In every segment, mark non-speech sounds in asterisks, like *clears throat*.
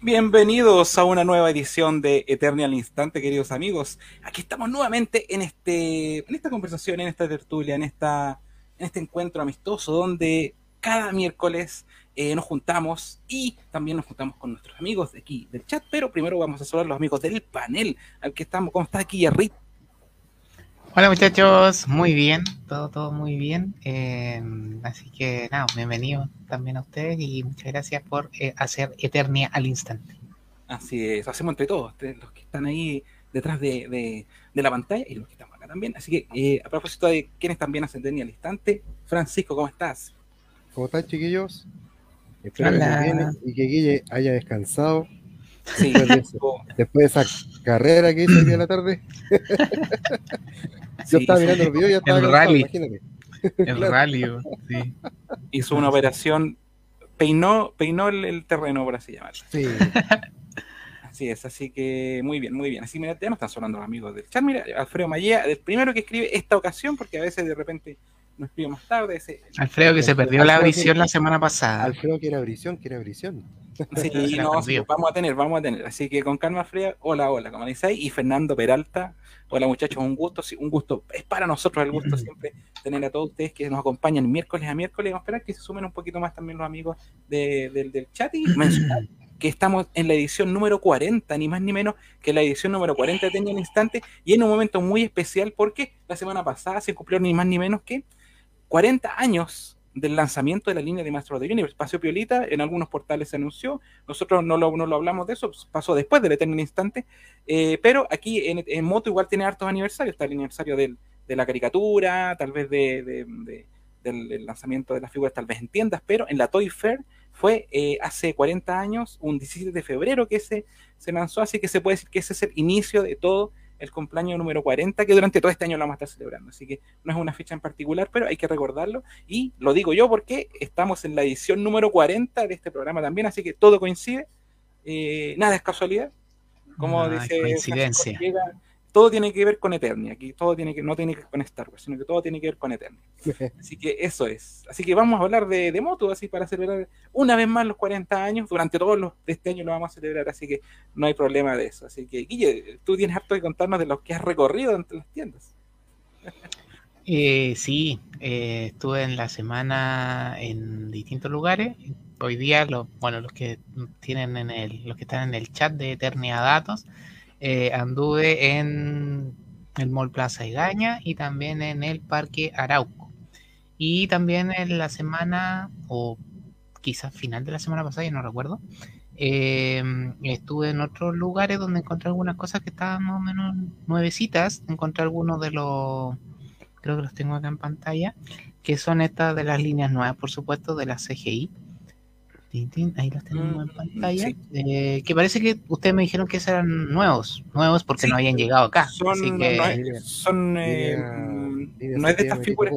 Bienvenidos a una nueva edición de Eternal Instante, queridos amigos. Aquí estamos nuevamente en este, en esta conversación, en esta tertulia, en esta, en este encuentro amistoso, donde cada miércoles eh, nos juntamos y también nos juntamos con nuestros amigos de aquí del chat. Pero primero vamos a saludar a los amigos del panel, al que estamos. ¿Cómo está aquí, Rick? Hola muchachos, muy bien, todo, todo muy bien. Eh, así que nada, bienvenido también a ustedes y muchas gracias por eh, hacer Eternia al instante. Así es, hacemos entre todos, los que están ahí detrás de, la pantalla y los que estamos acá también. Así que eh, a propósito de quienes también hacen Eternia al instante, Francisco, ¿cómo estás? ¿Cómo están chiquillos? Espero que y que Guille haya descansado *laughs* después, de, esa carrera que hizo el día de la tarde. *laughs* Yo estaba mirando el video y ya estaba. El rally. El rally, sí. Hizo una operación, peinó, peinó el, terreno, por así llamarlo. Sí. *laughs* Así es, así que muy bien, muy bien. Así mira, ya no están sonando los amigos del chat. Mira, Alfredo Mallea, el primero que escribe esta ocasión, porque a veces de repente no escribe más tarde. Ese, Alfredo que se perdió la visión la semana pasada. Alfredo que era visión, que era visión. Sí, *laughs* no, vamos a tener, vamos a tener. Así que con calma fría, hola, hola, como dice ahí. Y Fernando Peralta, hola muchachos, un gusto, un gusto, es para nosotros el gusto siempre tener a todos ustedes que nos acompañan miércoles a miércoles. Vamos a esperar que se sumen un poquito más también los amigos del chat y mencionar que estamos en la edición número 40, ni más ni menos que la edición número 40 de Tenía un Instante, y en un momento muy especial porque la semana pasada se cumplió ni más ni menos que 40 años del lanzamiento de la línea de Master of the Universe. Pasó Piolita, en algunos portales se anunció, nosotros no lo, no lo hablamos de eso, pasó después del Eterno Instante, eh, pero aquí en, Moto igual tiene hartos aniversarios, está el aniversario de la caricatura, tal vez de, del, lanzamiento de las figuras, tal vez en tiendas, pero en la Toy Fair fue eh, hace 40 años, un 17 de febrero que se, se lanzó, así que se puede decir que ese es el inicio de todo el cumpleaños número 40, que durante todo este año lo vamos a estar celebrando. Así que no es una fecha en particular, pero hay que recordarlo. Y lo digo yo porque estamos en la edición número 40 de este programa también, así que todo coincide. Eh, nada es casualidad. Como dice coincidencia todo tiene que ver con Eternia, aquí todo tiene que, no tiene que ver con Star Wars, sino que todo tiene que ver con Eternia. *laughs* Así que eso es. Así que vamos a hablar de, de moto, así para celebrar una vez más los 40 años, durante todos los de este año lo vamos a celebrar, así que no hay problema de eso. Así que, Guille, tú tienes harto que contarnos de lo que has recorrido entre las tiendas. *laughs* Eh, sí, eh, estuve en la semana en distintos lugares. Hoy día, bueno, los que tienen en el, los que están en el chat de Eternia Datos, eh, anduve en el Mall Plaza Igaña y también en el Parque Arauco. Y también en la semana, o quizás final de la semana pasada, ya no recuerdo, eh, estuve en otros lugares donde encontré algunas cosas que estaban más o menos nuevecitas. Encontré algunos de los, creo que los tengo acá en pantalla, que son estas de las líneas nuevas, por supuesto, de la CGI ahí los tenemos en mm, pantalla. Eh, que parece que ustedes me dijeron que eran nuevos, nuevos porque no habían llegado acá. Son, no, es, son eh, no es de estas figuras.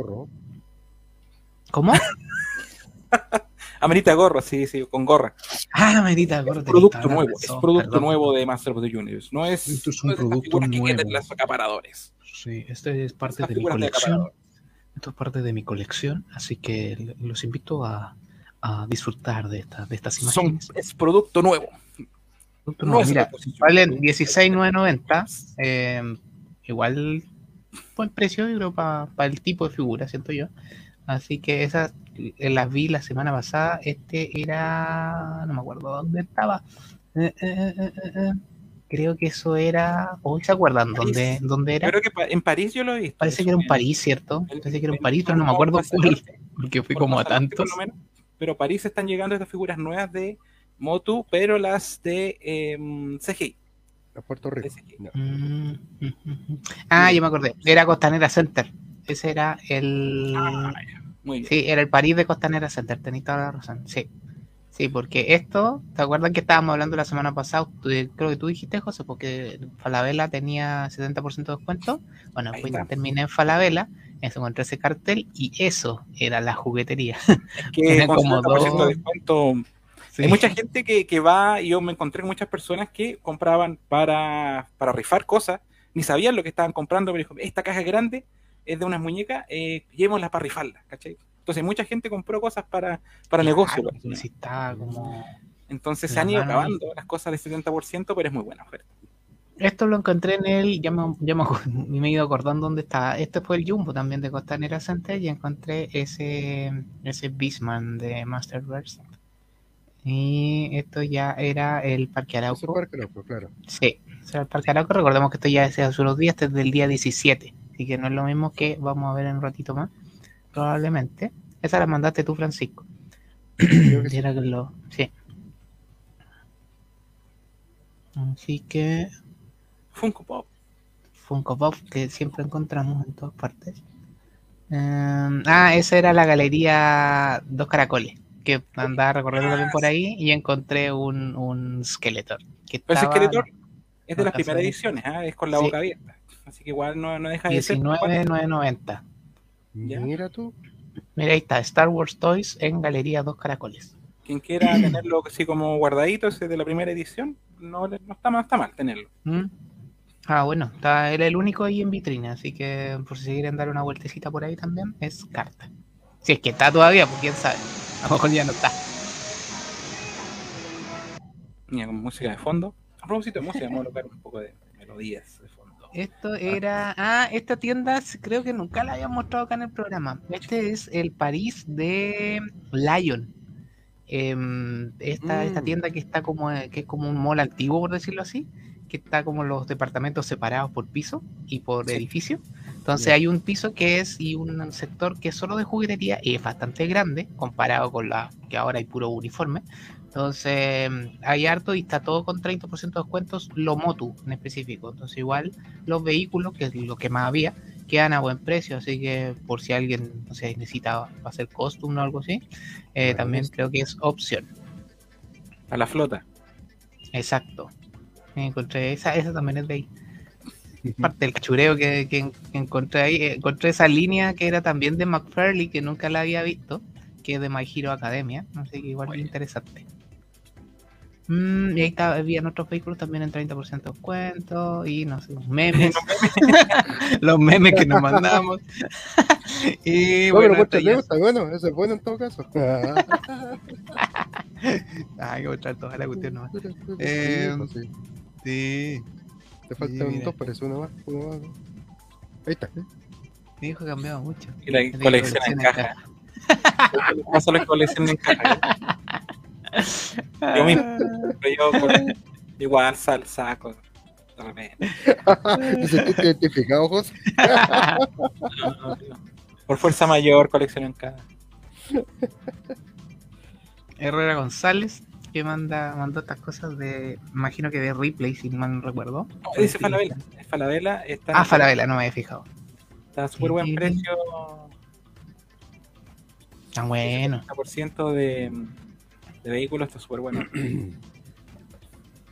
¿Cómo? *laughs* Amerita gorro, sí, sí, con gorra. Ah, amerita gorro. Es producto nuevo, es producto nuevo de Master of the Universe. No es, Esto es un producto nuevo. Que las acaparadores. Sí, este es parte de mi colección. Esto es parte de mi colección, así que los invito a, a disfrutar de, esta, de estas imágenes. es producto nuevo. no, mira, valen 16,990. Eh, igual buen precio, creo, para el tipo de figura, siento yo. Así que esas eh, las vi la semana pasada. Este era. No me acuerdo dónde estaba. Eh, eh, creo que eso era. ¿Hoy se acuerdan dónde, dónde era? Creo que en París yo lo he visto. Parece que era en París, ¿cierto? Parece que era en París, pero no me acuerdo cuál. Porque fui como a tantos pero París están llegando estas figuras nuevas de Motu, pero las de eh, CGI. A Puerto Rico. Mm, ah, yo me acordé. Era Costanera Center. Ese era el. Ah, muy bien. Sí, era el París de Costanera Center. Tenéis toda la razón. Sí. Sí, porque esto, ¿te acuerdas que estábamos hablando la semana pasada? creo que tú dijiste, José, porque Falabella tenía 70% de descuento. Bueno, pues terminé en Falabella encontré ese cartel y eso era la juguetería. Es *laughs* que como dos... descuento. Hay mucha gente que, que va, y yo me encontré con muchas personas que compraban para, para rifar cosas, ni sabían lo que estaban comprando, pero dijo, esta caja grande es de unas muñecas, eh, llevémosla para rifarla, ¿cachai? Entonces mucha gente compró cosas para, para negocio. Pues, como... Entonces se han ido acabando las cosas del 70%, pero es muy buena oferta. Esto lo encontré en el, ya me, ya me, *laughs* me he ido acordando dónde está. Este fue el Jumbo también de Costanera Center y encontré ese, ese Bisman de Masterverse. Y esto ya era el Parque Arauco. El Parque Arauco, claro. Sí, el Parque Arauco. Recordemos que esto ya es hace unos días, desde el día 17. Así que no es lo mismo que vamos a ver en un ratito más. Probablemente. Esa la mandaste tú, Francisco. Creo que *clears throat* sí. que lo, sí. Así que Funko Pop. Funko Pop que siempre encontramos en todas partes. Um, ah, esa era la galería Dos Caracoles, que andaba recorriendo también por ahí y encontré un, un Skeletor. Que Pero ese Skeletor es de las primeras ediciones, ¿eh? es con la sí. boca abierta. Así que igual no, no deja de ser. 19,990. Mira tú. Mira, ahí está, Star Wars Toys en Galería Dos Caracoles. Quien quiera tenerlo así como guardadito, ese de la primera edición, no, no, está, mal, está mal tenerlo. ¿Mm? Ah, bueno, está, era el único ahí en vitrina, así que por si quieren dar una vueltecita por ahí también, es carta. Si es que está todavía, pues quién sabe. A lo mejor ya no está. Mira, con música de fondo. A propósito de música, vamos a colocar un poco de melodías de fondo. Esto era. Ah, esta tienda creo que nunca la había mostrado acá en el programa. Este es el París de Lion. Eh, esta, mm. esta tienda que está como que es como un mall antiguo, por decirlo así que está como los departamentos separados por piso y por sí. edificio. Entonces hay un piso que es y un sector que es solo de juguetería y es bastante grande comparado con la que ahora hay puro uniforme. Entonces hay harto y está todo con 30% de descuentos, lo Motu en específico. Entonces igual los vehículos, que es lo que más había, quedan a buen precio. Así que por si alguien no sé, necesita hacer costume o algo así, eh, también creo que es opción. A la flota. Exacto. Encontré esa, esa también es de ahí. Parte del cachureo que, que, que, encontré ahí. Encontré esa línea que era también de McFarley, que nunca la había visto, que es de My Hero Academia. Así que igual bueno. interesante. Mm, y ahí está, habían otros vehículos también en 30% de descuento. Y no sé, los memes. *laughs* *laughs* los memes que nos mandamos. *laughs* y no, bueno, pero ya... está bueno, eso es bueno en todo caso. ah, hay que mostrar toda la cuestión nomás. Eh, sí. sí. Te falta sí, dos, parece uno más, uno más. Ahí está. Mi hijo ha cambiado mucho. Y la colección en caja. Pasa la *laughs* colección en caja. Yo mismo, yo por, igual sal, saco. *laughs* ¿Te sentiste identificado, José? no, no, no. Por fuerza mayor, colección en caja. Herrera González, que manda mandó estas cosas de, imagino que de replay, si mal no recuerdo. No, dice Falabella, es Falabella. Está ah, Falabella, no me había fijado. Está a súper buen precio. Tan bueno. 50% de, de vehículos está súper bueno. *clears throat*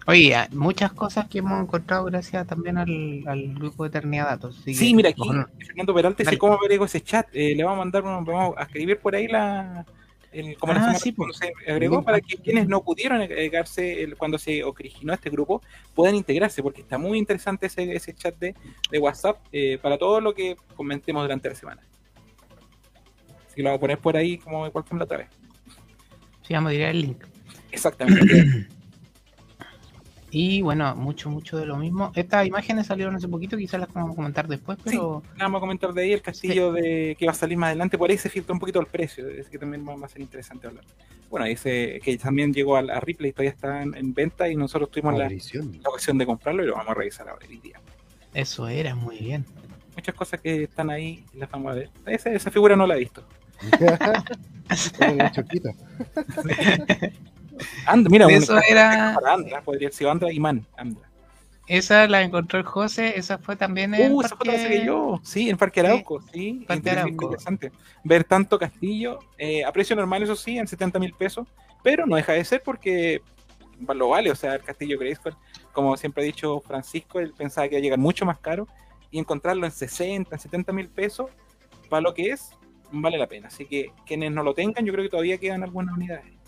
Oye, muchas cosas que hemos encontrado gracias también al, al grupo de Eternidad Datos. sí, mira, aquí no. Fernando Peralta dice cómo agrego ese chat. Eh, le vamos a mandar, vamos a escribir por ahí la, el, como ah, sí, pues. se agregó para que quienes no pudieron agregarse el, cuando se originó este grupo puedan integrarse, porque está muy interesante ese, ese chat de, de WhatsApp eh, para todo lo que comentemos durante la semana. Así que lo voy a poner por ahí como igual que la otra vez. Sí, vamos a tirar el link. Exactamente. *clears throat* Y bueno, mucho, mucho de lo mismo. Estas imágenes salieron hace poquito, quizás las vamos a comentar después, pero. Sí, vamos a comentar de ahí el castillo sí. de que va a salir más adelante. Por ahí se filtra un poquito el precio, es que también va a ser interesante hablar. Bueno, ese que también llegó a, a Ripley, todavía está en, en, venta y nosotros tuvimos la, la, ocasión de comprarlo y lo vamos a revisar ahora el día. Eso era, muy bien. Muchas cosas que están ahí y las vamos a ver. Esa, esa figura no la he visto. *laughs* *laughs* And, mira, eso era. Andra, podría ser Andra y Man. Andra. Esa la encontró el José, esa fue también en. Uh, esa fue la que yo. Sí, en Parque Arauco, sí. sí Parque Arauco. Interesante. Ver tanto castillo, eh, a precio normal, eso sí, en 70 mil pesos, pero no deja de ser porque lo vale. O sea, el castillo Grayskull, como siempre ha dicho Francisco, él pensaba que iba a llegar mucho más caro y encontrarlo en 60, en 70 mil pesos, para lo que es, vale la pena. Así que quienes no lo tengan, yo creo que todavía quedan algunas unidades.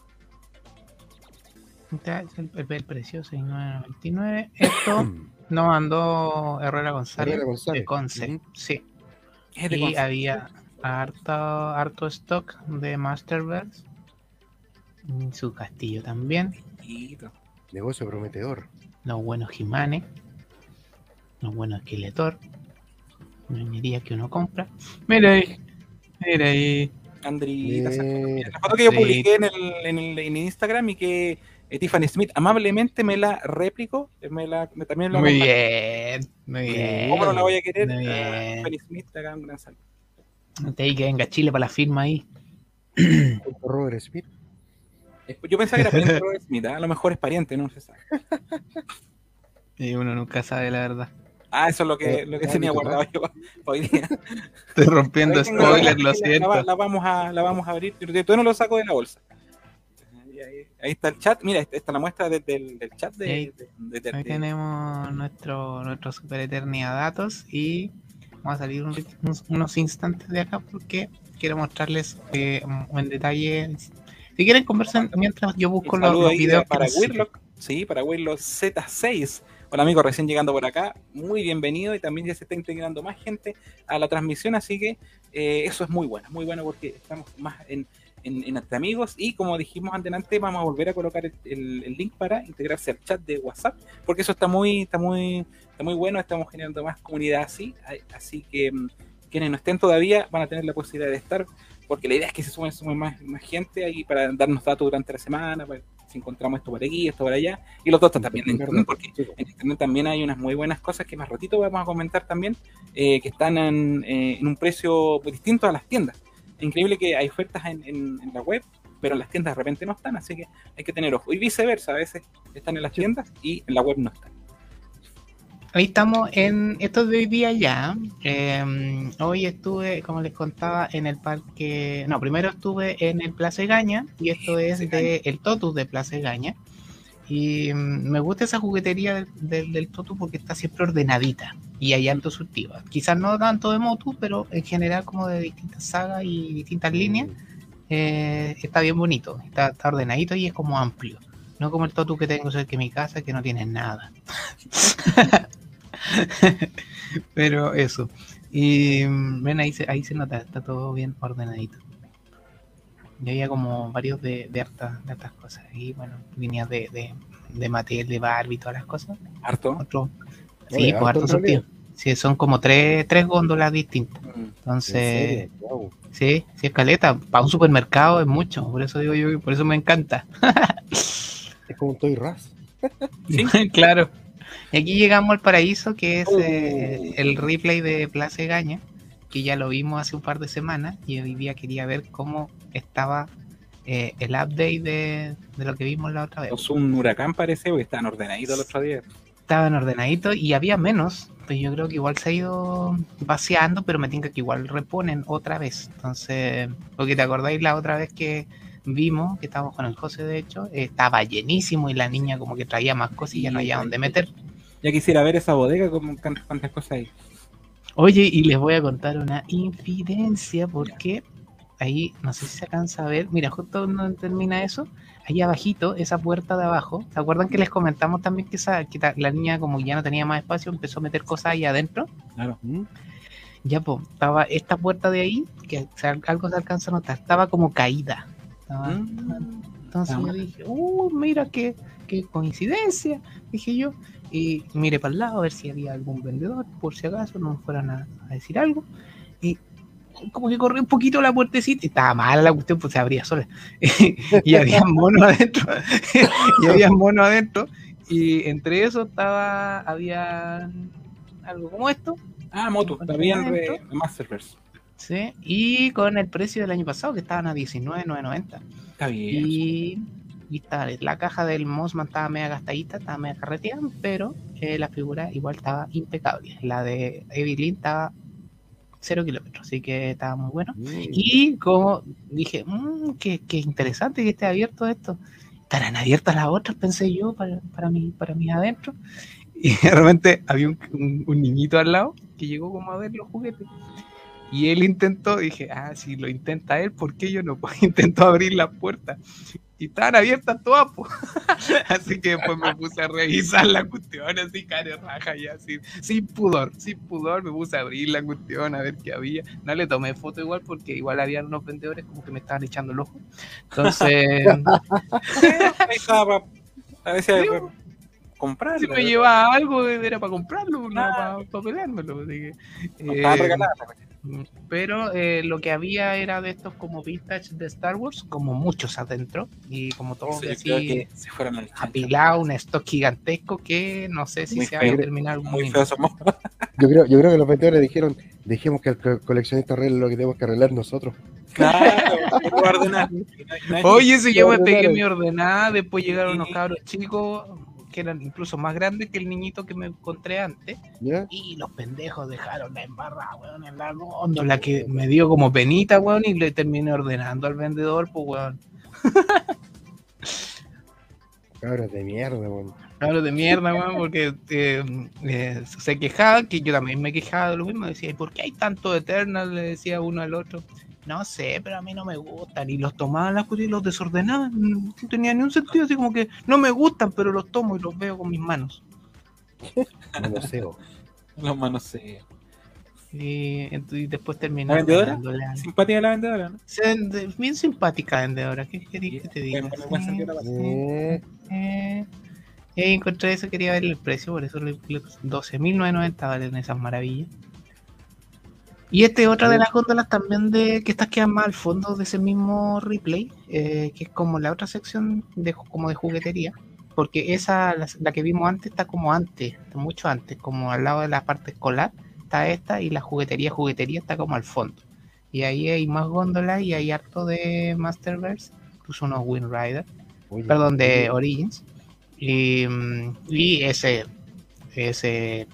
El, el, el precio 6.999. Esto *clears throat* nos mandó Herrera González, Herrera González. de Conce. Uh -huh. Sí. De y Conce. había harto, harto stock de Masterverse. Su castillo también. Negocio prometedor. Los buenos Jimanes. Los buenos Esqueletor. Minería que uno compra. Mira ahí. Mira ahí. Andrita, la foto que yo publiqué en el, en el en Instagram y que eh, Tiffany Smith amablemente me la replicó, me la, me, también la Muy bien, muy bien. ¿Cómo no la voy a querer? Uh, Tiffany Smith, te haga un gran salto. Te que venga Chile para la firma ahí. Robert Smith. Yo pensaba que era Robert Smith, ¿eh? a lo mejor es pariente, no se sabe. Y uno nunca sabe la verdad. Ah, eso es lo que, lo que tenía guardado yo *laughs* hoy día. Estoy rompiendo spoilers, lo siento. La, la, vamos a, la vamos a abrir. Yo no lo saco de la bolsa. Ahí, ahí, está el chat. Mira, esta es la muestra del chat. De, de, ahí tenemos nuestro, nuestro Super Eternidad Datos y vamos a salir unos, unos instantes de acá porque quiero mostrarles eh, en detalle. Si quieren conversar mientras yo busco los, los videos. Para Wirlock, sí, para Wirlock Z6 Hola amigos, recién llegando por acá, muy bienvenido y también ya se está integrando más gente a la transmisión, así que eh, eso es muy bueno, muy bueno porque estamos más en, en, entre amigos y como dijimos antes, vamos a volver a colocar el, link para integrarse al chat de WhatsApp, porque eso está muy, está muy, está muy bueno, estamos generando más comunidad así, así que mm, quienes no estén todavía van a tener la posibilidad de estar, porque la idea es que se sumen, más, más gente ahí para darnos datos durante la semana, para si encontramos esto por aquí, esto por allá, y los dos están también en internet, porque en internet también hay unas muy buenas cosas que más ratito vamos a comentar también, eh, que están en, eh, en, un precio distinto a las tiendas. Increíble que hay ofertas en, en, la web, pero en las tiendas de repente no están, así que hay que tener ojo. Y viceversa, a veces están en las tiendas y en la web no están. Ahí estamos en esto de hoy día ya. Eh, hoy estuve, como les contaba, en el parque. No, primero estuve en el Plaza Gaña y esto es de el Totus de Plaza Gaña. Y mm, me gusta esa juguetería del, del, Totus porque está siempre ordenadita y hay alto surtido. Quizás no tanto de Motu, pero en general como de distintas sagas y distintas líneas. Eh, está bien bonito, está, ordenadito y es como amplio. No como el Totus que tengo cerca de mi casa que no tiene nada. *laughs* Pero eso. Y mm, ven, ahí ahí se nota, está todo bien ordenadito. Y había como varios de, de, hartas, de hartas cosas. Y bueno, líneas de, de, de Mattel, de Barbie, todas las cosas. ¿Harto? Otro. Sí, pues harto sortido. Sí, son como tres, tres góndolas distintas. Mm. Entonces, sí, sí, escaleta. Para un supermercado es mucho. Por eso digo yo, por eso me encanta. *laughs* es como un Toy Ras. sí, *laughs* claro. Y aquí llegamos al paraíso, que es eh, el replay de Plaza Gaña, que ya lo vimos hace un par de semanas y hoy día quería ver cómo estaba eh, el update de, lo que vimos la otra vez. Es un huracán parece, porque estaban ordenaditos el otro día. Estaban ordenaditos y había menos, pues yo creo que igual se ha ido vaciando, pero me tinca que igual reponen otra vez. Entonces, porque te acordáis la otra vez que vimos, que estábamos con el José de hecho, estaba llenísimo y la niña como que traía más cosas y ya no había dónde meter. Ya quisiera ver esa bodega con cuántas cosas hay. Oye, y les voy a contar una infidencia porque ahí, no sé si se alcanza a ver, mira, justo donde termina eso, ahí abajito, esa puerta de abajo, ¿se acuerdan que les comentamos también que, esa, que la niña como ya no tenía más espacio, empezó a meter cosas ahí adentro? Claro. ¿Mm? Ya, pues, estaba esta puerta de ahí, que algo se alcanza a notar, estaba como caída. ¿Mm? Entonces yo dije, uh, mira qué, qué coincidencia, dije yo y mire para el lado a ver si había algún vendedor, por si acaso no me fueran a, decir algo. Como que corrí un poquito la puertecita, y estaba mala la cuestión, pues se abría sola. *laughs* y había mono adentro, *laughs* y había mono adentro, y entre eso estaba, había algo como esto. Ah, moto, también Masterverse. Sí, y con el precio del año pasado, que estaban a 19,990. Está bien. Y y la caja del Mossman estaba media gastadita, estaba media carreteada, pero eh, la figura igual estaba impecable. La de Evelyn estaba cero kilómetros, así que estaba muy bueno. Mm. Y como dije, mmm, qué, interesante que esté abierto esto. Estarán abiertas las otras, pensé yo, para, para, mí, para mí adentro. *laughs* Y realmente había un, niñito al lado que llegó como a ver los juguetes. Y él intentó, dije, ah, si lo intenta él, ¿por qué yo no? Pues *laughs* intentó abrir la puerta y estaban abiertas todas, *laughs* así que después me puse a revisar la cuestión, así cara raja y así, sin pudor, sin pudor, me puse a abrir la cuestión a ver qué había. No le tomé foto igual porque igual había unos vendedores como que me estaban echando el ojo. Entonces, *laughs* a veces comprar. Si me llevaba algo era para comprarlo, no para, para peleármelo. Así que, pero eh, lo que había era de estos como vintage de Star Wars, como muchos adentro, y como todos así apilado, un stock gigantesco que no sé si se va a terminar muy feo *laughs* yo creo, yo creo que los vendedores dijeron, dejemos que el coleccionista arregle lo que tenemos que arreglar nosotros. *laughs* Claro, *laughs* Oye, si yo me pegué mi ordenada, después llegaron unos cabros chicos, que eran incluso más grandes que el niñito que me encontré antes. Y los pendejos dejaron la embarrada, weón, en la góndola que me dio como penita, weón, y le terminé ordenando al vendedor, pues, weón. Cabros de mierda, weón. Cabros de mierda, weón, porque eh, eh, se quejaban, que yo también me quejaba de lo mismo, decía, ¿por qué hay tanto Eternal? Le decía uno al otro. No sé, pero a mí no me gustan. Y los tomaban las cosas y los desordenaban. No tenía ni un sentido, así como que no me gustan, pero los tomo y los veo con mis manos. Manoseo. *laughs* los manoseo. Y, y después terminó. ¿La vendedora? ¿Simpática la vendedora? ¿no? Bien simpática vendedora. ¿Qué querías que te diga? Eh, eh, eh, encontré eso, quería ver el precio, por eso le 12.990 valen esas maravillas. Y este es otra de las góndolas también de que estas quedan más al fondo de ese mismo replay, eh, que es como la otra sección de como de juguetería, porque esa, la, que vimos antes, está como antes, mucho antes, como al lado de la parte escolar, está esta, y la juguetería, juguetería está como al fondo. Y ahí hay más góndolas y hay harto de Masterverse, incluso unos Wind Rider, perdón, de Origins. Y, mm, y ese, ese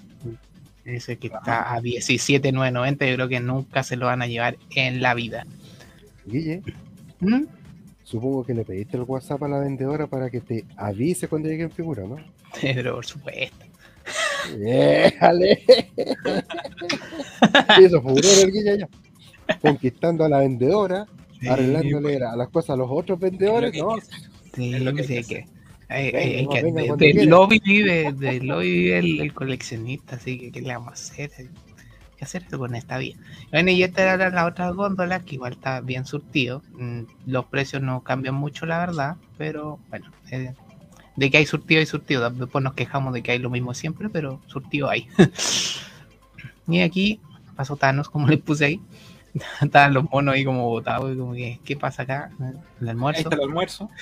ese que está a 17,990, yo creo que nunca se lo van a llevar en la vida. Guille, ¿Mm? supongo que le pediste el WhatsApp a la vendedora para que te avise cuando llegue en figura, ¿no? *laughs* Pero por supuesto. ¡Déjale! Eso fue el Guille ya. Conquistando a la vendedora, arreglándole pues. a las cosas a los otros vendedores, ¿no? Sí, es lo que, sé que del lobby vive, del lobby vive el, coleccionista, así que ¿qué le vamos a hacer? ¿Qué hacer con esta vida? Bueno, y esta era la otra góndola que igual está bien surtido. Mm, los precios no cambian mucho, la verdad, pero bueno, eh, de que hay surtido, hay surtido. Después nos quejamos de que hay lo mismo siempre, pero surtido hay. *laughs* y aquí pasó Thanos, como le puse ahí. *laughs* Estaban los monos ahí como botados, como que, ¿qué pasa acá? El almuerzo. el almuerzo. *laughs*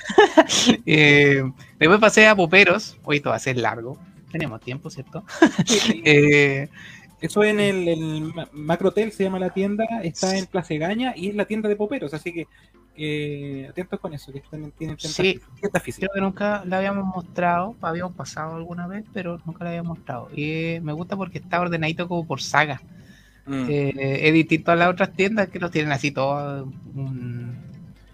Eh, después pasé a Poperos, hoy esto va a ser largo, tenemos tiempo, ¿cierto? *laughs* eh, eso en el, el, Macrotel se llama la tienda, está en Plaza Gaña y es la tienda de Poperos, así que eh, atentos con eso, que también tienen sí, Creo que nunca la habíamos mostrado, habíamos pasado alguna vez, pero nunca la habíamos mostrado. Y me gusta porque está ordenadito como por saga. Mm. Eh, es distinto a las otras tiendas que los tienen así todo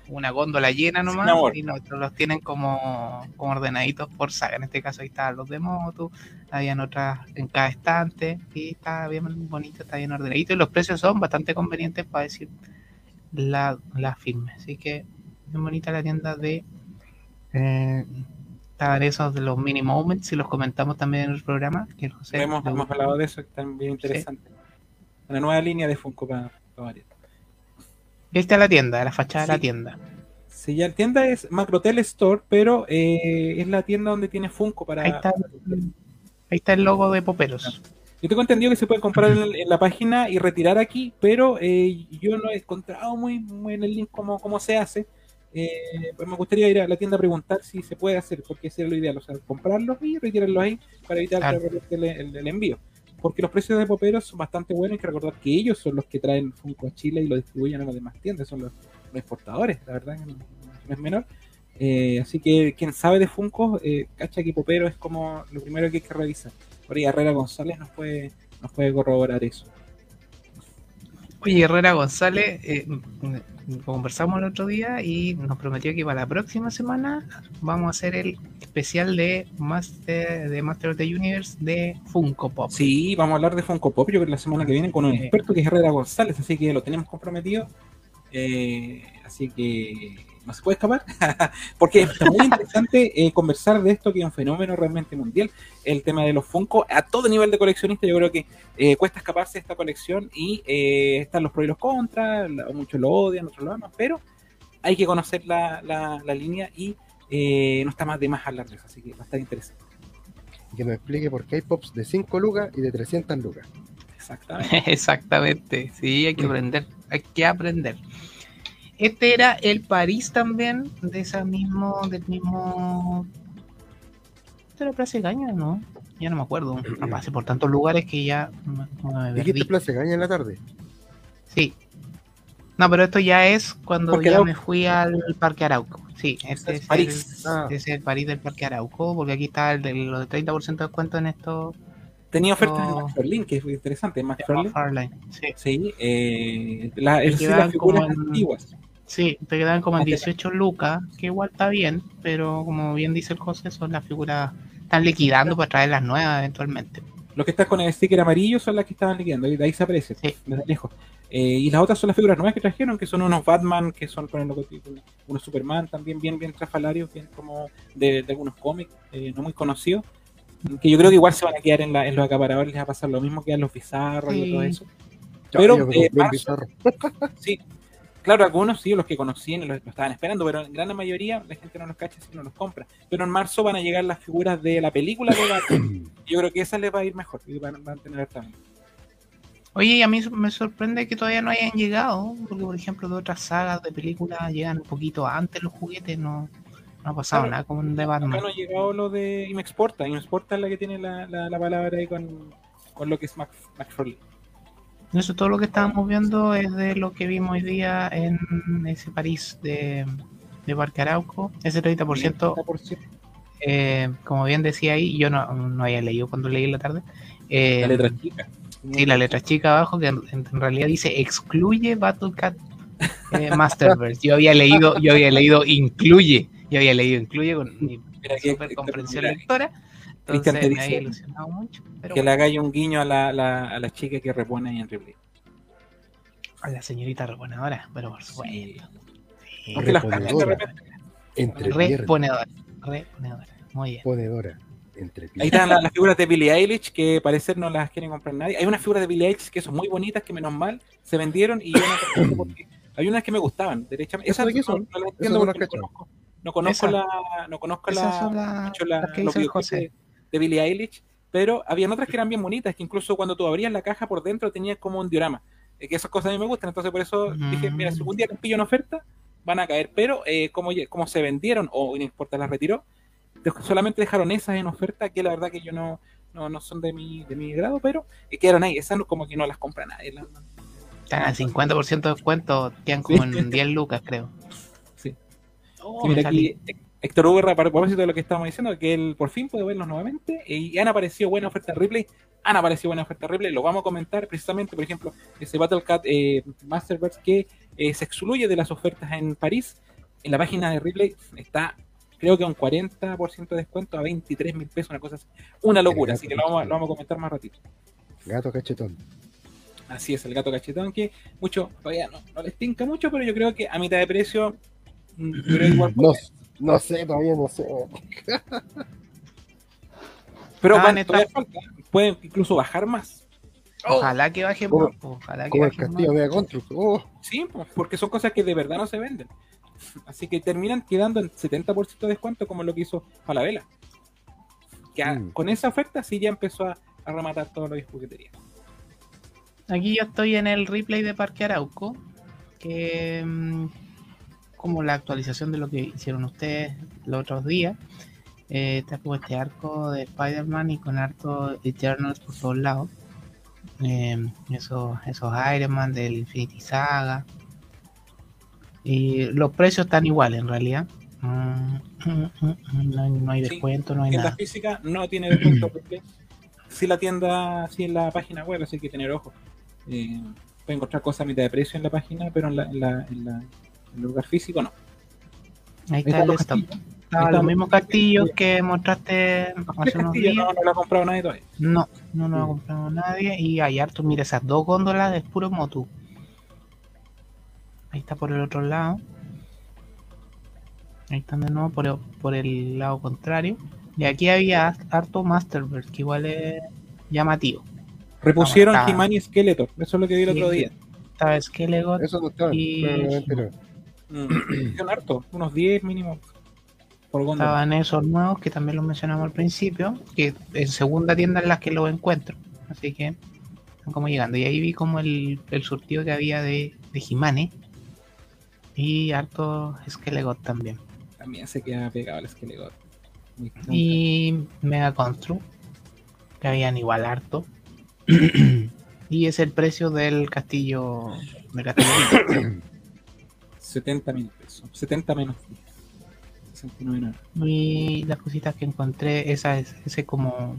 una góndola llena nomás y nosotros los tienen como, como, ordenaditos por saga. En este caso ahí estaban los de moto, habían otras en cada estante y está bien bonito, está bien ordenadito y los precios son bastante convenientes para decir la, la firme. Así que bien bonita la tienda de eh, esos de los mini moments y los comentamos también en el programa. Que hemos, hemos hablado de eso, que están bien interesantes la nueva línea de Funko para, variar. Esta es la tienda, la fachada de la tienda. Sí, ya la tienda es Macrotel Store, pero eh, es la tienda donde tiene Funko para. Ahí está, ahí está el logo de Poperos. Yo tengo entendido que se puede comprar en, la página y retirar aquí, pero eh, yo no he encontrado muy, muy en el link cómo, cómo se hace. Eh, pues me gustaría ir a la tienda a preguntar si se puede hacer, porque ese es lo ideal, o sea, comprarlos y retirarlos ahí para evitar el envío porque los precios de Poperos son bastante buenos. Hay que recordar que ellos son los que traen Funko a Chile y lo distribuyen a las demás tiendas, son los, exportadores, la verdad, no, es menor. Eh, así que quien sabe de Funko, eh, cacha que Popero es como lo primero que hay que revisar. Ahí Herrera González nos puede, nos puede corroborar eso. Oye, Herrera González, eh, conversamos el otro día y nos prometió que para la próxima semana vamos a hacer el especial de Master, de Master of the Universe de Funko Pop. Sí, vamos a hablar de Funko Pop, yo creo que la semana que viene con un experto que es Herrera González, así que lo tenemos comprometido. Eh, así que no se puede escapar, *laughs* porque es muy interesante eh, conversar de esto que es un fenómeno realmente mundial, el tema de los Funko, a todo nivel de coleccionista, yo creo que eh, cuesta escaparse de esta colección y eh, están los pros y los contras, muchos lo odian, otros lo aman, pero hay que conocer la, la, línea y no está más de más hablar de eso, así que va a estar interesante. Y que nos explique por qué hay pops de 5 lucas y de 300 lucas. Exactamente. *laughs* Exactamente, sí, hay que aprender, hay que aprender. Este era el París también, de esa mismo, del mismo. Este era Plaza Gaña, ¿no? Ya no me acuerdo. No *clears throat* pasé por tantos lugares que ya me ¿Dijiste Plaza Gaña en la tarde? Sí. No, pero esto ya es cuando ya me fui al Parque Arauco. Sí, este es, París. El, ah. es el París del Parque Arauco, porque aquí está el de, los de 30% de descuento en esto. Tenía ofertas en McFarlane, que es muy interesante. McFarlane. Sí, sí eh, la, es, las figuras antiguas. Sí, te quedan como en 18 lucas, que igual está bien, pero como bien dice el José, son las figuras, están liquidando para traer las nuevas eventualmente. Los que están con el sticker amarillo son las que estaban liquidando, y de ahí se aparece, desde lejos. Eh, y las otras son las figuras nuevas que trajeron, que son unos Batman, que son con el logotipo, unos Superman también bien, bien trafalarios, bien como de, algunos cómics, eh, no muy conocidos, que yo creo que igual se van a quedar en, la, en los acaparadores, les va a pasar lo mismo que a los bizarros y todo eso. Pero, eh, *laughs* sí, Claro, algunos sí, los que conocían lo, estaban esperando, pero en gran mayoría la gente no los cacha si no los compra. Pero en marzo van a llegar las figuras de la película de Batman. *coughs* Yo creo que esa les va a ir mejor y van, a tener también. Oye, y a mí me sorprende que todavía no hayan llegado, porque por ejemplo de otras sagas de películas llegan un poquito antes los juguetes, no, no ha pasado nada como de Batman. Acá no ha llegado lo de Imexporta, Imexporta es la que tiene la, la, palabra ahí con, con, lo que es McFarlane. Eso todo lo que estábamos viendo es de lo que vimos hoy día en ese París de, de Parque Arauco. Ese 30%, eh, como bien decía ahí, yo no, no había leído cuando leí en la tarde. Eh, la letra chica. Sí, la letra chica abajo, que en, realidad dice excluye Battlecat eh, Masterverse. Yo había leído, yo había leído incluye, yo había leído incluye con mi super comprensión lectora Cristian te dice que le hagáis un guiño a la, la, a la chica que repone ahí en Ripley. A la señorita reponedora, pero por supuesto. Sí. reponedora. Entre reponedora. Reponedora. Muy bien. Entre Ahí están las, figuras de Billie Eilish que parecer no las quieren comprar nadie. Hay unas figuras de Billie Eilish que son muy bonitas que menos mal se vendieron y yo no porque hay unas que me gustaban, derechamente. Esas no, son? no, las entiendo porque no conozco, no conozco la no conozco la, la, la, que dice José de Billie Eilish, pero habían otras que eran bien bonitas, que incluso cuando tú abrías la caja por dentro tenía como un diorama. Eh, que esas cosas a mí me gustan, entonces por eso dije, mira, si un día les pillo una oferta, van a caer, pero eh, como, como se vendieron o no importa, las retiró, solamente dejaron esas en oferta, que la verdad que yo no, no, son de mi, de mi grado, pero eh, quedaron ahí, esas como que no las compra nadie. Están al 50% de descuento, quedan como en *laughs* 10 lucas, creo. Sí. Oh, mira aquí, Héctor Uber, a propósito de lo que estábamos diciendo, que él por fin puede verlos nuevamente y han aparecido buenas ofertas Ripley, han aparecido buenas ofertas Ripley, lo vamos a comentar precisamente, por ejemplo, ese Battle Cat eh, Masterverse que eh, se excluye de las ofertas en París, en la página de Ripley está creo que un 40% de descuento a 23 mil pesos, una cosa así, una locura, así que lo vamos, a comentar más ratito. Gato cachetón. Así es, el gato cachetón, que mucho, todavía no, les tinca mucho, pero yo creo que a mitad de precio, mm, creo igual. *clears throat* No sé, todavía no sé. *laughs* Pero ah, falta. Pueden incluso bajar más. Ojalá que baje más. Ojalá que baje más. Oh. Sí, porque son cosas que de verdad no se venden. *laughs* Así que terminan quedando en 70% de descuento como lo que hizo Falabella. Que mm. con esa oferta sí ya empezó a, rematar todo lo de juguetería. Aquí yo estoy en el replay de Parque Arauco. Que mm, como la actualización de lo que hicieron ustedes los otros días. Eh, está como este arco de Spider-Man y con harto Eternals por todos lados. Eh, esos, esos Iron Man del Infinity Saga. Y los precios están iguales en realidad. no, hay, descuento, no hay nada. La física no tiene descuento porque si la tienda, si en la página web, así que tener ojo. Eh, puede encontrar cosas a mitad de precio en la página, pero en, la, en, la, en, la, en el lugar físico no. Ahí está, el stop. Los mismos castillos que mostraste hace unos días. No, no lo ha comprado nadie todavía. No, no lo ha comprado nadie. Y hay harto, mira, esas dos góndolas es puro motu. Ahí está por el otro lado. Ahí están de nuevo por el, por el lado contrario. Y aquí había harto Masterverse, que igual es llamativo. Repusieron He-Man y Skeletor, eso es lo que vi el otro día. Estaba Skeletor Eso no estaba, y... Mm, *clears throat* harto, unos 10 mínimo. Por. Estaban esos nuevos que también los mencionamos al principio, que en segunda tienda en las que los encuentro. Así que están como llegando. Y ahí vi como el, el surtido que había de, de Jimane y harto Skelegot también. También se queda pegado el Skelegot. Y Mega Constru, que habían igual harto. *clears throat* y es el precio del castillo. Del castillo *clears throat* 70 mil pesos. 70 menos 10. 69 Y las cositas que encontré, esa es ese como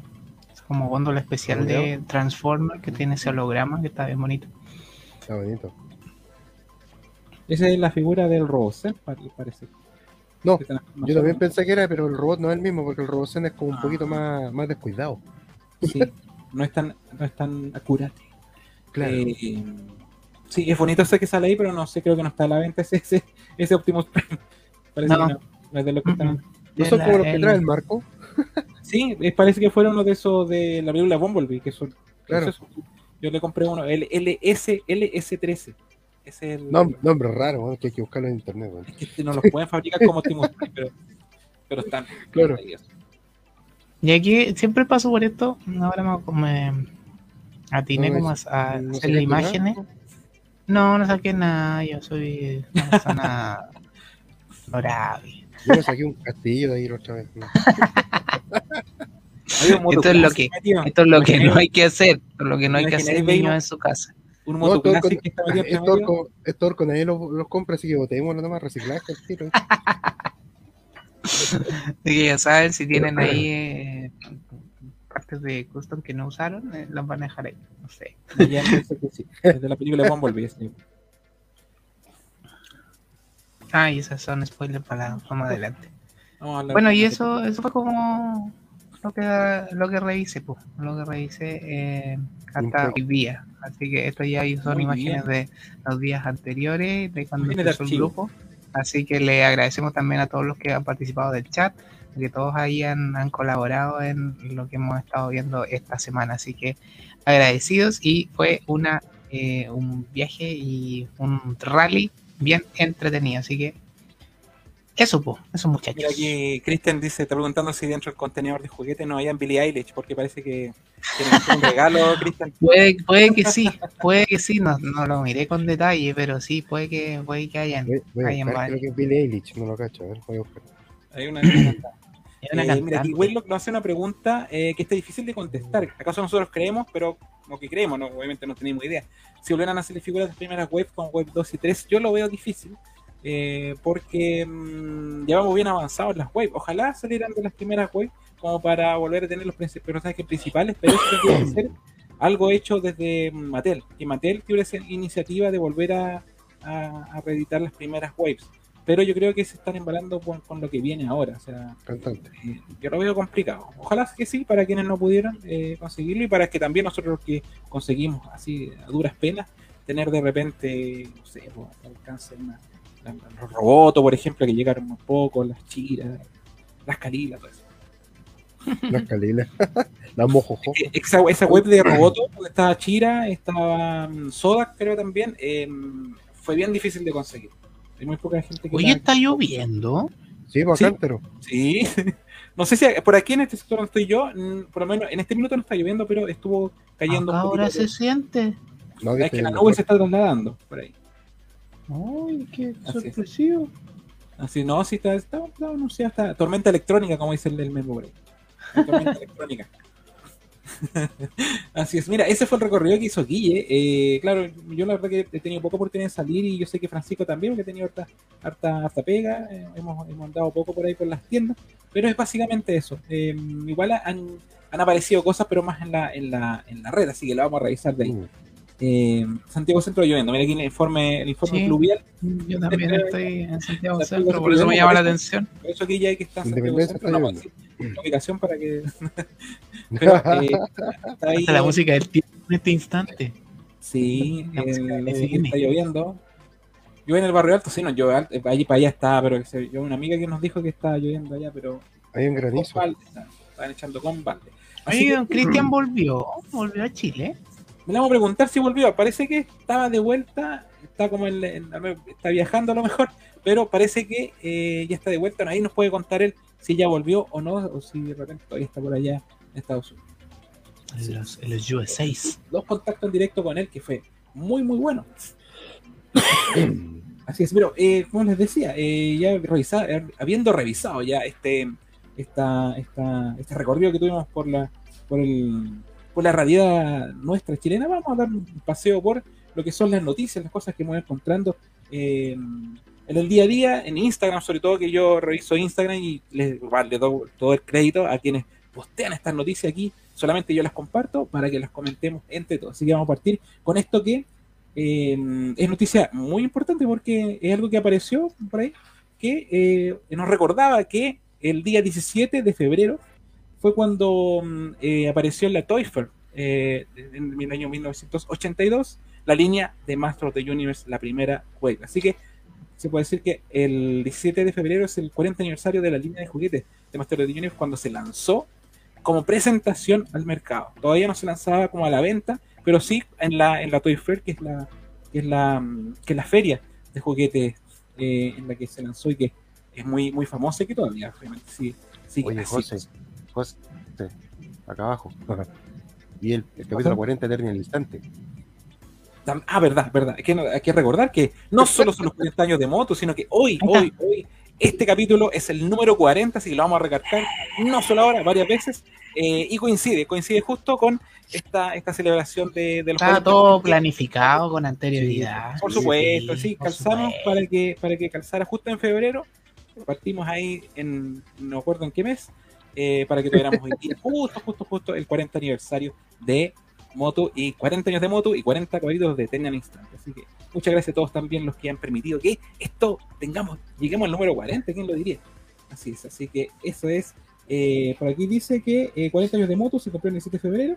como góndola especial de Transformer que tiene ese holograma que está bien bonito. Está bonito. Esa es la figura del Robosen, parece. No, yo también pensé que era, pero el robot no es el mismo, porque el Robosen es como un Ah. poquito más, más descuidado. Sí, no es tan, no es tan acurate. Claro. Eh, sí, es bonito ese que sale ahí, pero no sé, creo que no está a la venta ese, ese, ese Optimus Prime. *laughs* Parece No. que no, no es de los que están. ¿No son como los que trae el marco? *laughs* Sí, eh, parece que fueron uno de esos de la película Bumblebee, que son. Claro. esos- yo le compré uno, el LS, LS13. Ese es el. Nom- nombre raro, ¿no? que hay que buscarlo en internet. ¿no? es que no los pueden fabricar como Optimus Prime, pero, pero están. Claro. Y aquí siempre paso por esto. Ahora me, me atiné No, como a, a no hacer imágenes. nada. No, no saqué nada. Yo soy una persona *laughs* adorable. Yo me saqué un castillo de ahí la otra vez. *laughs* Esto es lo que-. Esto es lo que no hay que hacer. Esto es lo que no hay que hacer niños en su casa. Un No, con- que está metido entre *laughs* Esto medio. orco, esto orco nadie lo, los compra, así que botémoslo nomás, reciclaje el tiro. Así que ya saben, si tienen ahí *clears throat* eh, partes de custom que no usaron, eh, las van a dejar ahí. No sé. Ya que sí. Desde la película Bumblebee. sí. Ah, y esas son spoilers para más adelante. Vamos Bueno, de- y eso, eso fue como lo que lo que revisé, pues, lo que revisé eh, hasta hoy día. Así que esto ya son Muy imágenes de los días anteriores, de cuando de empezó el grupo. Así que le agradecemos también a todos los que han participado del chat, que todos ahí han, han colaborado en lo que hemos estado viendo esta semana. Así que agradecidos y fue una eh, un viaje y un rally bien entretenido. Así que eso, pues, eso muchachos. Mira aquí, Christian dice, está preguntando si dentro del contenedor de juguetes no hayan Billie Eilish, porque parece que hacer un regalo, *laughs* Christian. Puede, puede que sí, puede que sí, no, no lo miré con detalle, pero sí, puede que, puede que hayan. Voy, voy a Hay en buscar, creo que es Billie Eilish, no lo cacho, a ver, voy a buscar. Hay una, una- hay una Eh, mira, aquí. Waylock nos hace una pregunta eh, que está difícil de contestar. ¿Acaso nosotros creemos, pero como que creemos, no, obviamente no tenemos idea? Si volvieran a hacer figuras de primeras web con web 2 y 3, yo lo veo difícil. eh, porque mm, ya vamos bien avanzados en las web. Ojalá salieran de las primeras web como para volver a tener los personajes principales, pero eso tendría que ser algo hecho desde mm, Mattel. Que Mattel tuviera esa iniciativa de volver a, a, a reeditar las primeras waves. Pero yo creo que se están embalando con, con lo que viene ahora. O sea, Cantante. eh, yo lo veo complicado. Ojalá que sí, para quienes no pudieron eh, conseguirlo y para que también nosotros los que conseguimos así a duras penas, tener de repente, no sé, pues, al alcance una, la- los robots, por ejemplo, que llegaron un poco, las chiras, las calilas, todo eso. Las calilas. *laughs* Las mojojo. Eh, Esa, esa web de robots, donde estaba Chira, estaba mm, Soda, creo también, eh, fue bien difícil de conseguir. Hay muy poca gente que Oye, la- está lloviendo. Sí, pues Sí. Sí, *laughs* no sé si por aquí en este sector donde estoy yo, mm, por lo menos en este minuto no está lloviendo, pero estuvo cayendo Acá un ahora se siente. No, Es que la nube se está trasladando por ahí. Uy, qué Así es. sorpresivo. Así, no, sí está, está, está anunciada esta tormenta electrónica, como dice el, el memo por ahí. La tormenta *laughs* electrónica. *laughs* Así es, mira, ese fue el recorrido que hizo Guille. Eh, claro, yo la verdad que he tenido poca oportunidad de salir y yo sé que Francisco también, porque ha tenido harta, harta, harta pega. eh, hemos, hemos andado poco por ahí por las tiendas, pero es básicamente eso. Eh, igual han, han aparecido cosas, pero más en la, en, la, en la red, así que lo vamos a revisar de ahí. Mm. Eh, Santiago Centro lloviendo. Mira aquí el informe, el informe Sí. fluvial. Yo también Este- estoy en Santiago Santiago Centro, por eso me llama la atención. Por eso aquí ya hay que estar Santiago Centro. No, sí, ubicación para que. *laughs* Pero, eh, está ahí. Hasta la música del tiempo en este instante. Sí, La música eh, está lloviendo. Yo en el barrio alto, sí, no, yo al- allí para allá está, pero yo una amiga que nos dijo que estaba lloviendo allá, pero Hay un con granizo. balde, estaban echando con balde. Oye, don Cristian volvió, volvió a Chile. Me la vamos a preguntar si volvió. Parece que estaba de vuelta, está como en, en- está viajando a lo mejor, pero parece que eh, ya está de vuelta. Ahí nos puede contar él si ya volvió o no, o si de repente todavía está por allá en Estados Unidos. En los, en los USA. Dos contactos en directo con él que fue muy, muy bueno. *coughs* Así es, pero eh, como les decía, eh, ya revisa- eh, habiendo revisado ya este, esta, esta, este recorrido que tuvimos por la, por el, por la realidad nuestra chilena, vamos a dar un paseo por lo que son las noticias, las cosas que vamos encontrando eh, en el día a día, en Instagram, sobre todo que yo reviso Instagram y les doy todo el crédito a quienes postean estas noticias aquí, solamente yo las comparto para que las comentemos entre todos. Así que vamos a partir con esto que eh, es noticia muy importante porque es algo que apareció por ahí, que eh, nos recordaba que el día 17 de febrero fue cuando mm, eh, apareció en la Toy Fair, eh, en el año 1982, la línea de Master of the Universe, la primera juega. Así que se puede decir que el 17 de febrero es el 40 aniversario de la línea de juguetes de Master of the Universe cuando se lanzó como presentación al mercado. Todavía no se lanzaba como a la venta, pero sí en la, en la Toy Fair, que es la, que es la, mm, que es la feria de juguetes eh, en la que se lanzó y que es muy, muy famosa y que todavía obviamente sí, sigue Oye, así. José, José, acá abajo. *laughs* Y el, el capítulo 40 eterno al instante. Tam- Ah, verdad, verdad. Hay que, hay que recordar que no solo son los 40 años de moto, sino que hoy, está. hoy, hoy, este capítulo es el número 40, así que lo vamos a recargar no solo ahora, varias veces, eh, y coincide, coincide justo con esta, esta celebración de, de los 40 todo planificado con anterioridad. Por supuesto, sí, por calzamos supuesto. para que, para que calzara justo en febrero. Partimos ahí en, no acuerdo en qué mes, eh, para que tuviéramos justo, justo, justo el 40 aniversario de Moto y 40 años de Moto y 40 caballitos de Tengan Instante. Así que muchas gracias a todos también los que han permitido que esto tengamos, lleguemos al número 40, ¿quién lo diría? Así es, así que eso es. eh, por aquí dice que eh, 40 años de Moto se cumplió el 17 de febrero.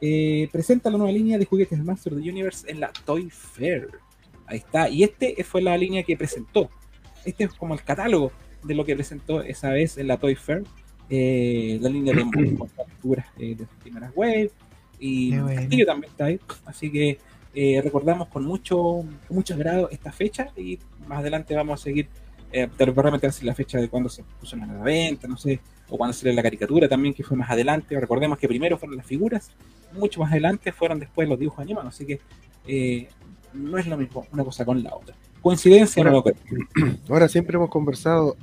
Eh, presenta la nueva línea de juguetes Master of the Universe en la Toy Fair. Ahí está. Y este fue la línea que presentó. Este es como el catálogo de lo que presentó esa vez en la Toy Fair. Eh, la línea de figuras *clears throat* eh, de las primeras wave. Y bueno. castillo también está ahí. Así que eh, recordamos con mucho, mucho agrado esta fecha. Y más adelante vamos a seguir. Eh, así la fecha de cuando se puso en la venta, no sé, o cuando salió la caricatura también, que fue más adelante. Recordemos que primero fueron las figuras, mucho más adelante fueron después los dibujos animados, así que eh, no es lo mismo una cosa con la otra. Coincidencia, no lo creo. *clears throat* Ahora siempre hemos conversado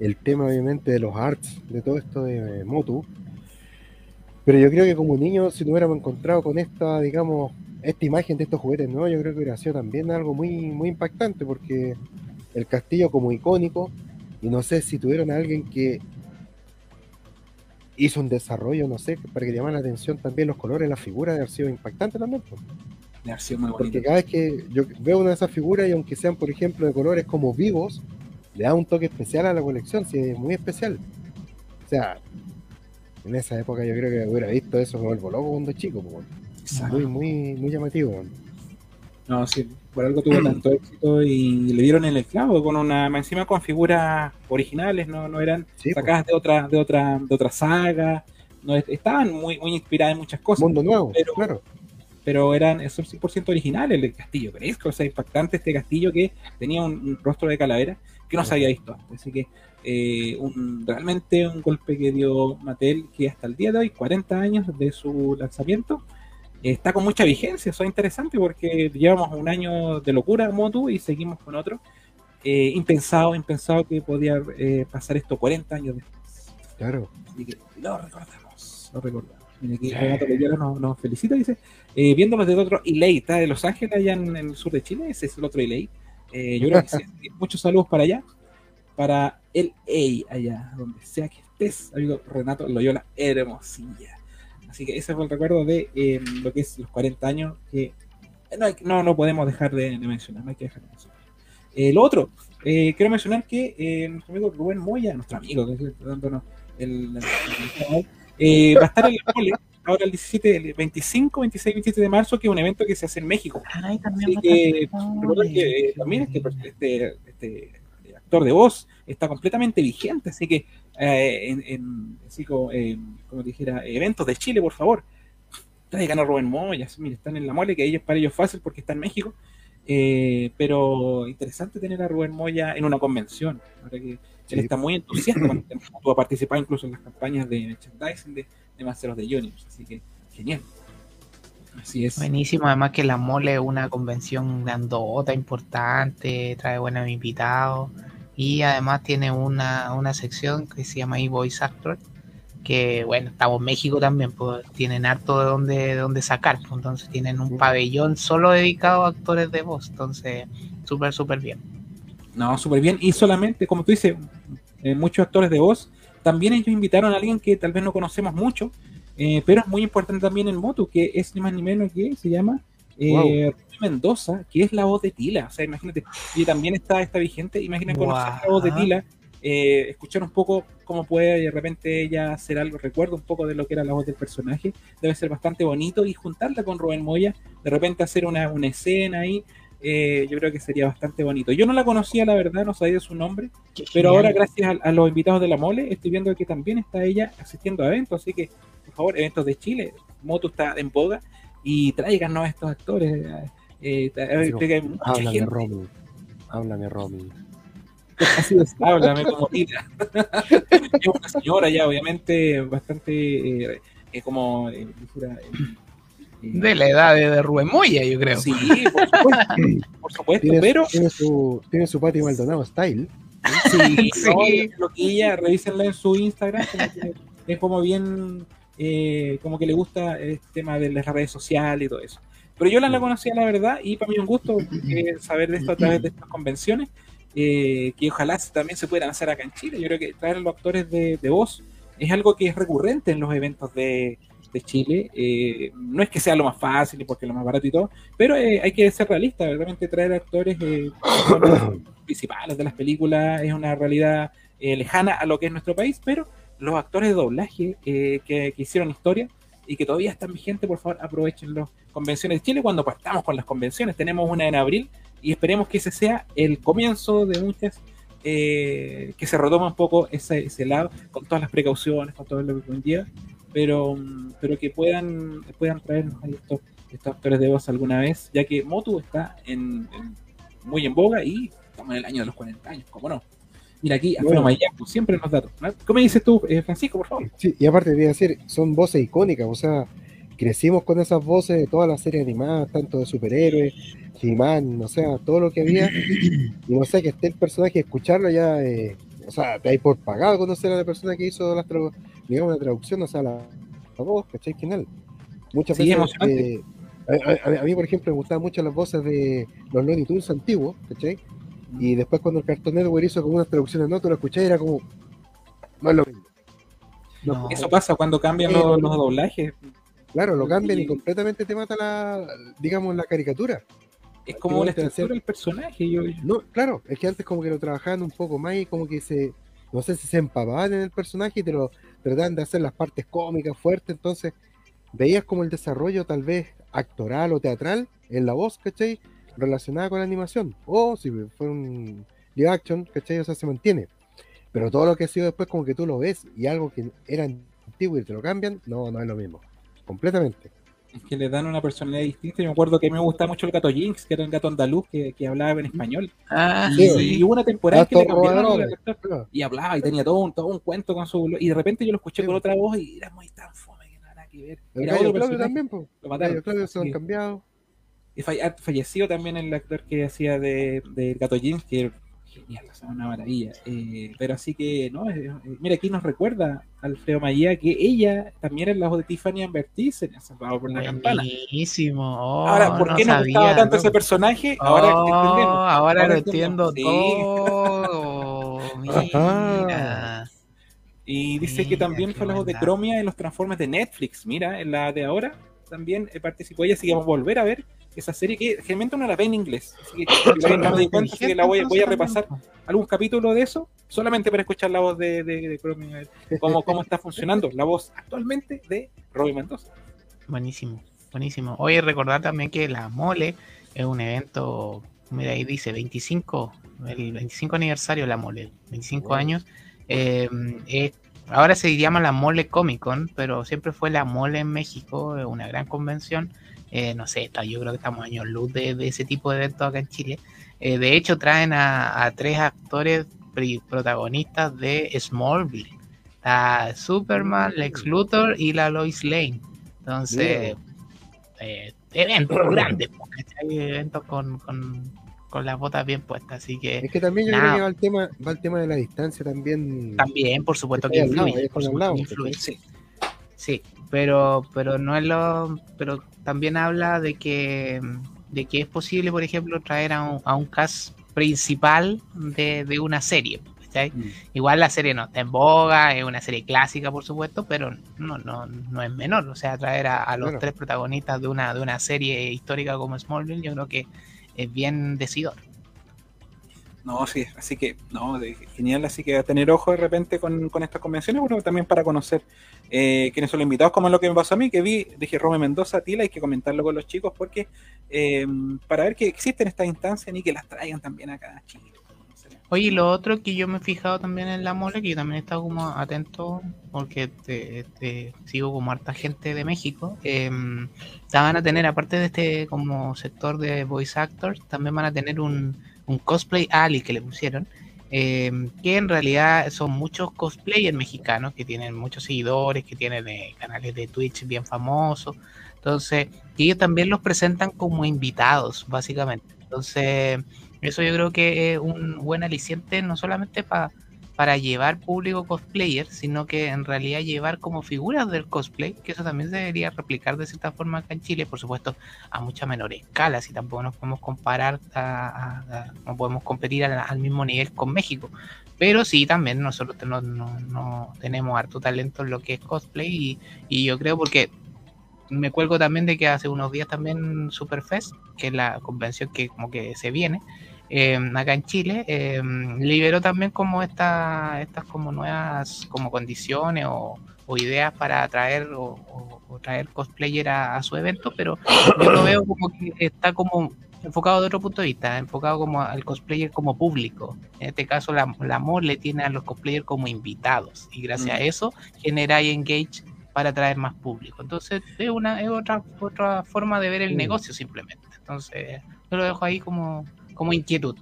el tema obviamente de los arts, de todo esto de Motu. Pero yo creo que como niño, si nos hubiéramos encontrado con esta, digamos, esta imagen de estos juguetes nuevos, yo creo que hubiera sido también algo muy, muy impactante, porque el castillo como icónico, y no sé si tuvieron a alguien que hizo un desarrollo, no sé, para que llamara la atención también los colores las figuras, de haber sido impactante también. pues. De haber sido muy Porque bonito. cada vez que yo veo una de esas figuras y aunque sean, por ejemplo, de colores como vivos, le da un toque especial a la colección, sí, es muy especial. O sea, en esa época yo creo que hubiera visto eso, me vuelvo loco cuando chico, pues, muy, muy, muy llamativo. No, sí, por algo tuvo tanto éxito y le dieron el clavo con una, más encima con figuras originales, no, no eran Sí, pues, sacadas de otra, de otra, de otra saga, no, estaban muy, muy inspiradas en muchas cosas. mundo nuevo, pero- claro. Pero eran son 100% originales el castillo Cresco, o sea, impactante este castillo que tenía un, un rostro de calavera que no se había visto antes. Así que eh, un- realmente un golpe que dio Mattel que hasta el día de hoy, 40 años de su lanzamiento, eh, está con mucha vigencia. Eso es interesante porque llevamos un año de locura Motu y seguimos con otro. Eh, impensado, impensado que podía eh, pasar esto 40 años después. Claro. Así que lo recordamos, lo recordamos. Renato Loyola nos, nos felicita, dice, eh, viéndonos desde otro Iley, está de Los Ángeles, allá en, en el sur de Chile, ese es el otro Iley. Eh, yo creo que sí, muchos saludos para allá, para el EI allá, donde sea que estés, amigo Renato Loyola Hermosilla. Así que ese fue el recuerdo de eh, lo que es los 40 años que no, hay- no, no podemos dejar de, de mencionar, no hay que dejar de mencionar. Eh, lo otro, eh, quiero mencionar que eh, nuestro amigo Rubén Moya, nuestro amigo, que es dándonos el, el- eh, *laughs* va a estar en la mole ahora el 17, el 25, 26, 27 de marzo, que es un evento que se hace en México. Ay, también Así que recuerden que eh, también este, este, este actor de voz está completamente vigente, así que eh, en, en- así como, eh, como dijera, eventos de Chile, por favor, traigan a Rubén Moya, mire, están en la mole, que ellos para ellos es fácil porque está en México, eh, pero interesante tener a Rubén Moya en una convención, ahora que Sí. él está muy entusiasta, con el tema, va a participar incluso en las campañas de merchandising de, de Masteros de Universe, así que genial. Así es. Buenísimo, además que la mole es una convención grandota, importante, trae buenos invitados y además tiene una, una sección que se llama eVoice Actor, que bueno, estamos en México también, pues tienen harto de donde, de donde sacar, pues, entonces tienen un pabellón solo dedicado a actores de voz, entonces súper, súper bien. No, súper bien. Y solamente, como tú dices, eh, muchos actores de voz, también ellos invitaron a alguien que tal vez no conocemos mucho, eh, pero es muy importante también en Motu, que es ni más ni menos que se llama eh, Rubí Mendoza, que es la voz de Tila. O sea, imagínate, y también está, está vigente. Imaginen conocer Guau. la voz de Tila, eh, escuchar un poco cómo puede de repente ella hacer algo, recuerdo un poco de lo que era la voz del personaje, debe ser bastante bonito y juntarla con Rubén Moya, de repente hacer una, una escena ahí, eh, yo creo que sería bastante bonito. Yo no la conocía, la verdad, no sabía su nombre, pero ahora gracias a, a los invitados de la mole estoy viendo que también está ella asistiendo a eventos, así que por favor, eventos de Chile, Moto está en boga y tráiganos a estos actores. Eh, eh, hay mucha Háblame, gente. Romy. Háblame, Romy. *laughs* Así es, háblame como tira. *laughs* es una señora ya, obviamente, bastante eh, eh, como De la edad de, de Rubén Moya, yo creo. Sí, por supuesto, por supuesto, Tiene, pero tiene su, tiene su Pati Maldonado style. sí, Sí. no, lo que ella, revísenla en su Instagram, como que es como bien, eh, como que le gusta el tema de las redes sociales y todo eso. Pero yo la, la conocía, la verdad, y para mí es un gusto eh, saber de esto a través de estas convenciones, eh, que ojalá también se puedan hacer acá en Chile. Yo creo que traer a los actores de, de voz es algo que es recurrente en los eventos de, de Chile. Eh, no es que sea lo más fácil porque es lo más barato y todo, pero eh, hay que ser realista, realmente traer actores eh, *coughs* principales de las películas es una realidad eh, lejana a lo que es nuestro país, pero los actores de doblaje eh, que, que hicieron historia y que todavía están vigentes, por favor, aprovechen las convenciones de Chile cuando partamos con las convenciones. Tenemos una en abril y esperemos que ese sea el comienzo de muchas, eh, que se retome un poco ese, ese lado, con todas las precauciones, con todo lo que conlleva, pero, pero que puedan, puedan traernos ahí estos, estos actores de voz alguna vez, ya que Motu está en, en- muy en boga y estamos en el año de los 40 años, ¿cómo no? Mira aquí, Bueno. Mayaco, siempre en los datos. ¿no? ¿Qué me dices tú, eh, Francisco, por favor? Sí, y aparte te voy a decir, son voces icónicas, o sea, crecimos con esas voces de todas las series animadas, tanto de superhéroes, He-Man, o sea, todo lo que había, y no sé, que esté el personaje, escucharlo ya, eh, o sea, te hay por pagado conocer a la persona que hizo la, digamos, la traducción, o sea, la, la voz, ¿cachai? Genial. Muchas Sí, veces, eh, a, a- a mí, por ejemplo, me gustaban mucho las voces de los Looney Tunes antiguos, ¿cachai? Y después cuando el Cartoon Network hizo como unas traducciones, no, tú lo escuché y era como, no es lo mismo. No. Eso pasa cuando cambian los, los doblajes. Claro, lo cambian y completamente te mata la, digamos, la caricatura. Es como la estructura del personaje. Yo, No, claro, es que antes como que lo trabajaban un poco más y como que se, no sé si se empapaban en el personaje y te lo trataban de hacer las partes cómicas fuertes, entonces veías como el desarrollo tal vez actoral o teatral en la voz, ¿cachai? Relacionada con la animación. O si fue un live action, ¿cachai? O sea, se mantiene. Pero todo lo que ha sido después como que tú lo ves y algo que era antiguo y te lo cambian, no, no es lo mismo. Completamente. Es que le dan una personalidad distinta. Yo me acuerdo que a mí me gustaba mucho el gato Jinx, que era un gato andaluz que, que hablaba en español. Ah, Y, Sí. y hubo una temporada que le cambiaron al actor. Y hablaba y tenía todo un, todo un cuento con su y de repente yo lo escuché Sí, con po. otra voz y era muy tan fome que no era nada que ver El era otro Claudio también, pues. Lo mataron. Claudio se han cambiado. y falle- ha fallecido también el actor que hacía de, de Gato Jeans que era genial o sea, una maravilla Eh, pero así que no eh, mira aquí nos recuerda Alfredo Mayía que ella también es la voz de Tiffany Amber Thiessen en Salvador por la campana buenísimo. Oh, ahora ¿por no qué nos sabía, gustaba tanto no. ese personaje? ahora Oh, entendemos ahora Ahora lo entiendo sí. todo. *laughs* Mira. Y dice que también fue la voz de buena. Chromia en los Transformers de Netflix. Mira, en la de ahora también eh, participó ella, así que vamos a volver a ver esa serie que generalmente uno la ve en inglés. Así que, no me di cuenta, así que la voy, voy a repasar algún capítulo de eso, solamente para escuchar la voz de, de, de Chrome, cómo, cómo está funcionando la voz actualmente de Robin Mendoza. Buenísimo, buenísimo. Hoy recordar también que la Mole es un evento, mira ahí dice 25, el 25 aniversario de la Mole, 25 años. Eh, ahora se llama la Mole Comic Con, pero siempre fue la Mole en México, una gran convención. Eh, no sé, yo creo que estamos años luz de, ese tipo de eventos acá en Chile. Eh, de hecho, traen a, tres actores protagonistas de Smallville. Está Superman, Lex Luthor y la Lois Lane. Entonces, eh, eventos *clears throat* grandes, eventos con, con, con, las botas bien puestas. Así que. Es que también yo creo que va el, tema, va el tema de la distancia también. También, por supuesto que influye. sí. sí, pero, pero no es lo. Pero también habla de que, de que es posible, por ejemplo, traer a un, a un cast principal de, de una serie. Mm. Igual la serie no está en boga, es una serie clásica, por supuesto, pero no, no, no es menor. O sea, traer a, los tres protagonistas de una, de una serie histórica como Smallville, yo creo que es bien decidor. No, sí, así que, no, genial, así que a tener ojo de repente con, estas convenciones, bueno, también para conocer eh, quiénes son los invitados, como es lo que me pasó a mí, que vi, dije, Rome Mendoza, Tila, hay que comentarlo con los chicos, porque eh, para ver que existen estas instancias y que las traigan también acá a Chile. Oye, lo otro que yo me he fijado también en la mole, que yo también he estado como atento, porque sigo como harta gente de México, eh, van a tener, aparte de este como sector de voice actors, también van a tener un, cosplay Ali que le pusieron, em, que en realidad son muchos cosplayers mexicanos que tienen muchos seguidores, que tienen eh, canales de Twitch bien famosos, entonces, ellos también los presentan como invitados, básicamente. Entonces, eso yo creo que es un buen aliciente no solamente para llevar público cosplayer, sino que en realidad llevar como figuras del cosplay, que eso también se debería replicar de cierta forma acá en Chile, por supuesto a mucha menor escala, si tampoco nos podemos comparar, no podemos competir al, mismo nivel con México, pero sí también nosotros no, tenemos harto talento en lo que es cosplay y, y yo creo porque me cuelgo también de que hace unos días también Superfest, que es la convención que como que se viene, Em, acá en Chile, eh, liberó también como esta, estas como nuevas como condiciones o, ideas para atraer o, traer cosplayer a, su evento, pero yo lo veo como que está como enfocado de otro punto de vista, enfocado como al cosplayer como público. En este caso, la, la le tiene a los cosplayers como invitados y gracias a mm. eso genera engage para atraer más público. Entonces, es una es otra otra forma de ver el mm. negocio simplemente. Entonces, yo lo dejo ahí como como inquietud.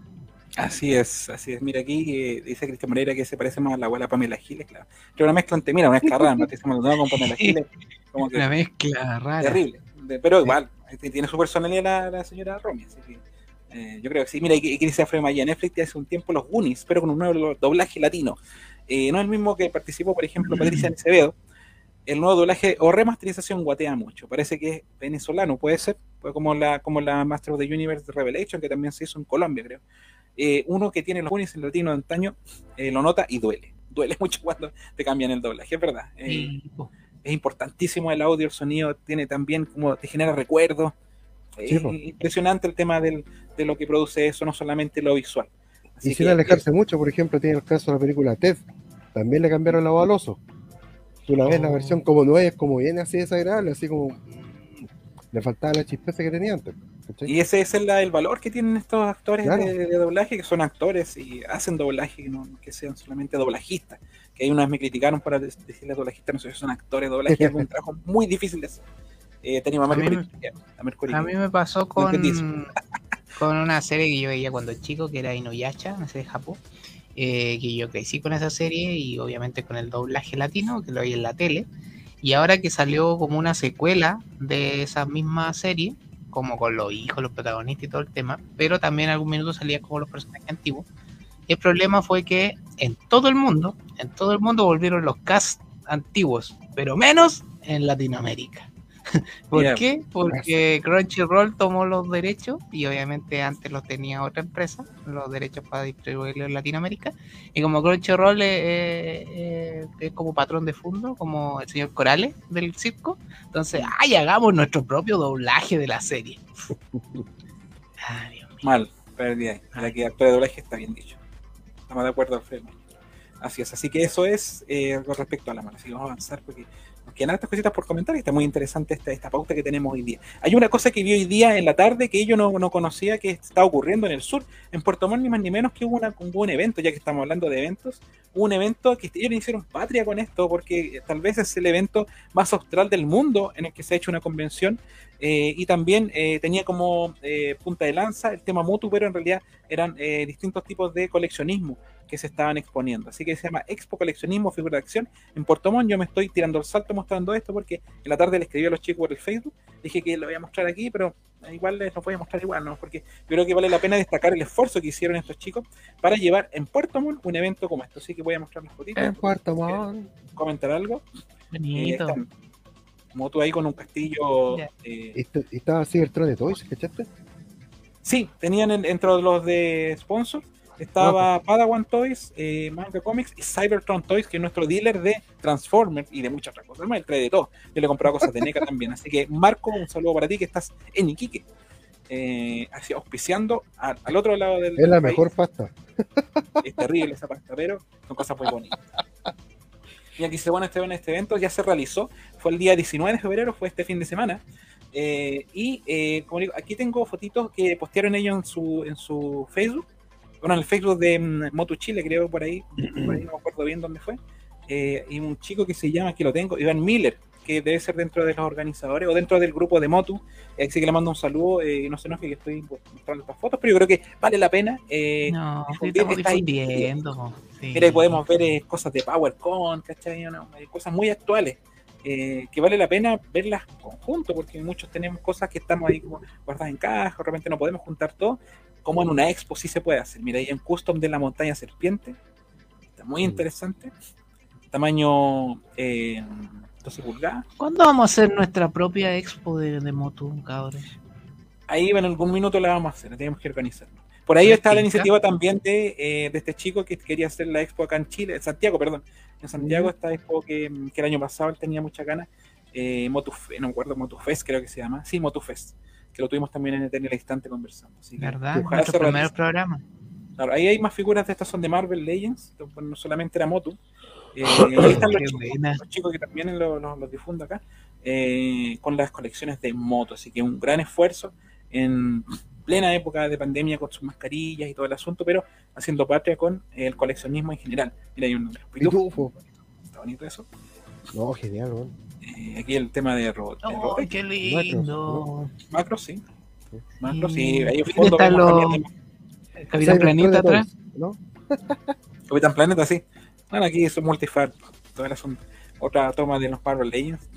Así es, así es. Mira aquí dice Cristian Moreira que se parece más a la abuela Pamela Giles, claro. Pero una mezcla entre, mira, una mezcla rara, no te con Pamela Giles. Como que una mezcla rara. Terrible. Pero igual, este, tiene su personalidad la, señora Romy, así que eh, yo creo que sí. Mira, aquí dice Alfredo Maya, Netflix hace un tiempo los Goonies, pero con un nuevo doblaje latino. Eh, no es el mismo que participó, por ejemplo, Patricia Acevedo. El nuevo doblaje o remasterización guatea mucho. Parece que es venezolano, puede ser como la, como la Master of the Universe Revelation, que también se hizo en Colombia, creo. Eh, uno que tiene los unis en latino de antaño eh, lo nota y duele. Duele *laughs* mucho cuando te cambian el doblaje, es verdad. Eh, es importantísimo el audio, el sonido, tiene también como te genera recuerdos. es impresionante el tema del, de lo que produce eso, no solamente lo visual. y sin alejarse mucho, por ejemplo, tiene el caso de la película Ted, también le cambiaron la voz al oso. Tú la ves la versión como no es, como viene así desagradable, así como le faltaba la chispeza que tenía antes. Y ese, es el, valor que tienen estos actores de, doblaje, que son actores y hacen doblaje, no que sean solamente doblajistas. Que hay una vez me criticaron para decirle doblajistas, no sé si son actores de doblaje, es un *laughs* trabajo muy difícil de hacer. Eh, a, mí, me pasó con, *laughs* con una serie que yo veía cuando chico, que era Inuyasha, una serie de Japón. Eh, que yo crecí con esa serie y obviamente con el doblaje latino, que lo vi en la tele. Y ahora que salió como una secuela de esa misma serie, como con los hijos, los protagonistas y todo el tema, pero también algún minuto salía como los personajes antiguos. El problema fue que en todo el mundo, en todo el mundo volvieron los cast antiguos, pero menos en Latinoamérica. *laughs* ¿Por qué? Porque Crunchyroll tomó los derechos y obviamente antes los tenía otra empresa, los derechos para distribuirlos en Latinoamérica. Y como Crunchyroll es, es- es- como patrón de fondo, como el señor Corales del circo, entonces, ¡ay, hagamos nuestro propio doblaje de la serie! Ay, *laughs* Dios mío. Mal, perdí ahí. La que actor de doblaje está bien dicho. Estamos de acuerdo, Alfredo. Así es, así que eso es eh, con respecto a la mano. Así que vamos a avanzar porque quedan estas cositas por comentar y está muy interesante esta, esta pauta que tenemos hoy día. Hay una cosa que vi hoy día en la tarde que yo no, no conocía que está ocurriendo en el sur. En Puerto Montt, ni más ni menos que hubo, una, hubo un evento, ya que estamos hablando de eventos, hubo un evento que ellos hicieron patria con esto porque tal vez es el evento más austral del mundo en el que se ha hecho una convención eh, y también eh, tenía como eh, punta de lanza el tema mutuo, pero en realidad eran distintos tipos de coleccionismo que se estaban exponiendo. Así que se llama Expo Coleccionismo Figura de Acción en Puerto Montt. Yo me estoy tirando el salto mostrando esto porque en la tarde le escribí a los chicos por el Facebook. Dije que lo voy a mostrar aquí, pero igual les lo voy a mostrar igual, ¿no? Porque yo creo que vale la pena destacar el esfuerzo que hicieron estos chicos para llevar en Puerto Montt un evento como esto. Así que voy a mostrar las fotitos. En Puerto Montt. Comentar algo. Eh, Bonito. están Moto ahí con un castillo. Eh, Estaba Cybertron de Toys, ¿cachaste? Sí, tenían en- dentro de los de sponsor. Estaba Padawan Toys, eh, Manga Comics y Cybertron Toys, que es nuestro dealer de Transformers y de muchas otras cosas más. Él trae de todo. Yo le he comprado cosas de NECA *laughs* también. Así que, Marco, un saludo para ti que estás en Iquique. Eh, así, auspiciando al, al otro lado del. Es la país. mejor pasta. Es terrible esa pasta, pero son cosas muy bonitas. Y aquí se bueno este, este evento, ya se realizó, fue el día 19 de febrero, fue este fin de semana. Eh, y eh, como digo, aquí tengo fotitos que postearon ellos en su, en su Facebook, bueno, en el Facebook de mm, Moto Chile, creo por ahí, por ahí *clears throat* no me acuerdo bien dónde fue. Eh, y un chico que se llama, aquí lo tengo, Iván Miller, que debe ser dentro de los organizadores o dentro del grupo de Motu. Eh, así que le mando un saludo, eh, no se enoje que estoy mostrando estas fotos, pero yo creo que vale la pena. eh, No, estamos esta- difundiendo. sí. Mira, ahí podemos ver eh, cosas de PowerCon, ¿cachai? No, hay cosas muy actuales eh, que vale la pena verlas conjunto, porque muchos tenemos cosas que estamos ahí como guardadas en caja, de repente no podemos juntar todo, como en una expo sí se puede hacer. Mira, ahí en Custom de la Montaña Serpiente, está muy Mm. interesante, tamaño eh, 12 pulgadas. ¿Cuándo vamos a hacer nuestra propia expo de, de Motu, cabrón? Ahí en algún minuto la vamos a hacer, tenemos que organizarlo. Por ahí ¿Me está la iniciativa también de, eh, de este chico que quería hacer la expo acá en Chile, en Santiago, perdón. En Santiago, esta expo que, que el año pasado él tenía muchas ganas. Eh, Motuf- no me acuerdo, Motufest creo que se llama. Sí, Motufest. Que lo tuvimos también en Eternal Instante conversando. Así que, ¿Verdad? ojalá Nuestro se primer realice. programa. Claro, ahí hay más figuras de estas, son de Marvel Legends. bueno, no solamente era Motu. Eh, *coughs* ahí están los chicos, los que también lo- lo- los difundo acá, eh, con las colecciones de moto. Así que un gran esfuerzo en plena época de pandemia con sus mascarillas y todo el asunto, pero haciendo patria con el coleccionismo en general. Mira, hay un de los pitufos. Pitufo. Está bonito eso. No, genial, weón. Eh, aquí el tema de robot. ¡Oh, robot. qué lindo! Macro, sí. Macro, Y- sí. Ahí en ¿dónde fondo están vemos los- también El Capitán Planeta atrás. ¿no? *laughs* Capitán Planeta, sí. Bueno, aquí es un multifar. El asunto. Otra toma de los Marvel Legends.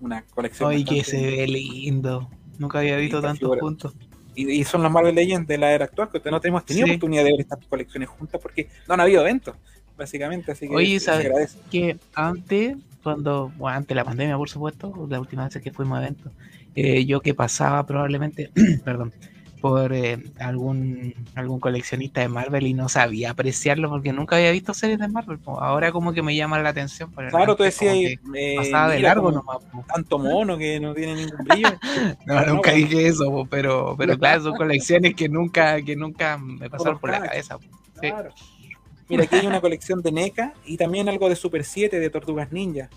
Una colección. Ay, que se ve lindo. Nunca había visto tantos juntos. Y, y son los Marvel Legends de la era actual, que no tenemos tenido Sí. oportunidad de ver estas colecciones juntas porque no han habido eventos, básicamente. Así que Oye, ¿sabes? Que antes, cuando, bueno, antes de la pandemia, por supuesto, la última vez que fuimos a eventos, eh, yo que pasaba probablemente, *clears throat* perdón, por eh, algún algún coleccionista de Marvel y no sabía apreciarlo porque nunca había visto series de Marvel. Ahora como que me llama la atención. pero Claro, tú decías, eh, pasaba de largo nomás. tanto mono que no tiene ningún brillo. *laughs* No, nunca dije eso, pero, pero claro, son *laughs* colecciones que nunca, que nunca me pasaron por la cabeza. Sí. Claro. Mira, aquí hay una colección de NECA y también algo de Super 7 de Tortugas Ninja.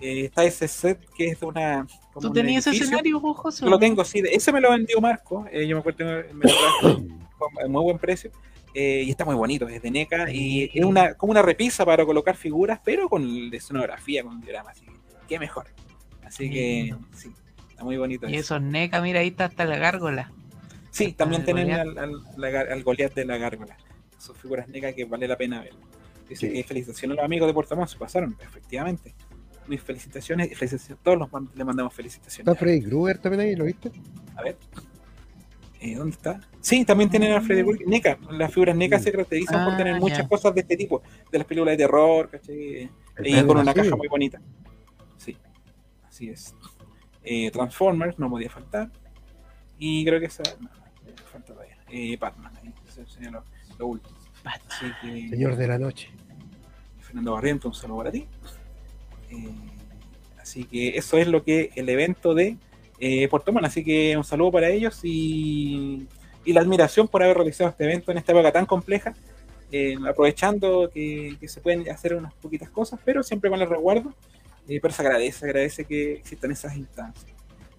Eh, está ese set que es de una. como ¿Tú un tenías ese escenario, vos, José? Yo lo tengo, sí. Ese me lo vendió Marco. eh, yo me acuerdo que me lo trajo *coughs* a muy buen precio. eh, y está muy bonito, es de NECA. Y es una, como una repisa para colocar figuras, pero con de escenografía, con diorama. Así que, qué mejor. Así que, sí, está muy bonito. Y eso. esos NECA, mira, ahí está hasta la gárgola. Sí, también al tienen al, al, al Goliath de la gárgola. Son figuras NECA que vale la pena ver. Dice Sí. que felicitaciones a los amigos de Puerto Montt, se pasaron, efectivamente. Mis felicitaciones y felicitaciones, todos los le mandamos felicitaciones. Está Freddy Krueger también ahí, ¿lo viste? A ver. Eh, ¿Dónde está? Sí, también tienen a Freddy Krueger. NECA. Las figuras NECA Mm. se caracterizan por Ah, tener muchas cosas de este tipo, de las películas de terror, ¿cachai? El Y con una caja muy bonita. Sí, así es. Eh, Transformers, no podía faltar. Y creo que esa. No, no, falta todavía. Eh, Batman, ahí, lo, último. Así que, Señor de la noche. Fernando Barriento, un saludo para ti. Eh, así que eso es lo que el evento de eh, Puerto Montt. Así que un saludo para ellos y, y la admiración por haber realizado este evento en esta época tan compleja. eh, aprovechando que, que se pueden hacer unas poquitas cosas, pero siempre con el resguardo. Eh, pero se agradece, agradece que existan esas instancias.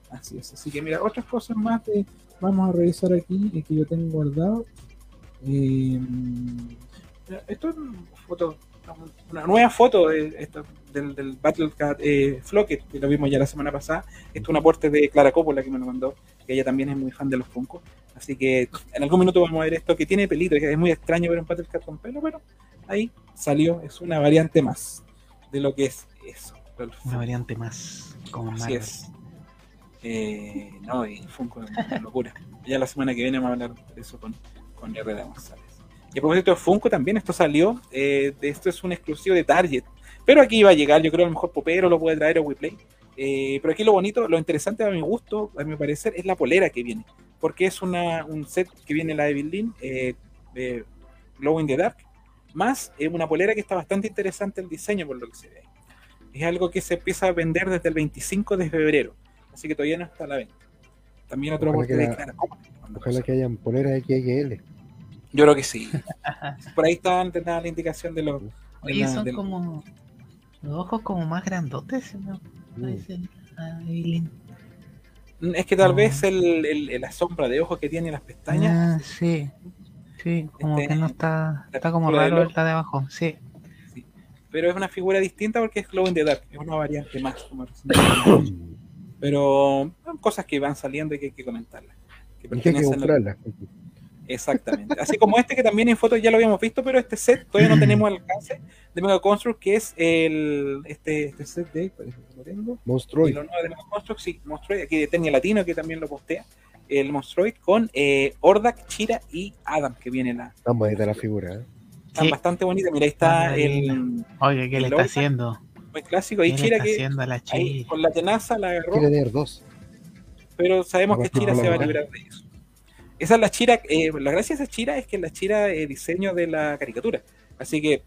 Así es. Así que mira, otras cosas más que vamos a revisar aquí y que yo tengo guardado. Eh, esto es una foto, una nueva foto de, esta- del, del Battle Cat eh, Flocket, que lo vimos ya la semana pasada. Esto es un aporte de Clara Coppola que me lo mandó, que ella también es muy fan de los Funko. Así que en algún minuto vamos a ver esto que tiene pelito, que es muy extraño ver un Battle Cat con pelo, pero ahí salió, es una variante más de lo que es eso. Una variante más como Así Marvel. es. Eh, no, y Funko es una locura. Ya la semana que viene vamos a hablar de eso con, con Herrera González. Y a propósito de Funko también, esto salió, eh, esto es un exclusivo de Target. Pero aquí va a llegar, yo creo a lo mejor Popero lo puede traer o WePlay. Eh, pero aquí lo bonito, lo interesante a mi gusto, a mi parecer, es la polera que viene. Porque es una, un set que viene la de Berlin, eh, de Glow in the Dark, más eh, una polera que está bastante interesante el diseño por lo que se ve. Es algo que se empieza a vender desde el 25 de febrero, así que todavía no está a la venta. También otro Ojalá de la- Clara. Ojalá que hayan poleras XXL. Yo creo que sí. *laughs* Por ahí está está la indicación de los. de Oye, la- son de- como los ojos como más grandotes, ¿no? Mm. Parece a Evelyn. Es que tal vez el, el- la sombra de ojos que tiene las pestañas. Ah, sí. Sí, como Este, que no está. Está como de raro la de abajo, sí. Pero es una figura distinta porque es Glow in the Dark. Es una variante más. como *coughs* pero son cosas que van saliendo y que hay que comentarlas. Que Y que hay que pertenecen a- comprarla. Exactamente. Así como este que también en fotos ya lo habíamos visto, pero este set todavía no tenemos al alcance de Mega Construct, que es el este, este set de lo tengo. Monstroid. de Mega Construct, sí, Monstroid, aquí de Tenia Latino, que también lo postea. El Monstroid con eh, Ordak, Chira y Adam, que viene la. Tan bonita la figura. ¿eh? Están Sí. bastante bonitas. Mira, ahí está el Oye, ¿qué ¿Y le está haciendo? muy clásico. ¿Qué Ahí Chira que haciendo a la ahí Chira? con la tenaza la agarró, Quiere tener dos. pero sabemos que Chira se va a librar de eso. Esa es la Chira, eh, la gracia de esa Chira es que es la Chira eh, diseño de la caricatura. Así que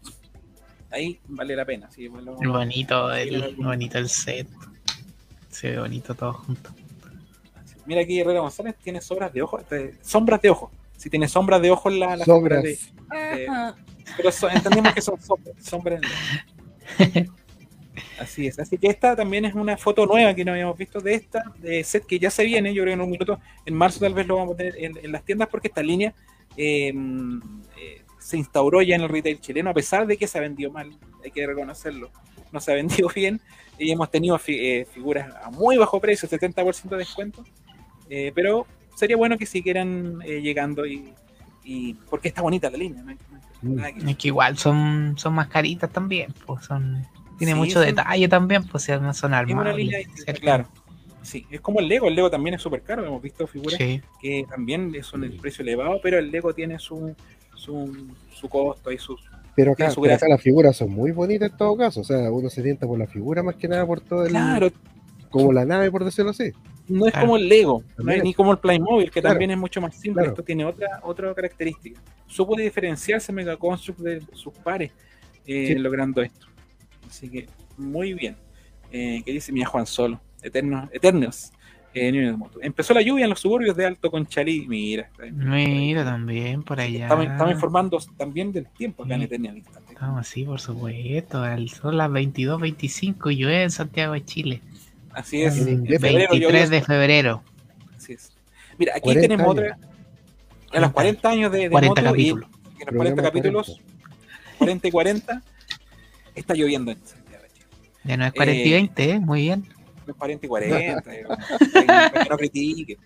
ahí vale la pena. Sí, bueno, Bonito el, bonito el set. Se ve bonito todo junto. Mira aquí Herrera González tiene sombras de ojo. este, sombras de ojo. Si tiene sombras de ojo la, la Sobras. de, de- pero so- entendemos que son sombras. sombras de- *laughs* Así es. Así que esta también es una foto nueva que no habíamos visto de esta de set que ya se viene. Yo creo que en un minuto, en marzo tal vez lo vamos a tener en, en las tiendas porque esta línea eh, eh, se instauró ya en el retail chileno a pesar de que se ha vendido mal. Hay que reconocerlo. No se ha *laughs* vendido bien y hemos tenido fi- eh, figuras a muy bajo precio, 70% de descuento. Eh, pero sería bueno que siguieran eh, llegando y, y porque está bonita la línea. no que- Es que igual son, son más caritas también, pues son. Tiene Sí, mucho detalle también, pues si no son ¿cierto? claro. Sí, es como el Lego. El Lego también es súper caro. Hemos visto figuras Sí. que también son el precio elevado, pero el Lego tiene su, su, su costo y sus. Pero acá, Tiene su pero gracia. acá las figuras son muy bonitas en todo caso. O sea, uno se tienta por la figura más que nada por todo el. Claro, Como la nave, por decirlo así. no es Claro. como el Lego, no es ni como el Playmobil, que Claro. también es mucho más simple. Claro. Esto tiene otra, otra característica. Supo diferenciarse Mega Construct de sus pares eh, Sí. logrando esto. Así que, muy bien. Eh, ¿Qué dice Mía Juan Solo? Eternos. Eternos. Eh, Niño de Moto. Empezó la lluvia en los suburbios de Alto Conchalí. Mira. Mira también por allá. Estamos, estamos informando también del tiempo acá en Sí. Eternia al instante. Estamos así, por supuesto. Son las 22.25 y llueve en Santiago de Chile. Así es. En En inglés. febrero 23 de febrero. Así es. Mira, aquí 40 tenemos años. otra. A los 40 años de, de 40 moto capítulos. y en los Programa 40 capítulos, 40 y 40, está lloviendo en Santiago de Chile. Ya no es 40 y Eh, 20, ¿eh? Muy bien. Los 40 y 40, eh, para *laughs* que no critique.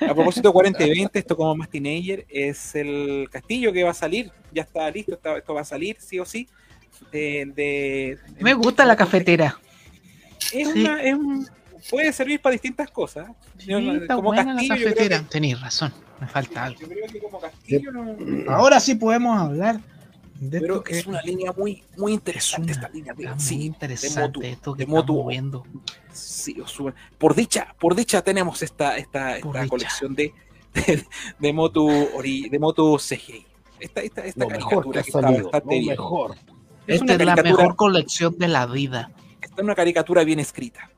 A propósito de 40 y 20, esto como más teenager, es el castillo que va a salir, ya está listo, está- esto va a salir sí o sí. eh, de, Me gusta la cafetera. Es sí. una, es un- puede servir para distintas cosas. Sí, no- como buena la castillo, creo cafetera. Tenéis razón, me falta algo. Yo creo que como castillo no- Ahora sí podemos hablar De Pero que- es una línea muy, muy es interesante una- esta línea. de- está muy sí, interesante Motu, esto que de estamos viendo. Sí, Osuna. Por dicha, por dicha tenemos esta, esta, esta colección de, de, de Motu ori- de Motu CGI. Esta, esta, esta que caricatura que está salido. bastante Lo bien. mejor. Es Esta es la mejor colección de la vida. esta es una caricatura bien escrita.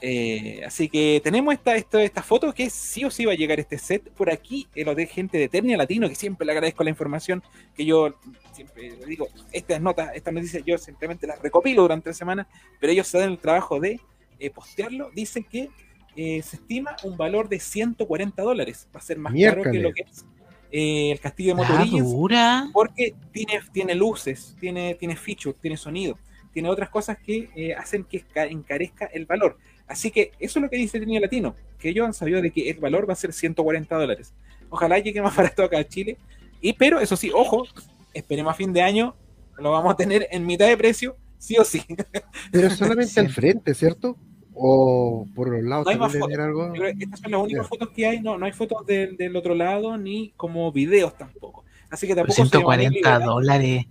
Eh, así que tenemos esta, esta, esta foto que sí o sí va a llegar este set. Por aquí lo de gente de Eternia Latino, que siempre le agradezco la información que yo siempre le digo, estas notas, estas noticias yo simplemente las recopilo durante la semana, pero ellos se dan el trabajo de eh, postearlo. Dicen que eh, se estima un valor de 140 dólares. Va a ser más caro que lo que es eh, el castillo de La Motorillens dura. porque tiene, tiene luces, tiene, tiene feature, tiene sonido, tiene otras cosas que eh, hacen que encarezca el valor. Así que eso es lo que dice Tenía Latino, que ellos han sabido de que el valor va a ser 140 dólares. Ojalá llegue más *laughs* barato acá a Chile. Y pero eso sí, ojo, esperemos a fin de año, lo vamos a tener en mitad de precio, sí o sí. *laughs* Pero solamente Sí. al frente, ¿cierto? O por los lados No hay más fotos. algo. Estas son las únicas fotos que hay, no, no hay fotos del, del otro lado, ni como videos tampoco. Así que tampoco se van a 140 liberar. dólares.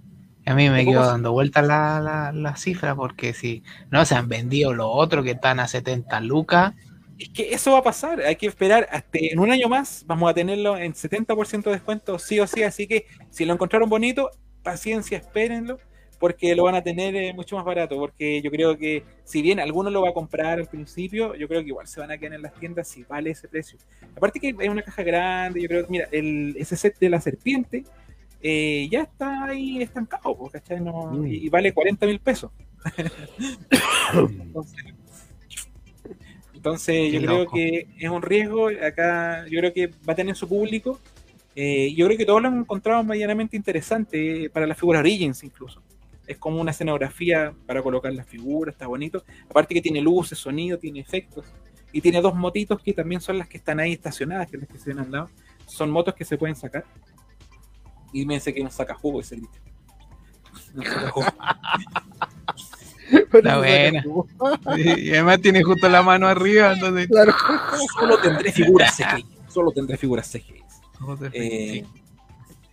A mí me quedo dando vuelta la, la, la cifra porque si no se han vendido los otros que están a 70 lucas, Es que eso va a pasar, hay que esperar hasta en un año más, vamos a tenerlo en 70% de descuento sí o sí, así que si lo encontraron bonito, paciencia, espérenlo, porque lo van a tener eh, mucho más barato, porque yo creo que si bien alguno lo va a comprar al principio, yo creo que igual se van a quedar en las tiendas si vale ese precio. Aparte que es una caja grande, yo creo que, mira, el, ese set de la serpiente eh, ya está ahí estancado, ¿cachai? No- Mm. y, vale 40 mil pesos. *coughs* Entonces, entonces yo creo que es un riesgo, acá yo creo que va a tener su público. Eh, yo creo que todos lo han encontrado medianamente interesante eh, para la figura Origins incluso. Es como una escenografía para colocar las figuras, está bonito. Aparte que tiene luces, sonido, tiene efectos. Y tiene dos motitos que también son las que están ahí estacionadas, que es las que se ven al lado. Son motos que se pueden sacar. Y me dice que no saca jugo ese grito. No saca *laughs* jugo. Está buena. y además tiene justo la mano arriba, entonces Claro. Solo tendré figuras CGI. Solo tendré figuras CGI. Eh,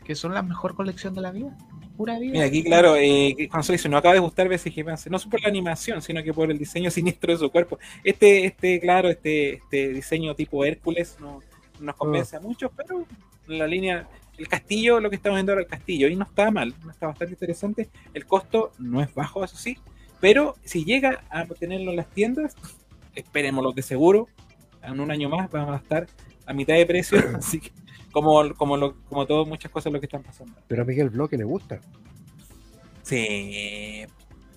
que son la mejor colección de la vida, pura vida. Mira, aquí, claro, eh, se dice, no acaba de gustar BCG no por la animación, sino que por el diseño siniestro de su cuerpo. Este, este claro, este, este diseño tipo Hércules no no nos convence a muchos, pero la línea, el castillo, lo que estamos viendo ahora, el castillo, y no está mal, no está bastante interesante. El costo no es bajo, eso sí, pero si llega a tenerlo en las tiendas, esperémoslo de seguro, en un año más vamos a estar a mitad de precio, *coughs* así que como, como, lo, como todo, muchas cosas lo que están pasando. Pero a Miguel Bloque le gusta. Sí.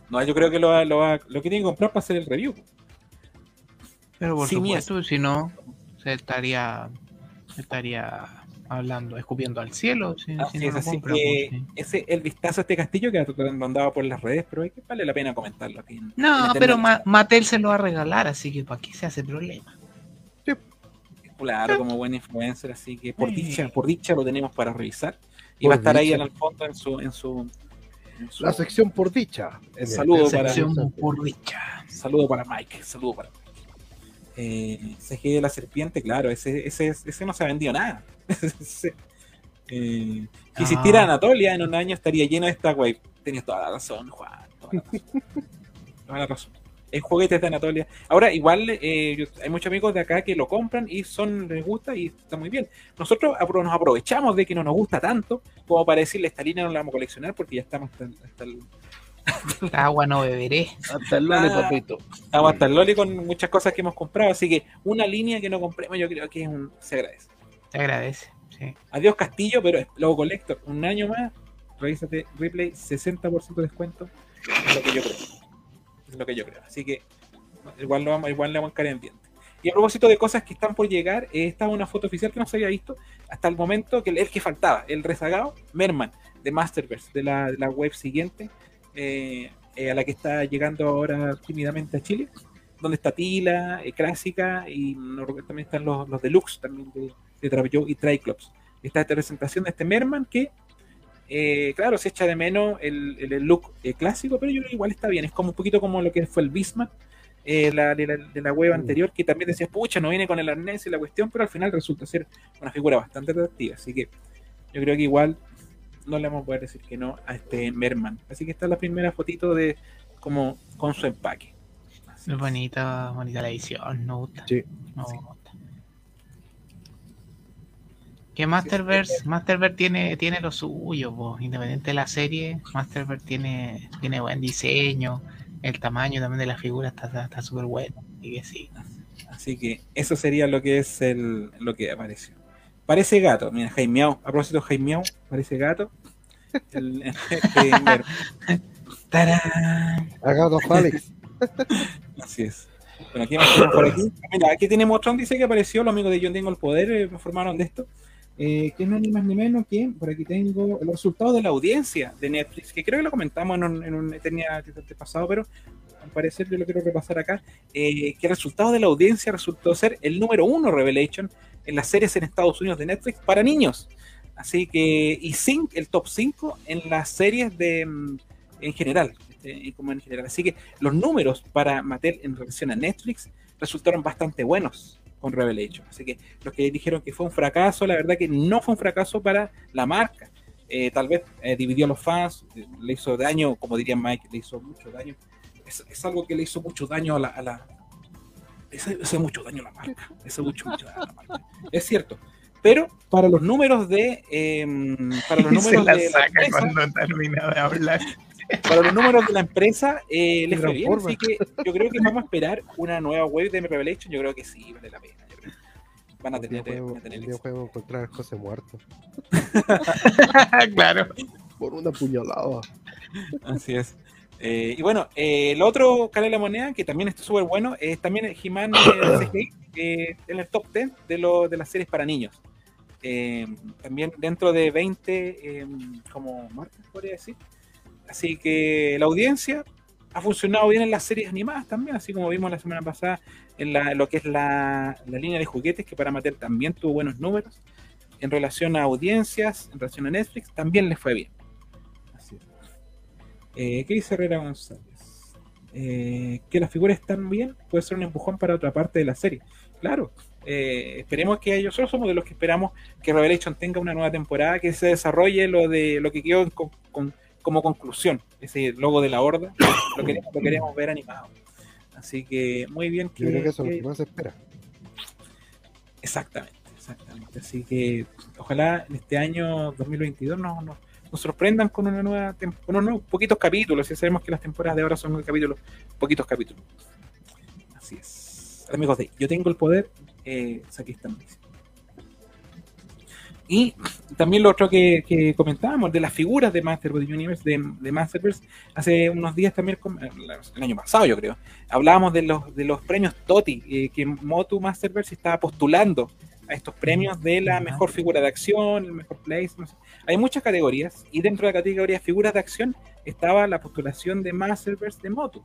No, yo creo que lo, va- lo, va- lo que tiene que comprar para hacer el review. Pero por Sí, supuesto, si no, se estaría, estaría hablando, escupiendo al cielo. Si, si Así no es, lo así compra, que pues, sí. ese el vistazo a este castillo que ha andado por las redes, pero es que vale la pena comentarlo aquí. en- No, en pero. Ma- Mattel se lo va a regalar, así que para qué se hace problema. Claro, como buen influencer, así que por Sí. dicha, por dicha lo tenemos para revisar. Y Por va a estar ahí dicha. al fondo en su, en su, en su- La sección por dicha. En el- Saludo para- Sección por dicha. saludo para Mike, saludo para Mike. Eh, CG de la serpiente, claro, ese, ese, ese no se ha vendido nada. *laughs* Eh, si existiera Ah. Anatolia en un año estaría lleno de esta wave. Tenías toda la razón, Juan. Toda la razón. *laughs* Toda la razón. Es juguetes de Anatolia. Ahora, igual eh, yo- hay muchos amigos de acá que lo compran y son les gusta y está muy bien. Nosotros apro- nos aprovechamos de que no nos gusta tanto como para decirle esta línea no la vamos a coleccionar porque ya estamos hasta, el- hasta el, *laughs* Agua no beberé. Hasta el Ah. papito. Estamos hasta el loli con muchas cosas que hemos comprado, así que una línea que no compremos yo creo que es un, se agradece. Te agradece. Sí. Adiós Castillo, pero es Logo Collector, un año más, revísate replay, 60% de descuento, es lo que yo creo. Es lo que yo creo. Así que igual lo vamos, igual le vamos a en. Y a propósito de cosas que están por llegar, eh, esta es una foto oficial que no se había visto hasta el momento, que el, el que faltaba, el rezagado, Merman, de Masterverse, de la, de la web siguiente, eh, eh, a la que está llegando ahora tímidamente a Chile, donde está Tila, eh, Clásica, y no también están los, los deluxe también de, de y Triclops. Esta es la presentación de este Merman que, eh, claro, se echa de menos el, el- el look clásico, pero yo creo que igual está bien. Es como un poquito como lo que fue el Bismarck eh, la, de, la, de la web Mm. anterior, que también decía, pucha, no viene con el arnés y la cuestión, pero al final resulta ser una figura bastante atractiva. Así que yo creo que igual no le vamos a poder decir que no a este Merman. Así que esta es la primera fotito de como con su empaque. Así Es bonita, bonita la edición, me gusta. Sí. me Sí. gusta. Que Masterverse, Masterverse tiene, tiene lo suyo, po. independiente de la serie, Masterverse tiene, tiene buen diseño, el tamaño también de la figura está está súper bueno. Y que sí. Así que eso sería lo que es el, lo que apareció. Parece gato, mira, Jaimeao, a propósito Jaimeao, parece gato. El- *laughs* este Merman. ¡Tarán! Agato Alex. *laughs* Así es. Bueno, aquí por aquí. Mira, aquí tenemos otro dice que apareció, los amigos de John Tengo el Poder eh, me informaron de esto. Eh, que no es ni más ni menos que, por aquí tengo el resultado de la audiencia de Netflix, que creo que lo comentamos en un, en un Eternia pasado, pero al parecer yo lo quiero repasar acá. eh, que el resultado de la audiencia resultó ser el número uno Revelation en las series en Estados Unidos de Netflix para niños. Así que, y cinc- el top 5 en las series de mm, en general, este, como en general. Así que los números para Mattel en relación a Netflix resultaron bastante buenos con Revelation. Así que los que dijeron que fue un fracaso, la verdad que no fue un fracaso para la marca. Eh, tal vez eh, dividió a los fans, eh, le hizo daño, como diría Mike, le hizo mucho daño. Es, es algo que le hizo mucho daño. A la ese, ese mucho daño a la marca. Ese mucho, mucho daño a la marca. Es cierto. Pero para los números de... eh, para los *laughs* Se números la de la empresa, cuando termina de hablar. para los números de la empresa eh, les fue bien, así que yo creo que vamos a esperar una nueva web de Revelation, yo creo que sí, vale la pena. yo creo. Van a tener, podemos- van a tener encontrar a José muerto. *laughs* *laughs* claro. Por una puñalada. Así es. Eh, y bueno, eh, el otro cara de la moneda, que también está súper bueno, es también el He-Man eh, CGI, *coughs* eh, en el top 10 de, lo, de las series para niños. Eh, también dentro de 20 eh, como marcas, podría decir. Así que la audiencia ha funcionado bien en las series animadas también, así como vimos la semana pasada en, la- lo que es la, la línea de juguetes, que para Mattel también tuvo buenos números. En relación a audiencias, en relación a Netflix, también les fue bien. Eh, ¿Qué dice Herrera González? Eh, que las figuras están bien, puede ser un empujón para otra parte de la serie. Claro, eh, esperemos que nosotros somos de los que esperamos que Revelation tenga una nueva temporada, que se desarrolle lo de lo que quedó en con- con- como conclusión, ese logo de la horda, lo queremos, lo queremos ver animado. Así que muy bien que, Yo creo que eso es lo que- que más se espera. Exactamente, exactamente. Así que ojalá en este año 2022 nos, nos, nos sorprendan con una nueva con unos poquitos capítulos. Ya sabemos que las temporadas de ahora son capítulos, poquitos capítulos. Así es. Amigos de Yo tengo el poder, eh, esta noticia. Y también lo otro que, que comentábamos de las figuras de Masterverse Universe, de, Masterverse, hace unos días también, el año pasado yo creo, hablábamos de los, de los premios TOTI, eh, que Motu Masterverse estaba postulando a estos premios de la mejor figura de acción, el mejor place. no sé. Hay muchas categorías y dentro de la categoría figuras de acción estaba la postulación de Masterverse de Motu.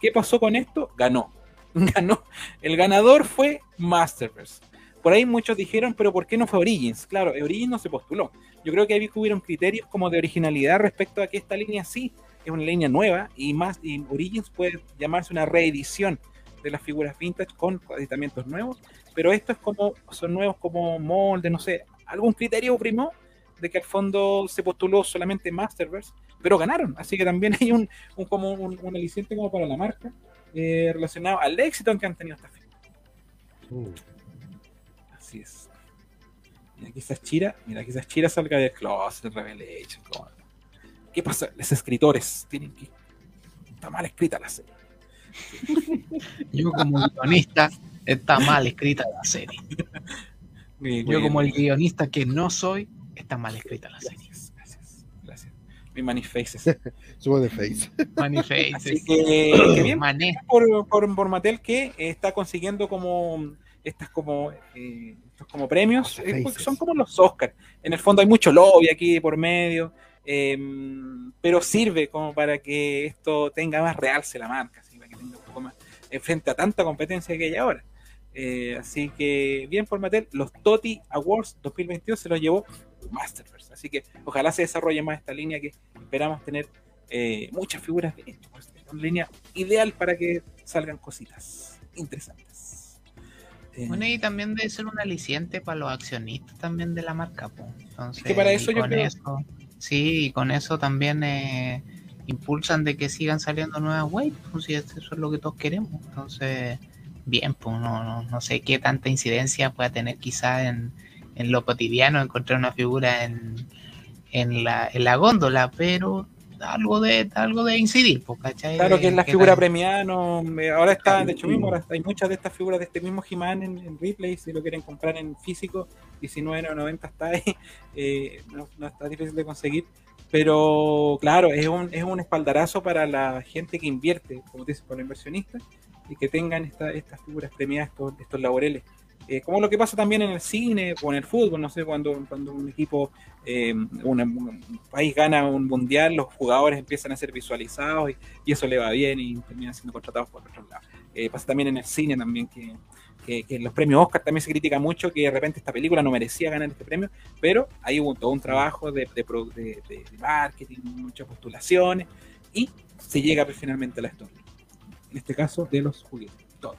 ¿Qué pasó con esto? Ganó. *laughs* Ganó. El ganador fue Masterverse. Por ahí muchos dijeron, pero ¿por qué no fue Origins? Claro, Origins no se postuló. Yo creo que ahí hubieron criterios como de originalidad respecto a que esta línea sí es una línea nueva y más y Origins puede llamarse una reedición de las figuras vintage con aditamentos nuevos, pero esto es como son nuevos como molde, no sé, algún criterio primó de que al fondo se postuló solamente Masterverse, pero ganaron, así que también *laughs* hay un, un como un, un aliciente como para la marca eh, relacionado al éxito que han tenido estas figuras. Mm. Así es. Mira, quizás Chira, mira, quizás Chira salga del closet, Revelation. ¿Qué pasa? Los escritores tienen que. Está mal escrita la serie. *laughs* Yo como guionista, está mal escrita la serie. Muy Yo bien. como el guionista que no soy, está mal escrita la serie. Gracias, gracias, gracias. Mi manifests. *laughs* Subo de face. Manifest. *laughs* Así que, que bien Mané. por, por, por Mattel que está consiguiendo como estas como eh, estos como premios eh, faces. son como los Oscars en el fondo hay mucho lobby aquí por medio eh, pero sirve como para que esto tenga más realce la marca frente a tanta competencia que hay ahora Eh, así que bien por Mattel los TOTI Awards 2022 se los llevó Masterverse así que ojalá se desarrolle más esta línea que esperamos tener eh, muchas figuras de esto pues, es una línea ideal para que salgan cositas interesantes Eh, Bueno, y también debe ser un aliciente para los accionistas también de la marca. po. Entonces, Es que para eso yo creo- eso Sí, y con eso también eh, impulsan de que sigan saliendo nuevas waves, pues si eso es lo que todos queremos. Entonces, bien, pues no, no, sé qué tanta incidencia pueda tener quizá en, en lo cotidiano encontrar una figura en, en, la, en la góndola, pero algo de algo de incidir, pues, ¿cachai? Claro que es la figura premiada, no, ahora está, de hecho mismo, ahora hay muchas de estas figuras de este mismo He-Man en, en, replay, si lo quieren comprar en físico, 19.90 está ahí, *laughs* eh, no, no, está difícil de conseguir, pero claro, es un, es un espaldarazo para la gente que invierte, como te dices, para los inversionistas, y que tengan esta, estas figuras premiadas, estos, estos laureles. Eh, como lo que pasa también en el cine o en el fútbol, no sé, cuando, cuando un equipo, eh, un país gana un mundial, los jugadores empiezan a ser visualizados y, eso le va bien y terminan siendo contratados por otros lados. Eh, pasa también en el cine también que, que, que, los premios Oscar también se critica mucho que de repente esta película no merecía ganar este premio, pero ahí hubo todo un trabajo de, de, de, de marketing, muchas postulaciones y se llega finalmente a la historia. En este caso, de los juguetes, todos.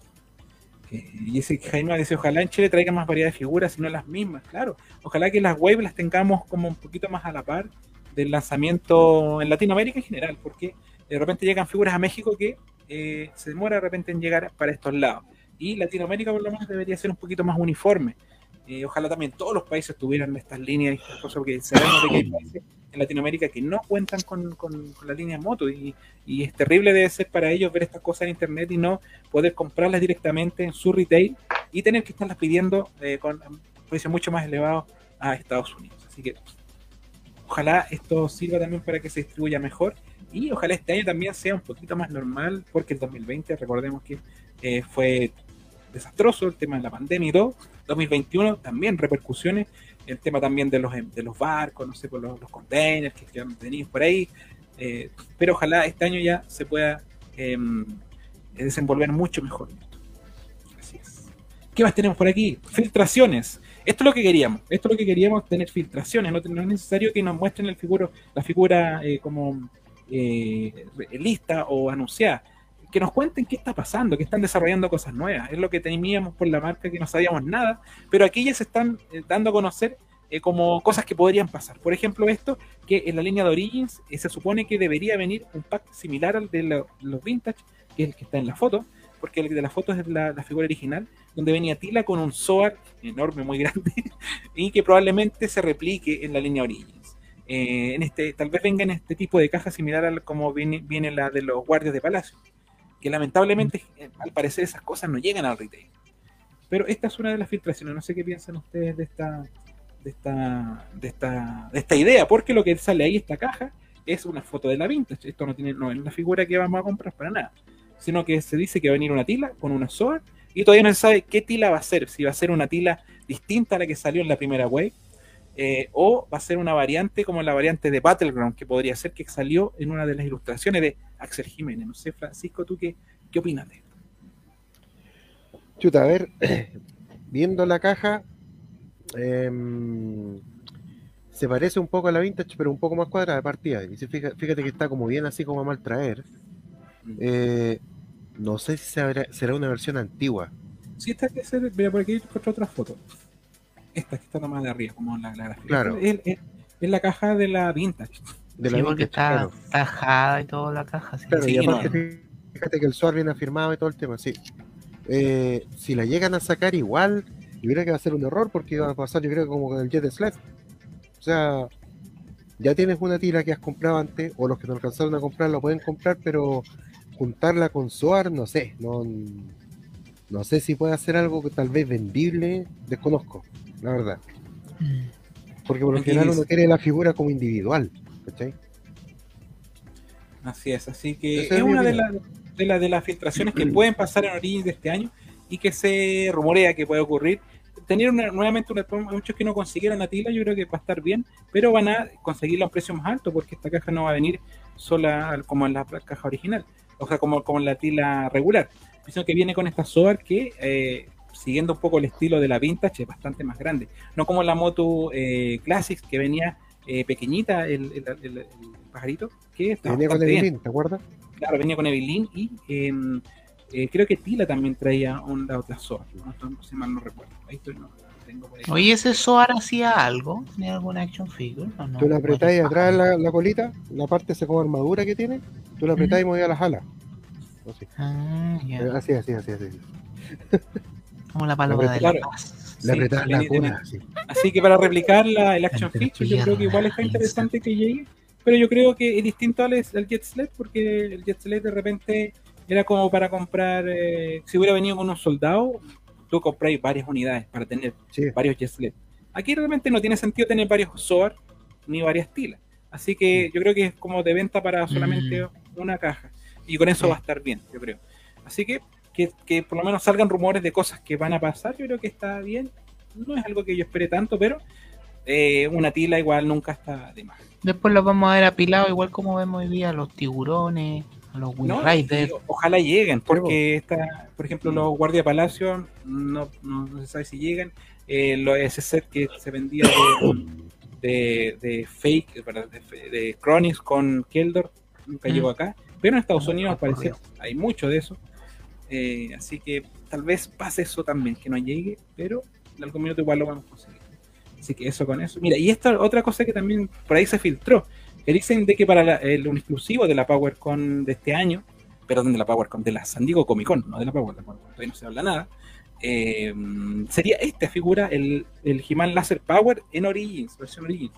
Y ese Jaime dice, ojalá en Chile traigan más variedad de figuras y no las mismas, claro. Ojalá que las waves las tengamos como un poquito más a la par del lanzamiento en Latinoamérica en general, porque de repente llegan figuras a México que eh, se demora de repente en llegar para estos lados. Y Latinoamérica por lo menos debería ser un poquito más uniforme. Eh, ojalá también todos los países tuvieran estas líneas, cosas que sabemos de que hay países en Latinoamérica que no cuentan con, con, con la línea moto y, y, es terrible debe ser para ellos ver estas cosas en internet y no poder comprarlas directamente en su retail y tener que estarlas pidiendo eh, con precios mucho más elevados a Estados Unidos. Así que ojalá esto sirva también para que se distribuya mejor y ojalá este año también sea un poquito más normal porque el 2020 recordemos que eh, fue desastroso el tema de la pandemia y todo. 2021 también repercusiones el tema también de los, de los barcos, no sé, por los, los containers que quedan detenidos por ahí. Eh, pero ojalá este año ya se pueda eh, desenvolver mucho mejor. Así es. ¿Qué más tenemos por aquí? Filtraciones. Esto es lo que queríamos. Esto es lo que queríamos, tener filtraciones. No, no es necesario que nos muestren el figuro, la figura eh, como eh, lista o anunciada. Que nos cuenten qué está pasando, que están desarrollando cosas nuevas. Es lo que teníamos por la marca, que no sabíamos nada. Pero aquí ya se están eh, dando a conocer eh, como cosas que podrían pasar. Por ejemplo, esto, que en la línea de Origins eh, se supone que debería venir un pack similar al de lo, los Vintage, que es el que está en la foto, porque el de la foto es la, figura original, donde venía Tila con un SOAR enorme, muy *laughs* grande, y que probablemente se replique en la línea Origins. En este, tal vez venga en este tipo de caja similar a como viene, viene la de los guardias de palacio, que lamentablemente, al parecer, esas cosas no llegan al retail. Pero esta es una de las filtraciones. No sé qué piensan ustedes de esta, de esta, de esta, de esta idea, porque lo que sale ahí, esta caja, es una foto de la vintage. Esto no tiene, no es la figura que vamos a comprar para nada, sino que se dice que va a venir una tila con una SOA y todavía no se sabe qué tila va a ser, si va a ser una tila distinta a la que salió en la primera wave, eh, o va a ser una variante como la variante de Battleground, que podría ser que salió en una de las ilustraciones de Axel Jiménez. No sé, Francisco, ¿tú qué, qué opinas de esto? Chuta, a ver, *clears throat* viendo la caja, eh, se parece un poco a la vintage, pero un poco más cuadrada de partida. Y fíjate, fíjate, que está como bien así como a mal traer. Eh, no sé si será, será, una versión antigua. Sí, esta que ser, mira, por aquí encontré otras fotos. Esta que está nomás de arriba, como la, la gráfica. Claro. Es, es, es, la caja de la vintage. Sí, De la porque está claro. tajada y toda la caja. Sí, Claro, Sí, y aparte, no. fíjate que el SOAR viene afirmado y todo el tema, sí. Eh, si la llegan a sacar igual, yo creo que va a ser un error porque va a pasar, yo creo, como con el Jet Sled. O sea, ya tienes una tira que has comprado antes, o los que no alcanzaron a comprar lo pueden comprar, pero juntarla con SOAR, no sé, no, no sé si puede hacer algo que tal vez vendible, desconozco, la verdad. Porque por lo general uno quiere la figura como individual, ¿cachai? Así es, así que Esa es es una de, las de, la- de las filtraciones que pueden pasar en Origins de este año y que se rumorea que puede ocurrir. Tener una, nuevamente una, muchos que no consiguieron la tila, yo creo que va a estar bien, pero van a conseguirla a un precio más alto porque esta caja no va a venir sola como en la caja original, o sea, como, como en la tila regular, sino que viene con esta SOAR que, eh, siguiendo un poco el estilo de la Vintage, es bastante más grande, no como la Moto eh, Classics que venía eh, pequeñita, el, el, el- el pajarito, que está Venía con link, ¿te acuerdas? Claro, venía con Evelyn y eh, Eh, creo que Tila también traía un la otra SOA, no, si mal no recuerdo. Ahí estoy, no, tengo por ahí. Oye, ese Soar hacía algo, tenía alguna action figure. ¿O no? Tú le apretáis atrás la, la colita, la parte esa como armadura que tiene, tú la apretáis y movías las alas. Así, Ah. Eh, así, así, así. así. Como la *laughs* palabra de la paz. Le Sí, la tiene- cola, así. Que para replicar la, el Action Feature, yo creo que igual está interesante que llegue. Pero yo creo que es distinto al, al Jet Sled, porque el Jet Sled de repente era como para comprar. eh, si hubiera venido con un soldado, tú compráis varias unidades para tener Sí. varios Jet Sled. Aquí realmente no tiene sentido tener varios SOAR ni varias tilas. Así que yo creo que es como de venta para solamente una caja. Y con eso Sí. va a estar bien, yo creo. Así que, que que por lo menos salgan rumores de cosas que van a pasar, yo creo que está bien. No es algo que yo espere tanto, pero eh, una tila igual nunca está de más. Después los vamos a ver apilados, igual como vemos hoy día, los tiburones, a los Wind No, Riders. ojalá lleguen, porque esta, por ejemplo, los Guardia Palacio no, no, no se sabe si llegan. Eh, lo- ese set que se vendía de, de, de fake, de, de, Chronix con Keldor, nunca Mm. llegó acá. Pero en Estados No, Unidos, al parecer, hay mucho de eso. Eh, así que tal vez pase eso también, que no llegue, pero en algún minuto igual lo vamos a conseguir. Así que eso con eso. Mira, y esta otra cosa que también por ahí se filtró, que dicen de que para la- el un exclusivo de la PowerCon de este año, perdón, de la PowerCon, de la San Diego Comic Con, no de la PowerCon, todavía no se habla nada, eh, sería esta figura, el, el He-Man Laser Power en Origins, versión Origins.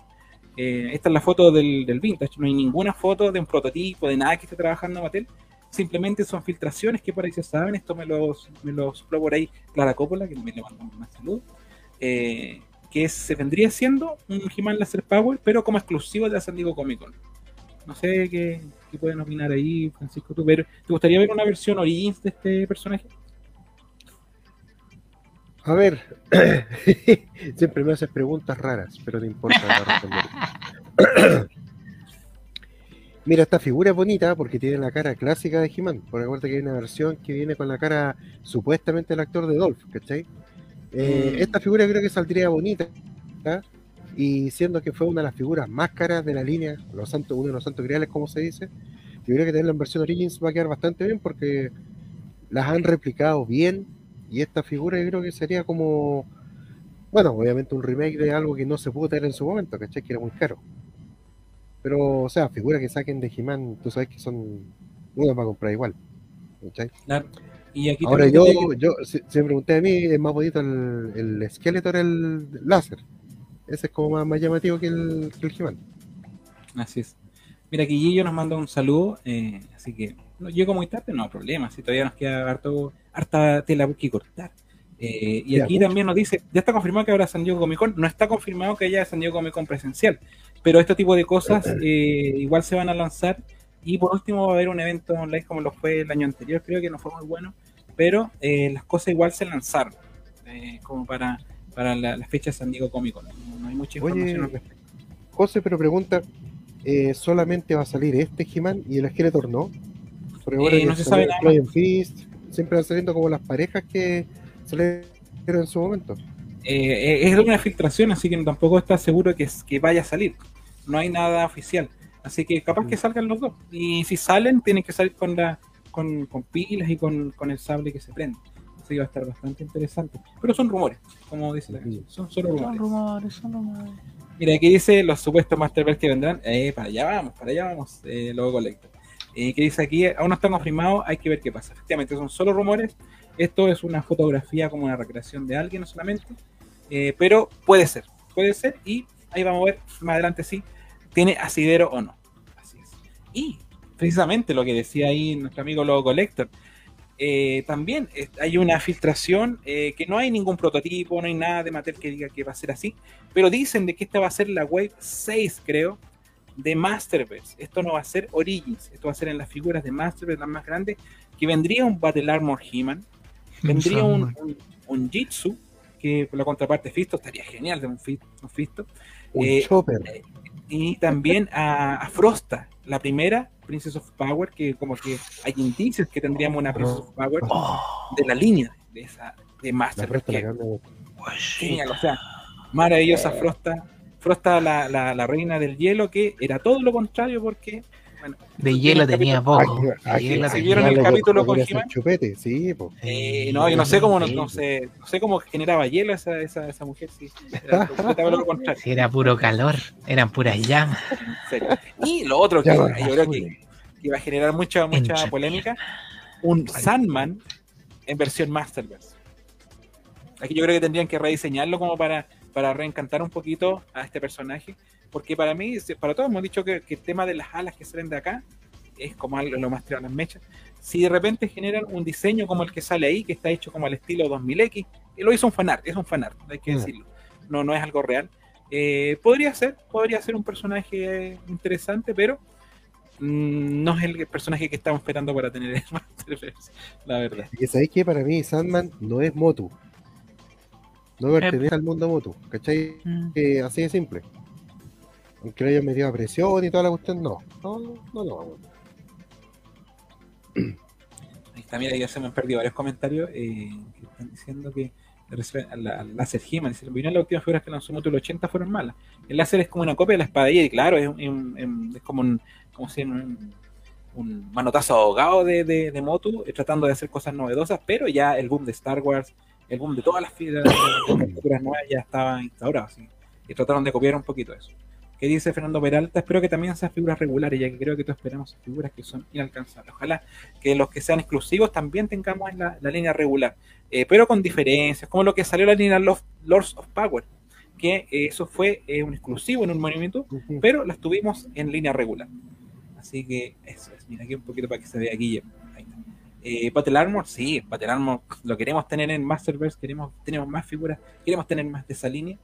Eh, esta es la foto del, del Vintage, no hay ninguna foto de un prototipo, de nada que esté trabajando Mattel, simplemente son filtraciones que por ahí se saben, esto me los, me lo sopló por ahí Clara Coppola, que me le mando un saludo, eh, que se vendría siendo un He-Man Laser Power, pero como exclusivo de la San Diego Comic Con. No sé qué, qué pueden opinar ahí, Francisco, tú, pero ¿te gustaría ver una versión Origins de este personaje? A ver, *laughs* siempre me haces preguntas raras, pero no importa. *laughs* Mira, esta figura es bonita porque tiene la cara clásica de He-Man. Por acuerdo que hay una versión que viene con la cara supuestamente del actor de Dolph, ¿cachai? Eh, Mm. Esta figura creo que saldría bonita. ¿tá? Y siendo que fue una de las figuras más caras de la línea, los santos, uno de los santos griales, como se dice, yo creo que tenerla en versión Origins va a quedar bastante bien porque las han replicado bien y esta figura yo creo que sería como, bueno, obviamente un remake de algo que no se pudo tener en su momento, ¿cachai? Que era muy caro. Pero, o sea, figuras que saquen de He-Man, tú sabes que son, uno va a comprar igual, ¿cachai? Claro. Y aquí Ahora yo, tendría yo si, si me pregunté a mí, es más bonito el, el Skeletor, el láser. Ese es como más, más llamativo que el, que el He-Man. que- Así es. Mira, aquí Gillo nos manda un saludo, eh, así que no, llego muy tarde, no hay problema, si todavía nos queda harto, harta tela que cortar. Eh, y aquí mucho. también nos dice, ya está confirmado que habrá San Diego Comic Con, no está confirmado que haya San Diego Comic Con presencial, pero este tipo de cosas eh, igual se van a lanzar. Y por último va a haber un evento online como lo fue el año anterior, creo que no fue muy bueno, pero eh, las cosas igual se lanzaron como para, para la, la fecha de San Diego Comic Con, no, hay mucha Oye, información al respecto. José, pero pregunta, ¿solamente va a salir este He-Man y el Skeletor no? Ahora que no se sabe nada Fist, siempre van saliendo como las parejas que salieron en su momento. Eh, es una filtración, así que tampoco está seguro que, que vaya a salir. No hay nada oficial. Así que capaz que salgan los dos. Y si salen, tienen que salir con la con, con pilas y con, con el sable que se prende. Así que va a estar bastante interesante. Pero son rumores, como dice la canción. Son solo Son rumores. rumores, son rumores. Mira, aquí dice los supuestos Masterverse que vendrán. Eh, para allá vamos, para allá vamos. Eh, luego colecta. Eh, que dice aquí, aún no están confirmados, hay que ver qué pasa. Efectivamente, son solo rumores. Esto es una fotografía como una recreación de alguien solamente. Eh, pero puede ser, puede ser. Y ahí vamos a ver más adelante si tiene asidero o no. Así es. Y precisamente lo que decía ahí nuestro amigo Logo Collector. eh, también hay una filtración eh, que no hay ningún prototipo, no hay nada de Mattel que diga que va a ser así, pero dicen de que esta va a ser la Wave 6, creo, de Masterverse. Esto no va a ser Origins, esto va a ser en las figuras de Masterverse, las más grandes, que vendría un Battle Armor He-Man, vendría un, un, un Jitsu, que por la contraparte Fisto estaría genial de un, Fi- un Fisto, Un Eh, Chopper. y también a, a Frosta, la primera Princess of Power, que como que hay indicios que tendríamos una Princess of Power de la línea de esa de la que- gusta. Genial, o sea, maravillosa Frosta. Frosta, la, la, la reina del hielo, que era todo lo contrario porque Bueno, De hielo tenía poco. Aquí- de aquí- hielo ¿sí aquí tenía vieron el capítulo con chupete, sí, eh, no, yo no sé cómo, no, sé, no sé cómo generaba hielo esa, esa, esa mujer, sí. Era. *laughs* Sí, era puro calor, eran puras llamas. Y lo otro que yo creo que, que iba a generar mucha, mucha polémica, un Sandman en versión Masterverse. Aquí yo creo que tendrían que rediseñarlo como para, para reencantar un poquito a este personaje, porque para mí, para todos hemos dicho que, que el tema de las alas que salen de acá es como algo, lo más tirado las mechas. Si de repente generan un diseño como el que sale ahí, que está hecho como al estilo 2000X, y lo hizo un fanart, es un fanart, hay que Mm. decirlo, no, no es algo real. Eh, podría ser, podría ser un personaje interesante, pero mm, no es el personaje que estamos esperando para tener *laughs* la verdad. Y sabéis que para mí Sandman no es Motu. No pertenece al mundo Motu, ¿cachai? Mm. Eh, así de simple. Aunque le hayan metido a presión y toda la cuestión, no. No, no, no. Ahí está, mira, ya se me han perdido varios comentarios eh, que están diciendo que al, láser He-Man, dice, "Vino las últimas figuras que lanzó Moto el 80 fueron malas. El láser es como una copia de la espadilla y claro, es, un- es un- como un, como si un, un manotazo ahogado de, de, de Motu, eh, tratando de hacer cosas novedosas, pero ya el boom de Star Wars, el boom de todas las figuras, las nuevas ya estaba instaurado, así, y trataron de copiar un poquito eso. ¿Qué dice Fernando Peralta? Espero que también sean figuras regulares, ya que creo que todos esperamos figuras que son inalcanzables. Ojalá que los que sean exclusivos también tengamos en la, la línea regular, eh, pero con diferencias, como lo que salió la línea Lord- Lords of Power, que eh, eso fue eh, un exclusivo en un movimiento, pero las tuvimos en línea regular. Así que eso es, mira aquí un poquito para que se vea aquí. Eh, Battle Armor, sí, Battle Armor lo queremos tener en Masterverse, queremos, tenemos más figuras, queremos tener más de esa línea.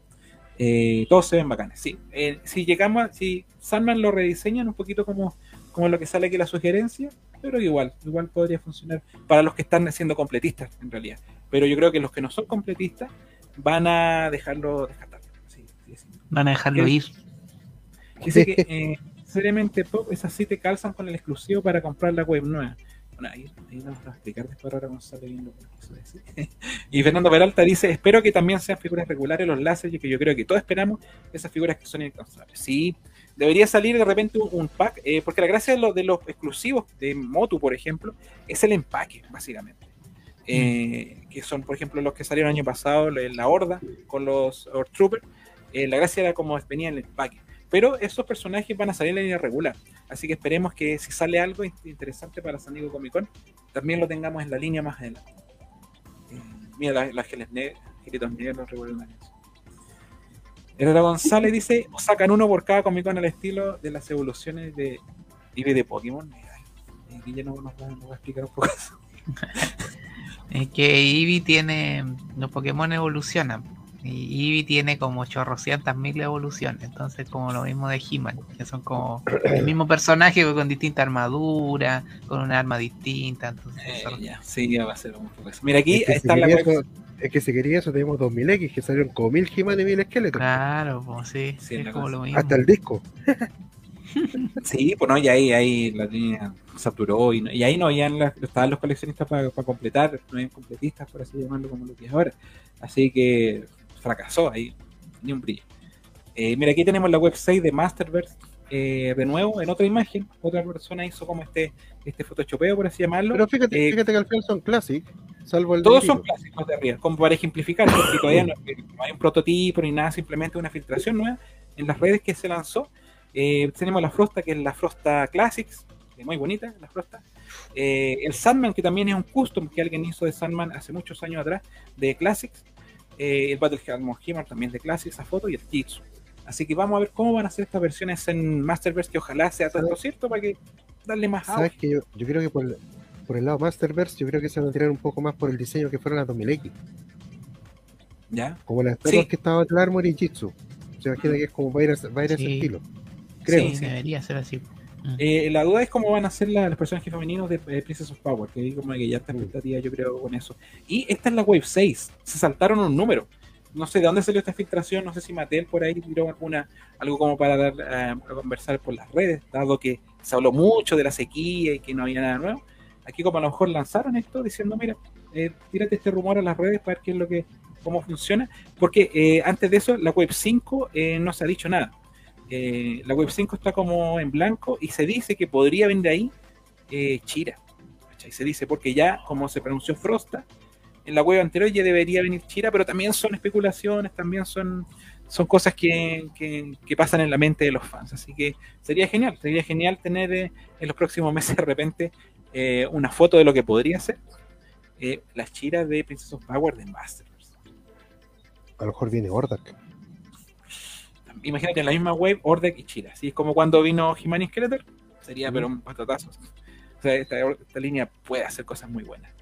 Eh, todos se ven bacanes, sí. Eh, si llegamos, a- si Sandman lo rediseñan un poquito como, como lo que sale aquí la sugerencia, pero igual, igual podría funcionar para los que están siendo completistas en realidad. Pero yo creo que los que no son completistas van a dejarlo descartar. Sí, sí, sí. Van a dejarlo ir. Dice *laughs* que eh, seriamente pop, esas sí te calzan con el exclusivo para comprar la web nueva. Bueno, ahí, ahí vamos a explicar después ahora bien lo que *laughs* y Fernando Peralta dice, espero que también sean figuras regulares los láseres, que yo creo que todos esperamos esas figuras que son inalcanzables. Sí, debería salir de repente un, un pack, eh, porque la gracia de, lo- de los exclusivos de Motu, por ejemplo, es el empaque, básicamente. Eh, que son, por ejemplo, los que salieron el año pasado, en la Horda, con los Troopers. Eh, la gracia era como venía en el empaque. Pero esos personajes van a salir en la línea regular. Así que esperemos que si sale algo in- interesante para San Diego Comic Con, también lo tengamos en la línea más adelante. Eh, mira, las la geles negros, gelitos negros revolucionarios. Herrera González *laughs* dice: sacan uno por cada Comic Con al estilo de las evoluciones de IV de Pokémon. Eh, Aquí ya no nos va, nos va a explicar un poco eso. *laughs* Es que Eevee tiene. Los Pokémon evolucionan. Y Eevee tiene como chorrocientas mil evoluciones. Entonces, como lo mismo de He-Man. Que son como *clears throat* el mismo personaje pero con distinta armadura. Con una arma distinta. Entonces, Eh, eso- ya, sí, ya va a ser un poco eso. Mira, aquí Es que, si está la eso, es que si quería eso, tenemos 2000X, que salieron como 1000 He-Man y 1000 esqueletos. Claro, pues sí. Sí, es como lo mismo. Hasta el disco. *laughs* Sí, pues no, y ahí, ahí la línea saturó y, no- y ahí no habían las- estaban los coleccionistas para completar, no habían completistas, por así llamarlo, como lo que es ahora. Así que fracasó ahí, ni un brillo. Eh, mira, aquí tenemos la website de Masterverse. eh, de nuevo, en otra imagen, otra persona hizo como este, este photoshopeo, por así llamarlo. Pero fíjate, Eh, fíjate que al final son classic, salvo el Todos son clásicos de como para ejemplificar, porque todavía no, no hay un prototipo ni nada, simplemente una filtración nueva en las redes que se lanzó. Eh, tenemos la Frosta, que es la Frosta Classics, muy bonita, la Frosta. Eh, el Sandman, que también es un custom que alguien hizo de Sandman hace muchos años atrás, de Classics. Eh, el Battle Hammer también de Classics, esa foto, y el Jitsu. Así que vamos a ver cómo van a ser estas versiones en Masterverse, que ojalá sea todo esto cierto para que darle más ¿Sabes auge. que yo, yo creo que por el, por el lado Masterverse, yo creo que se van a tirar un poco más por el diseño que fueron las 2000X. ¿Ya? Como las Sí. que estaban en Armor y Jitsu. Se imagina que es como va a ir a, va a ir a ese estilo. Creo. Sí, debería ser así. Mm. Eh, la duda es cómo van a ser la- los personajes femeninos de eh, Princess of Power, que hay como que ya está Mm. expectativa, yo creo, con eso. Y esta es la Wave 6, se saltaron un número. No sé de dónde salió esta filtración, no sé si Mattel por ahí tiró alguna, algo como para dar, eh, a conversar por las redes, dado que se habló mucho de la sequía y que no había nada nuevo. Aquí como a lo mejor lanzaron esto diciendo, mira, eh, tírate este rumor a las redes para ver qué es lo que, cómo funciona, porque eh, antes de eso, la Web 5 eh, no se ha dicho nada. Eh, la web 5 está como en blanco y se dice que podría venir ahí eh, Chira. ¿cachai? Se dice porque ya, como se pronunció Frosta, en la web anterior ya debería venir Chira, pero también son especulaciones, también son, son cosas que, que- pasan en la mente de los fans. Así que sería genial, sería genial tener eh, en los próximos *laughs* meses de repente una foto de lo que podría ser eh, las chiras de Princess of Power de Masterverse. A lo mejor viene Ordak. Imagínate en la misma web, Ordek y Chira. Así es como cuando vino He-Man y Skeletor, sería pero un patatazo. O sea, esta, esta línea puede hacer cosas muy buenas.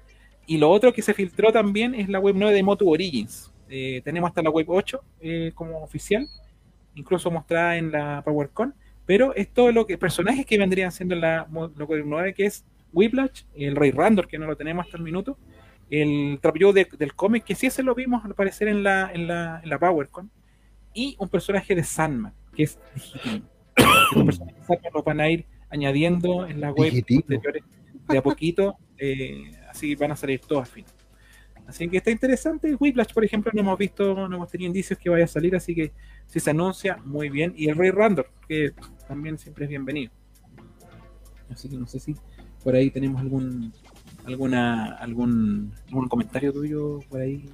Y lo otro que se filtró también es la web 9 de Motu Origins. Eh, tenemos hasta la web 8 eh, como oficial, incluso mostrada en la PowerCon. Pero es todo lo que personajes que vendrían siendo en la, la web 9, que es Whiplash, el Rey Randor, que no lo tenemos hasta el minuto, el Trap Joe de- del cómic, que sí se lo vimos aparecer en la, en la, en la PowerCon, y un personaje de Sandman, que es Digitino. Estos *coughs* personajes de Sandman los van a ir añadiendo en la web Digitino. posteriores de a poquito, eh, así van a salir todos al final. Así que está interesante. Whiplash, por ejemplo, no hemos visto, no hemos tenido indicios que vaya a salir, así que si se anuncia, muy bien. Y el Rey Randor, que también siempre es bienvenido. Así que no sé si por ahí tenemos algún alguna algún, algún comentario tuyo por ahí,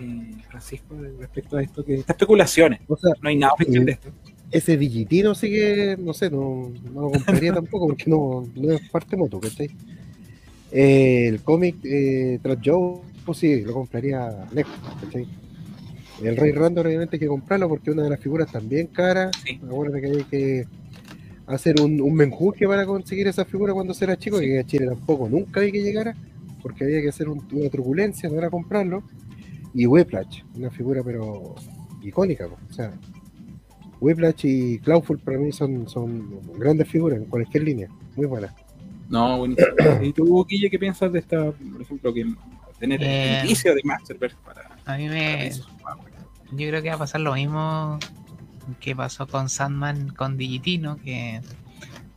eh, Francisco, respecto a esto, que estas especulaciones. O sea, No hay nada oficial Eh, de esto. ese digitino sí que, no sé, no, no lo compraría *laughs* tampoco porque no, no es parte moto, ¿cachai? Eh, el cómic eh, Trap Joe, pues sí, lo compraría lejos, ¿cachai? El Rey Random obviamente hay que comprarlo porque una de las figuras también cara. Sí. Acuérdate que hay que hacer un, un para conseguir esa figura cuando se era chico, que a Chile tampoco nunca vi que llegara, porque había que hacer un- una turbulencia, no era comprarlo. Y Whiplash, una figura pero icónica, o sea, Whiplash y Cloudful para mí son, son grandes figuras en cualquier línea, muy buenas. No, buenísimo. *coughs* ¿Y tú, Guille, qué piensas de esta, por ejemplo, que tener Eh, el inicio de Masterverse para, A mí para me. Yo creo que va a pasar lo mismo que pasó con Sandman con Digitino, que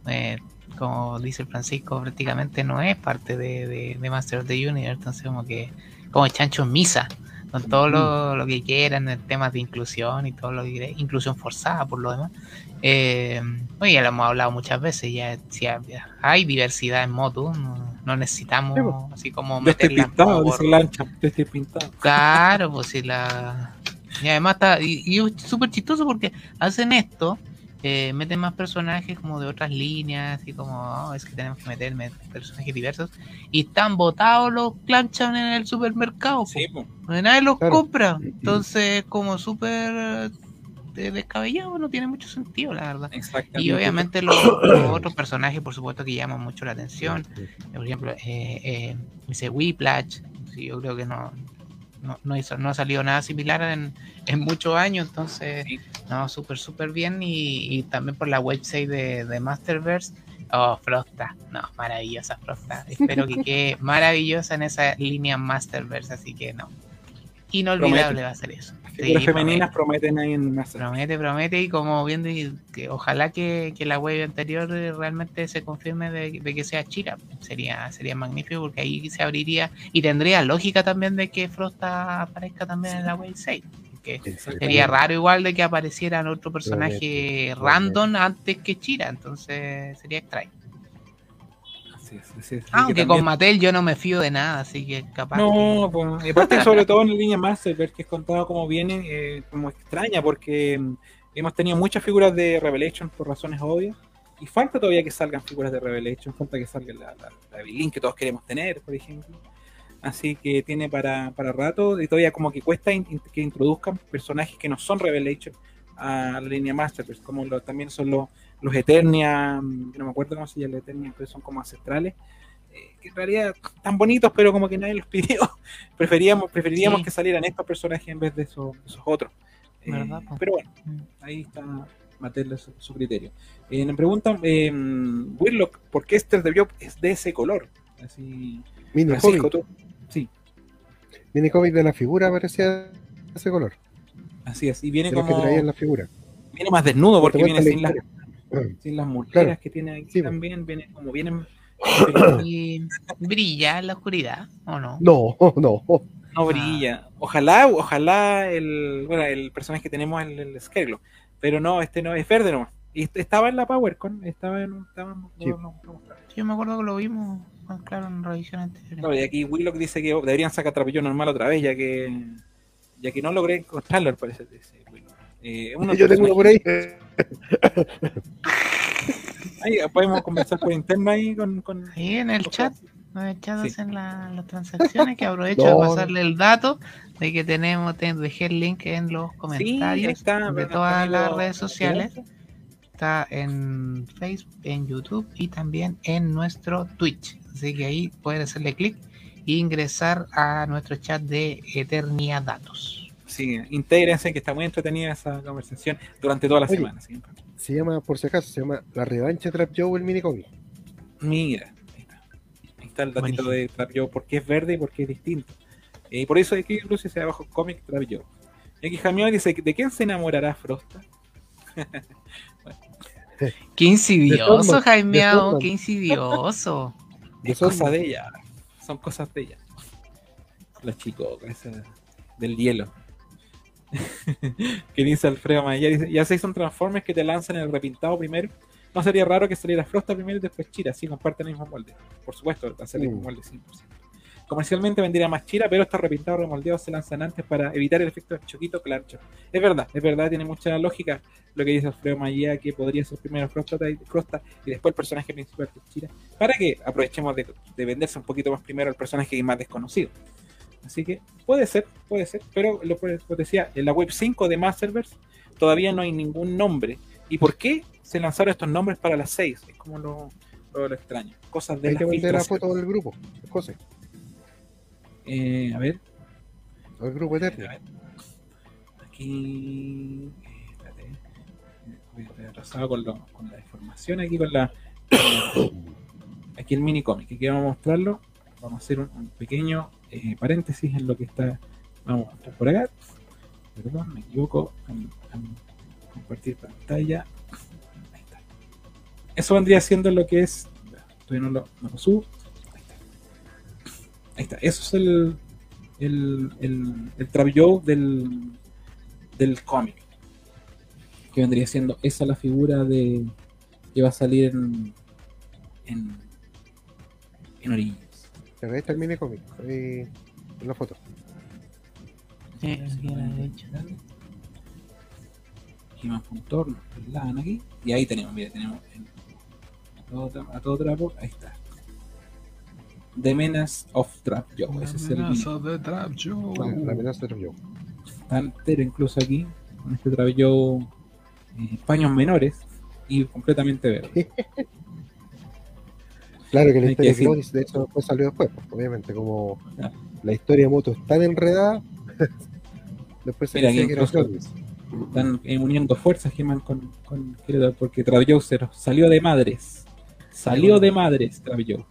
eh, como dice el Francisco, prácticamente no es parte de, de, de Master of the Universe, entonces como que como chancho en misa, con todo lo, lo que quieran, en temas de inclusión y todo lo que quieran, inclusión forzada por lo demás. Eh, bueno, ya lo hemos hablado muchas veces, ya, si hay, diversidad en Motu, no, no necesitamos Sí, pues. así como meterla pintado, por- Lancha. Pintado. Claro, pues si la. Y además está. Y, y es súper chistoso porque hacen esto, eh, meten más personajes como de otras líneas, así como, "Oh, es que tenemos que meter me- personajes diversos. Y están botados los clanchan en el supermercado, Sí, po, po. donde nadie los Claro. compra. Entonces, como súper eh, descabellado, no tiene mucho sentido, la verdad. Y obviamente los, los otros personajes, por supuesto, que llaman mucho la atención. Por ejemplo, eh, eh, ese Whiplash, sí, yo creo que no, no, no, hizo, no ha salido nada similar en, en muchos años, entonces, Sí. no, súper, súper bien. Y, y también por la website de, de Masterverse, oh, Frosta, no, maravillosa Frosta. Espero que quede *laughs* maravillosa en esa línea Masterverse, así que no, inolvidable Promete. va a ser eso. Las Sí, figuras promete. femeninas prometen ahí en Masterverse. Promete, promete, y como bien que ojalá que, que la web anterior eh, realmente se confirme de, de que sea Chira. Sería, sería magnífico porque ahí se abriría y tendría lógica también de que Frosta aparezca también en la web 6. Que sería raro igual de que aparecieran otro personaje random antes que Chira, entonces sería extraño. Así es, así es. Así Aunque que con Mattel yo no me fío de nada, así que capaz. que- No, pues, y aparte *laughs* sobre todo en la línea Masterverse que es contado como viene, eh, como extraña, porque mm, hemos tenido muchas figuras de Revelation por razones obvias, y falta todavía que salgan figuras de Revelation, falta que salga la, la, la Evelyn que todos queremos tener, por ejemplo. Así que tiene para, para rato, y todavía como que cuesta in- in- que introduzcan personajes que no son Revelation a la línea Masterverse, como lo- también son los, los Eternia, mm, no me acuerdo cómo se llama los Eternia, pero son como ancestrales, eh, que en realidad están bonitos, pero como que nadie los *laughs* pidió. Preferíamos, preferiríamos Sí. que salieran estos personajes en vez de esos, esos otros. Eh, pero bueno, Mm. ahí está Mattel su, su criterio. Eh, me preguntan, eh, Whirlock, ¿por qué este debió es de ese color? Así, Mini Francisco, cómic, tú. Sí, mini cómic de la figura parecía ese color, así es. Y viene de los que como traían la figura. viene más desnudo porque viene sin la *clears throat* sin las Claro. que tiene aquí Sí, también, viene como vienen *clears throat* Y brilla en la oscuridad, ¿o no? No, *laughs* no. No brilla. Ojalá, ojalá el, bueno, el personaje que tenemos, el, el Scarecrow, Pero no, este no es verde nomás. Y est- estaba en la PowerCon, estaba en un. Estaba en- Sí. no- no- no- Yo me acuerdo que lo vimos, claro, en revisión anterior. No, y aquí Willock dice que deberían sacar Trapillo normal otra vez, ya que ya que no logré encontrarlo, al parecer. dice Willock. Eh, uno- Yo tengo uno por ahí. Ahí podemos conversar por interno ahí con. con Ahí en el chat, en el chat Sí. hacen la- las transacciones, que aprovecho No, de pasarle el dato de que tenemos, te dejé el link en los Sí, comentarios está, de todas las redes sociales. Está en Facebook, en YouTube y también en nuestro Twitch. Así que ahí pueden hacerle clic e ingresar a nuestro chat de Eternia Datos. Sí, intégrense, que está muy entretenida esa conversación durante toda la Oye. semana. ¿sí? Se llama, por si acaso, se llama La Revancha Trap Joe, el minicómic. Mira, ahí está. Ahí está el datito Buenísimo. de Trap Joe, por qué es verde y por qué es distinto. Y por eso aquí incluso dice abajo cómic Trap Joe. Y aquí Jamión dice, ¿de quién se enamorará Frosta? *laughs* Qué insidioso, Thurman. qué insidioso. Es cosa de ella. Son cosas de ella. La chico, esa del hielo. *laughs* que dice Alfredo Maya, dice, ya se hizo un Transformers que te lanzan el repintado primero. No sería raro que saliera Frosta primero y después Chira, sí, comparten el mismo molde. Por supuesto, va a ser el mismo Mm. molde, 100%. Comercialmente vendría más Chira, pero estos repintados remoldeados se lanzan antes para evitar el efecto de choquito clancho. Es verdad, es verdad, tiene mucha lógica lo que dice Alfredo Maya, que podría ser primero Frosta, Frosta y después el personaje principal que es Chira, para que aprovechemos de, de venderse un poquito más primero al personaje más desconocido. Así que puede ser, puede ser, pero lo que decía, en la web 5 de Masterverse todavía no hay ningún nombre. ¿Y por qué se lanzaron estos nombres para las 6? Es como lo, lo, lo extraño. Cosas de Hay la que la foto del grupo. José, Eh, a ver, al grupo a Eternia. ver. Aquí. espérate, voy a retrasado con, lo- con la información aquí con la. *coughs* aquí el mini cómic. Aquí vamos a mostrarlo. Vamos a hacer un, un pequeño eh, paréntesis en lo que está. Vamos a mostrar por acá. Perdón, me equivoco. en- en compartir pantalla. Ahí está. Eso vendría siendo lo que es. Todavía no lo, no lo subo. Ahí está. Ahí está. Eso es el, el, el, el Trap del, del cómic. Que vendría siendo esa la figura de que va a salir en, en, en Origins. Ahí está el minicómic. Ahí en la foto. Sí, aquí a la derecha. He-Man.org, nos trasladan aquí. Y ahí tenemos, mira, tenemos en- a, todo, a todo trapo, ahí está. The Menace of Trap Joe. Ese es el mini. de Trap Joe. La, la amenaza de Trap Joe. Está entero incluso aquí, con este Trap Joe eh, paños menores y completamente verde. *laughs* Claro que la que historia de Clovis, de hecho, después salió después. pues, obviamente, como Ah. la historia de Moto es tan enredada, *laughs* después se Mira, que era incluso- Clovis. Están eh, uniendo fuerzas He-Man con, con porque Trap Joe se salió de madres. Salió de madres Trap Joe.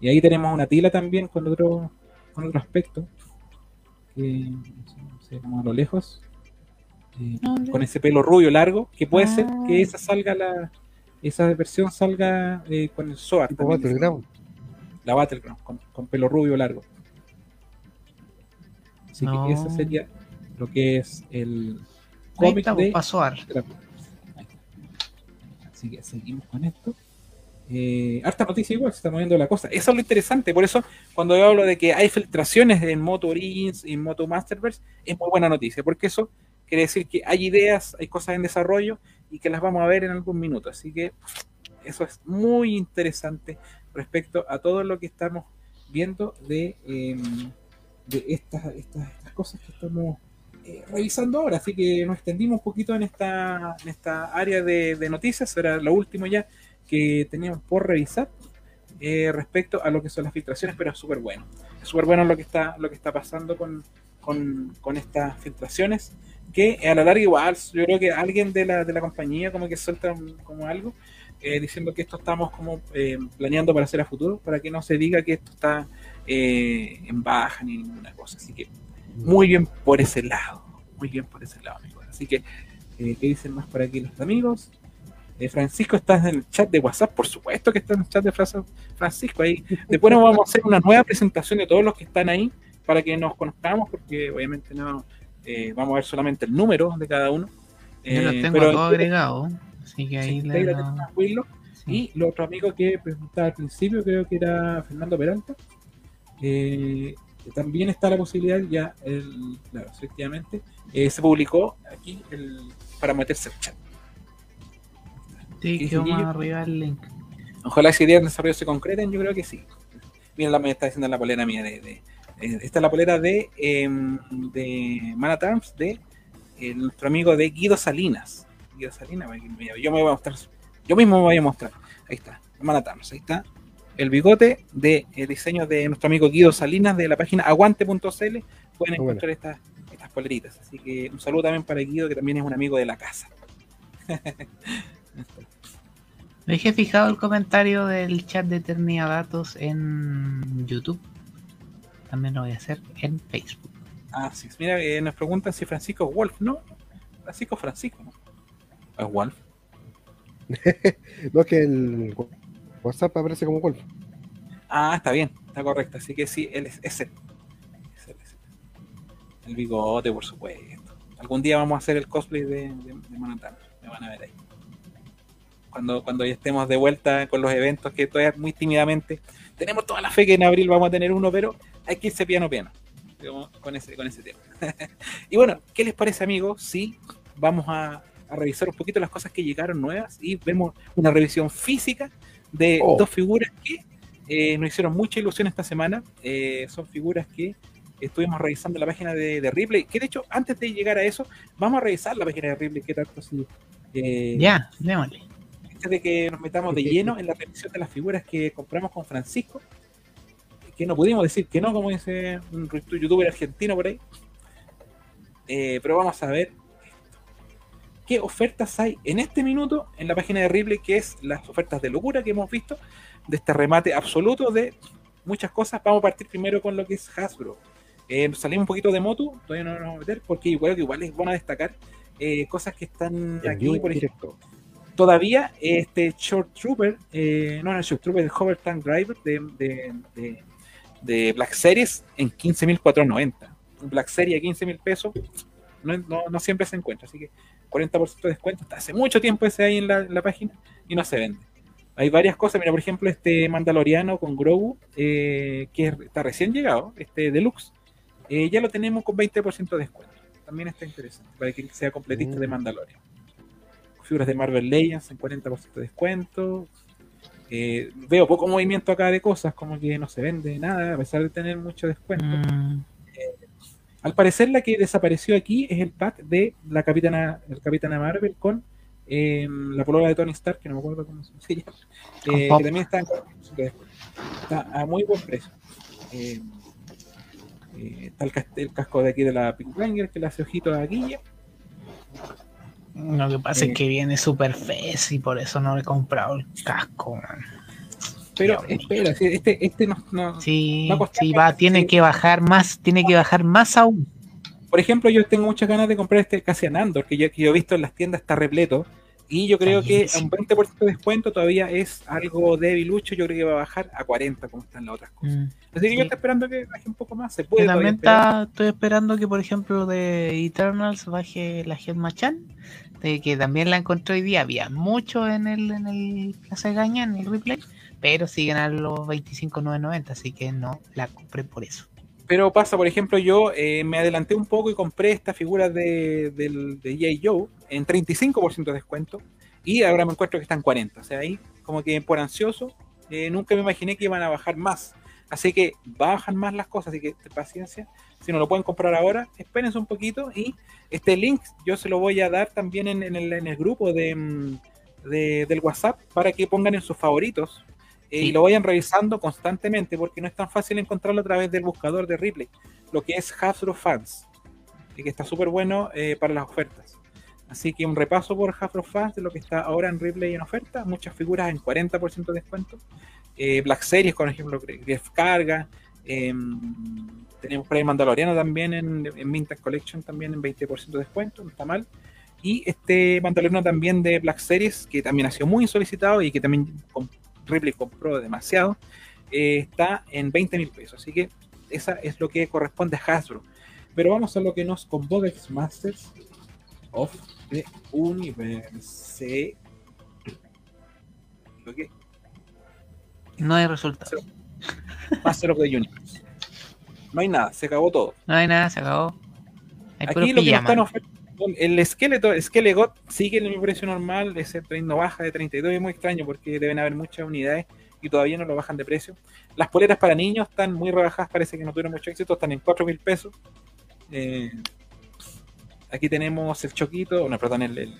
Y ahí tenemos una tila también con otro, con otro aspecto. Que no sé, no sé, como a lo lejos. eh, con ese pelo rubio largo, que puede ser Ah. que esa salga la. Esa versión salga eh, con el SOAR. Tipo también, Battleground. La Battleground, con, con pelo rubio largo. Así No. que ese sería lo que es el cómic de pues, pasó ar. Ahí está. Así que seguimos con esto. Eh, harta noticia igual, se está moviendo la cosa. Eso es lo interesante. Por eso, cuando yo hablo de que hay filtraciones en Moto Origins y en Moto Masterverse, es muy buena noticia, porque eso quiere decir que hay ideas, hay cosas en desarrollo y que las vamos a ver en algún minuto. Así que eso es muy interesante respecto a todo lo que estamos viendo de, de estas, estas, estas cosas que estamos eh, revisando ahora. Así que nos extendimos un poquito en esta, en esta área de, de noticias. Era lo último ya que teníamos por revisar eh, respecto a lo que son las filtraciones, pero es súper bueno. Es súper bueno lo que está, lo que está pasando con, con, con estas filtraciones. Que a la larga igual, yo creo que alguien de la, de la compañía como que suelta como algo eh, diciendo que esto estamos como eh, planeando para hacer a futuro, para que no se diga que esto está eh, en baja ni ninguna cosa. Así que muy bien por ese lado, muy bien por ese lado, amigos. Así que, ¿qué dicen más por aquí los amigos? Francisco, ¿estás en el chat de WhatsApp? Por supuesto que está en el chat de Fra- Francisco ahí. Después nos vamos a hacer una nueva presentación de todos los que están ahí para que nos conozcamos, porque obviamente no eh, vamos a ver solamente el número de cada uno. Yo los Eh, tengo pero- todos agregados. Así que ahí Sí, le Willow. sí. Y lo otro amigo que preguntaba al principio, creo que era Fernando Peralta. que también está la posibilidad, ya, el, claro, efectivamente, eh, se publicó aquí el, para meterse al chat. Sí, ¿Qué quedó más arriba el link. Ojalá esa idea de desarrollo se concreten, yo creo que sí. Mira, la me está diciendo la polera mía de, de- esta es la polera de, em, de Man at Arms de eh, nuestro amigo de Guido Salinas. Guido Salinas, yo me voy a mostrar, yo mismo me voy a mostrar. Ahí está, Man at Arms, ahí está. El bigote de el diseño de nuestro amigo Guido Salinas de la página aguante.cl. Pueden encontrar estas, estas poleritas. Así que un saludo también para Guido, que también es un amigo de la casa. Dejé fijado el comentario del chat de Eternidad Datos en YouTube. También lo voy a hacer en Facebook. Ah, sí. Mira, eh, nos preguntan si Francisco es Wolf. No, Francisco Francisco, ¿no? Es Wolf. *laughs* No es que el WhatsApp aparece como Wolf. Ah, está bien, está correcto. Así que sí, él es, es. Es es él. El bigote, por supuesto. Algún día vamos a hacer el cosplay de, de, de Manhattan. Me van a ver ahí. Cuando, cuando ya estemos de vuelta con los eventos, que todavía muy tímidamente. Tenemos toda la fe que en abril vamos a tener uno, pero hay que irse piano piano. digamos, Con ese, con ese tema. *laughs* y bueno, ¿qué les parece, amigos? Si vamos a, a revisar un poquito las cosas que llegaron nuevas y vemos una revisión física de Oh. dos figuras que eh, nos hicieron mucha ilusión esta semana. Eh, son figuras que estuvimos revisando la página de, de Ripley. Que de hecho, antes de llegar a eso, vamos a revisar la página de Ripley. ¿Qué tal? Si, eh, Ya, démosle. antes de que nos metamos de lleno en la revisión de las figuras que compramos con Francisco, que no pudimos decir que no, como dice un youtuber argentino por ahí. Eh, pero vamos a ver qué ofertas hay en este minuto en la página de Ripley, que es las ofertas de locura que hemos visto, de este remate absoluto de muchas cosas. Vamos a partir primero con lo que es Hasbro. Eh, salimos un poquito de Motu, todavía no nos vamos a meter, porque igual que igual es bueno destacar eh, cosas que están aquí, por ejemplo todavía este Short Trooper, eh, no, no, el Short Trooper, el Hover Tank Driver de, de, de, de Black Series en 15.490. Un Black Series a 15.000 pesos no, no, no siempre se encuentra, así que 40% de descuento. Hasta hace mucho tiempo ese ahí en la, en la página y no se vende. Hay varias cosas, mira, por ejemplo, este Mandaloriano con Grogu, eh, que es- está recién llegado, este Deluxe, eh, ya lo tenemos con 20% de descuento. También está interesante, para que sea completista de Mm. Mandalorian figuras de Marvel Legends en 40% de descuento. Eh, veo poco movimiento acá de cosas, como que no se vende nada, a pesar de tener mucho descuento. Mm, Al parecer, la que desapareció aquí es el pack de la Capitana, el Capitana Marvel con eh, la polola de Tony Stark, que no me acuerdo cómo se llama, eh, que también está en 40% de descuento. Está a muy buen precio. Eh, eh, está el casco de aquí de la Pink Ranger que le hace ojito a Guilla. Lo que pasa es que viene super fez y por eso no he comprado el casco. man. Pero Dios espera, este, este no, no- Sí, Va a costar sí, va, tiene sí. que bajar más, tiene que bajar más aún. Por ejemplo, yo tengo muchas ganas de comprar este Cassian Andor, que yo, que yo he visto en las tiendas está repleto. Y yo creo que a un 20% de descuento todavía es algo debilucho. Yo creo que va a bajar a 40, como están las otras cosas. Mm. Así que Sí. yo estoy esperando que baje un poco más. Se puede también estoy esperando que, por ejemplo, de Eternals baje la Machan, de que también la encontré hoy día. Había mucho en el, en el Plaza de Gaña, en el replay, pero siguen a los 25.990, así que no la compré por eso. Pero pasa, por ejemplo, yo eh, me adelanté un poco y compré esta figura de, de J. Joe en 35% de descuento. Y ahora me encuentro que está en 40. O sea, ahí como que por ansioso, eh, nunca me imaginé que iban a bajar más. Así que bajan más las cosas, así que paciencia. Si no lo pueden comprar ahora, espérense un poquito. Y este link yo se lo voy a dar también en, en el, en el grupo de, mm, de- del WhatsApp para que pongan en sus favoritos eh, Sí. y lo vayan revisando constantemente porque no es tan fácil encontrarlo a través del buscador de Ripley, lo que es Hasbro Fans, y que está súper bueno eh, para las ofertas. Así que un repaso por Hasbro Fans de lo que está ahora en Ripley en oferta, muchas figuras en 40% de descuento, eh, Black Series, por ejemplo, Griff Carga, em, tenemos por ahí Mandaloriano también en, en Collection también en 20% de descuento, no está mal. Y este Mandaloriano también de Black Series, que también ha sido muy solicitado y que también Ripley compró demasiado, eh, está en 20 mil pesos. Así que esa es lo que corresponde a Hasbro. Pero vamos a lo que nos convoca X Masters. of the Universe. ¿Lo qué? No hay resultado. Master of the Universe. No hay nada, se acabó todo. No hay nada, se acabó. Hay Aquí lo que nos están el esqueleto, Skelegot sigue en el precio normal, ese tren no baja de 32, es muy extraño porque deben haber muchas unidades y todavía no lo bajan de precio. Las poleras para niños están muy rebajadas, parece que no tuvieron mucho éxito, están en 4 mil pesos. Eh, aquí tenemos el Choquito, no, perdón, el, el,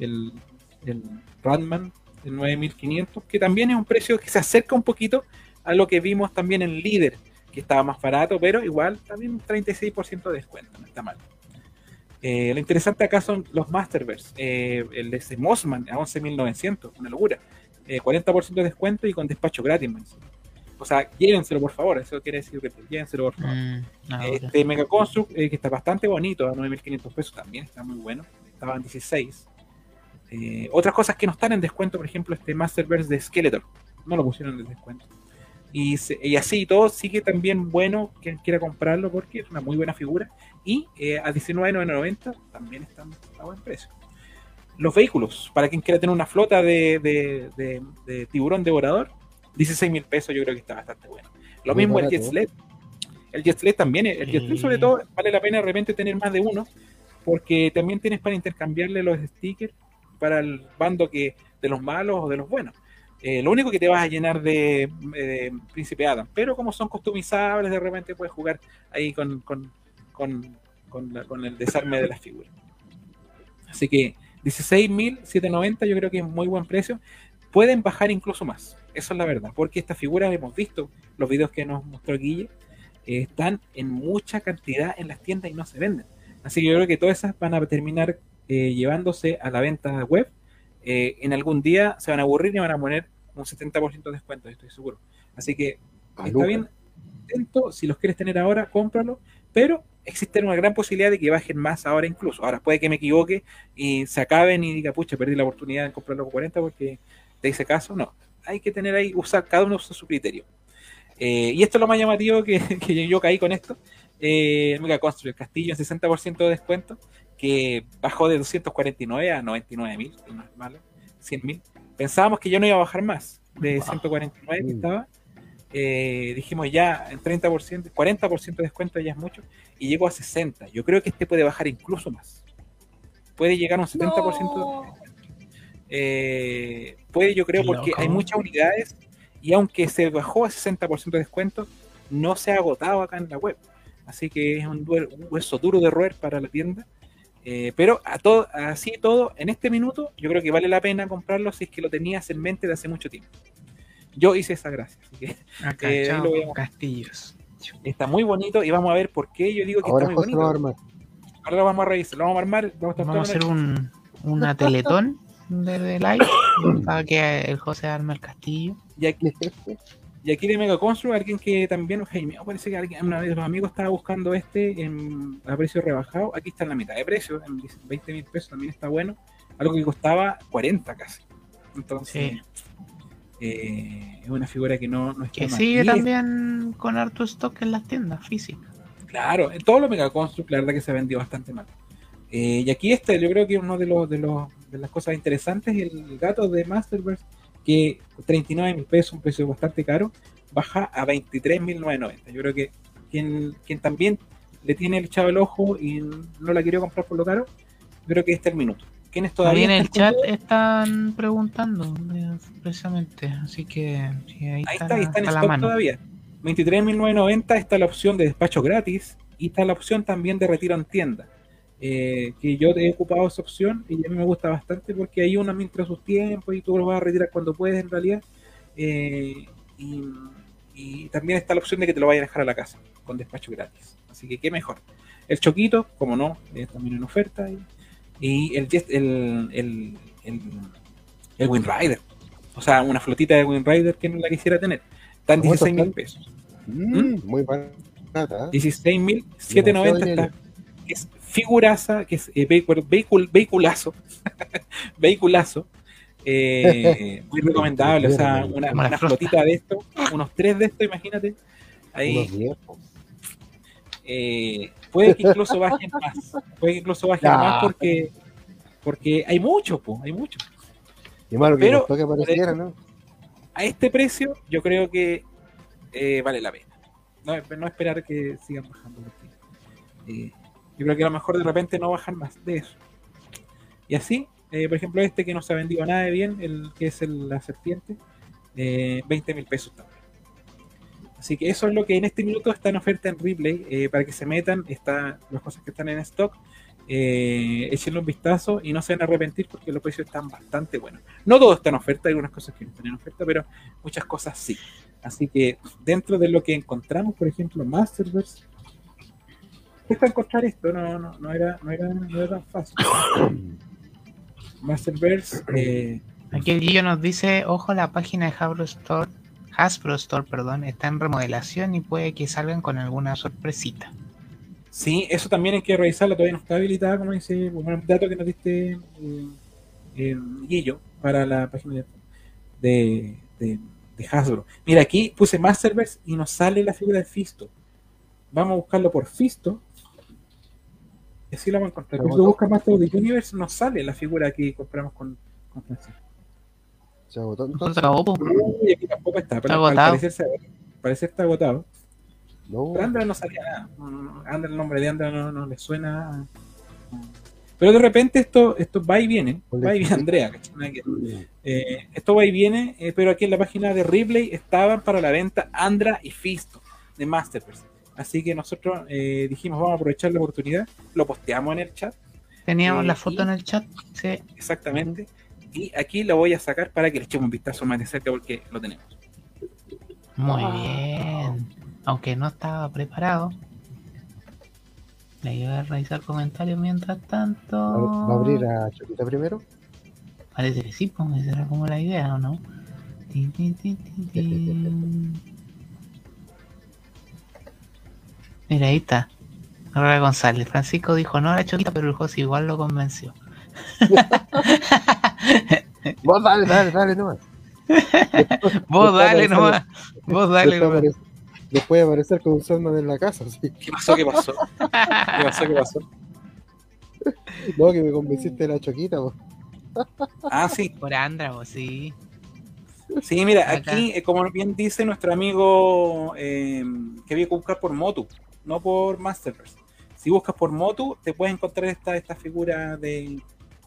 el, el Ratman, el 9500, que también es un precio que se acerca un poquito a lo que vimos también en Líder, que estaba más barato, pero igual también un 36% de descuento, no está mal. Eh, lo interesante acá son los Masterverse. Eh, el de ese Mossman a 11.900, una locura. Eh, 40% de descuento y con despacho gratis. man. O sea, llévenselo por favor, eso quiere decir que llévenselo por favor. Mm. Este Mega Construct, eh, que está bastante bonito, a 9.500 pesos también, está muy bueno. Estaba en 16. Eh, otras cosas que no están en descuento, por ejemplo, este Masterverse de Skeletor. No lo pusieron en descuento. Y, se- y así y todo, sigue también bueno quien quiera comprarlo porque es una muy buena figura. Y eh, a 19.990 también están a buen precio. Los vehículos, para quien quiera tener una flota de, de- de- de tiburón devorador, 16 mil pesos yo creo que está bastante bueno. Lo Muy mismo el Jet ¿eh? Sled. El Jet Sled también, el Jet Sled sobre todo vale la pena de repente tener más de uno, porque también tienes para intercambiarle los stickers para el bando que de los malos o de los buenos. Eh, lo único que te vas a llenar de, de Príncipe Adam, pero como son customizables, de repente puedes jugar ahí con, con, con, con el desarme de las figuras. Así que 16.790 yo creo que es muy buen precio. Pueden bajar incluso más, eso es la verdad, porque estas figuras hemos visto los videos que nos mostró Guille, eh, están en mucha cantidad en las tiendas y no se venden. Así que yo creo que todas esas van a terminar eh, llevándose a la venta web. En algún día se van a aburrir y van a poner un 70% de descuento, estoy seguro. Así que está bien, atento, si los quieres tener ahora, cómpralo, pero existe una gran posibilidad de que bajen más ahora incluso. Ahora puede que me equivoque y se acaben y diga, pucha, perdí la oportunidad de comprarlo con 40 porque te hice caso. No, hay que tener ahí, usar, cada uno usa su criterio. Eh, y esto es lo más llamativo que, *laughs* que yo caí con esto. Eh, Mega Construct, el castillo en 60% de descuento, que bajó de 249 a 99 mil, no es malo, 100 mil. Pensábamos que ya no iba a bajar más, de Wow. 149 que Mm. estaba. Eh, dijimos ya en 30%, 40% de descuento ya es mucho, y llegó a 60. Yo creo que este puede bajar incluso más. Puede llegar a un 70% de descuento. Eh, puede, yo creo, porque loco. hay muchas unidades y aunque se bajó a 60% de descuento, no se ha agotado acá en la web. Así que es un hueso duro de roer para la tienda. Eh, pero a todo, así todo, en este minuto, yo creo que vale la pena comprarlo si es que lo tenías en mente de hace mucho tiempo. Yo hice esa gracia, así que Acá, *laughs* eh, ahí chao, lo castillos. está muy bonito y vamos a ver por qué yo digo que Ahora está muy José lo va a bonito. armar. Ahora lo vamos a revisar, lo vamos a armar, vamos a estar Vamos a hacer un, una *laughs* teletón de, de live para que el José arme el castillo. Y aquí, y aquí de Mega Construct, alguien que también, Jaime, oh, parece que alguien, una vez de los amigos estaba buscando este en, a precio rebajado. Aquí está en la mitad de precio, en 20 mil pesos también está bueno. Algo que costaba 40 casi. Entonces, Sí. eh, es una figura que no, no está Que sigue también con harto stock en las tiendas físicas. Claro, en todos los Mega Construct, la verdad que se ha vendido bastante mal. Eh, y aquí este, yo creo que uno de los, de los de las cosas interesantes, el gato de Masterverse, que 39 mil pesos, un precio bastante caro, baja a 23.990. Yo creo que quien, quien también le tiene el echado el ojo y no la quiere comprar por lo caro, yo creo que este es el minuto. ¿Quiénes todavía Ahí en el chat están preguntando eh, precisamente, así que sí, ahí, Ahí está, está, ahí está en está stock mano. todavía. 23.990 está la opción de despacho gratis y está la opción también de retiro en tienda. Eh, que yo he ocupado esa opción y a mí me gusta bastante porque ahí uno administra sus tiempos y tú lo vas a retirar cuando puedes en realidad. Eh, y, y también está la opción de que te lo vayan a dejar a la casa con despacho gratis. Así que qué mejor. El choquito, como no, es también en oferta. Y, y el, el, el, el, el Wind Rider. O sea, una flotita de Wind Rider que no la quisiera tener. Está en ¿Cómo 16 mil están? pesos. Mm, muy barata. ¿eh? 16 mil Demasiado 790 dinero. está. Es figuraza, que es eh, vehicul- vehicul- vehiculazo. *laughs* vehiculazo. Eh, muy recomendable. O sea, una, una flotita de esto, unos tres de esto, imagínate. Ahí eh, puede que incluso bajen más. Puede que incluso bajen más porque Porque hay muchos, pues, hay muchos. Y malo que Pero- que ¿no? A este precio, yo creo que eh, vale la pena. No, no esperar que sigan bajando. porque, yo creo que a lo mejor de repente no bajan más de eso. Y así, eh, por ejemplo, este que no se ha vendido nada de bien, el que es el- la serpiente, eh, 20 mil pesos también. Así que eso es lo que en este minuto está en oferta en Replay. eh, para que se metan, está las cosas que están en stock. Eh, échenle un vistazo y no se van a arrepentir porque los precios están bastante buenos. No todo está en oferta, hay algunas cosas que no están en oferta, pero muchas cosas sí. Así que dentro de lo que encontramos, por ejemplo, Masterverse, cuesta encontrar esto, no, no, no, era, no, era, no era tan fácil. *coughs* Masterverse, eh, Aquí el Guillo nos dice, ojo, la página de Hasbro Store, Hasbro Store, perdón, está en remodelación y puede que salgan con alguna sorpresita. sí, eso también hay que revisarlo, todavía no está habilitada, como dice, un dato que nos diste eh, eh, Guillo para la página de, de, de- de Hasbro. Mira, aquí puse Masterverse y nos sale la figura de Fisto. Vamos a buscarlo por Fisto. Y así la vamos a encontrar. ¿Pero Cuando buscas Master of the Universe, nos sale la figura que compramos con, con Francisco. Se agotó. Entonces entonces. acabó, po. Uy, aquí tampoco está. Pero Está al agotado. parecer, se- al parecer está agotado. No, Pero Andra no salía nada. No, no, no. Andra, el nombre de Andra no, no le suena. Pero de repente esto, esto va y viene. Va y viene Andrea. eh, esto va y viene, eh, pero aquí en la página de Ripley estaban para la venta Andra y Fisto de Masterverse. Así que nosotros eh, dijimos vamos a aprovechar la oportunidad, lo posteamos en el chat, Teníamos Eh, la foto y- en el chat. Sí. exactamente, y aquí lo voy a sacar para que le echemos un vistazo más de cerca porque lo tenemos. Muy Ah. bien. Aunque no estaba preparado. Le ayudé a revisar comentarios mientras tanto. ¿Va va a abrir a Choquita primero? Parece que sí, pues esa era como la idea, ¿o no? Tin, tin, tin, Mira, ahí está. Aurora González. Francisco dijo no a la choquita, pero el José igual lo convenció. *laughs* Vos dale, dale, dale nomás. *laughs* Vos dale nomás. Vos dale nomás. Después de aparecer con un Sandman en la casa, sí. ¿Qué pasó? ¿Qué pasó? ¿Qué pasó? ¿Qué pasó? *laughs* No, que me convenciste de la Choquita, vos. Ah, sí, Por Andra, vos sí. Sí, mira, Acá. aquí, eh, como bien dice nuestro amigo eh, que viene a buscar por Motu, no por Masterverse. Si buscas por Motu, te puedes encontrar esta, esta figura de,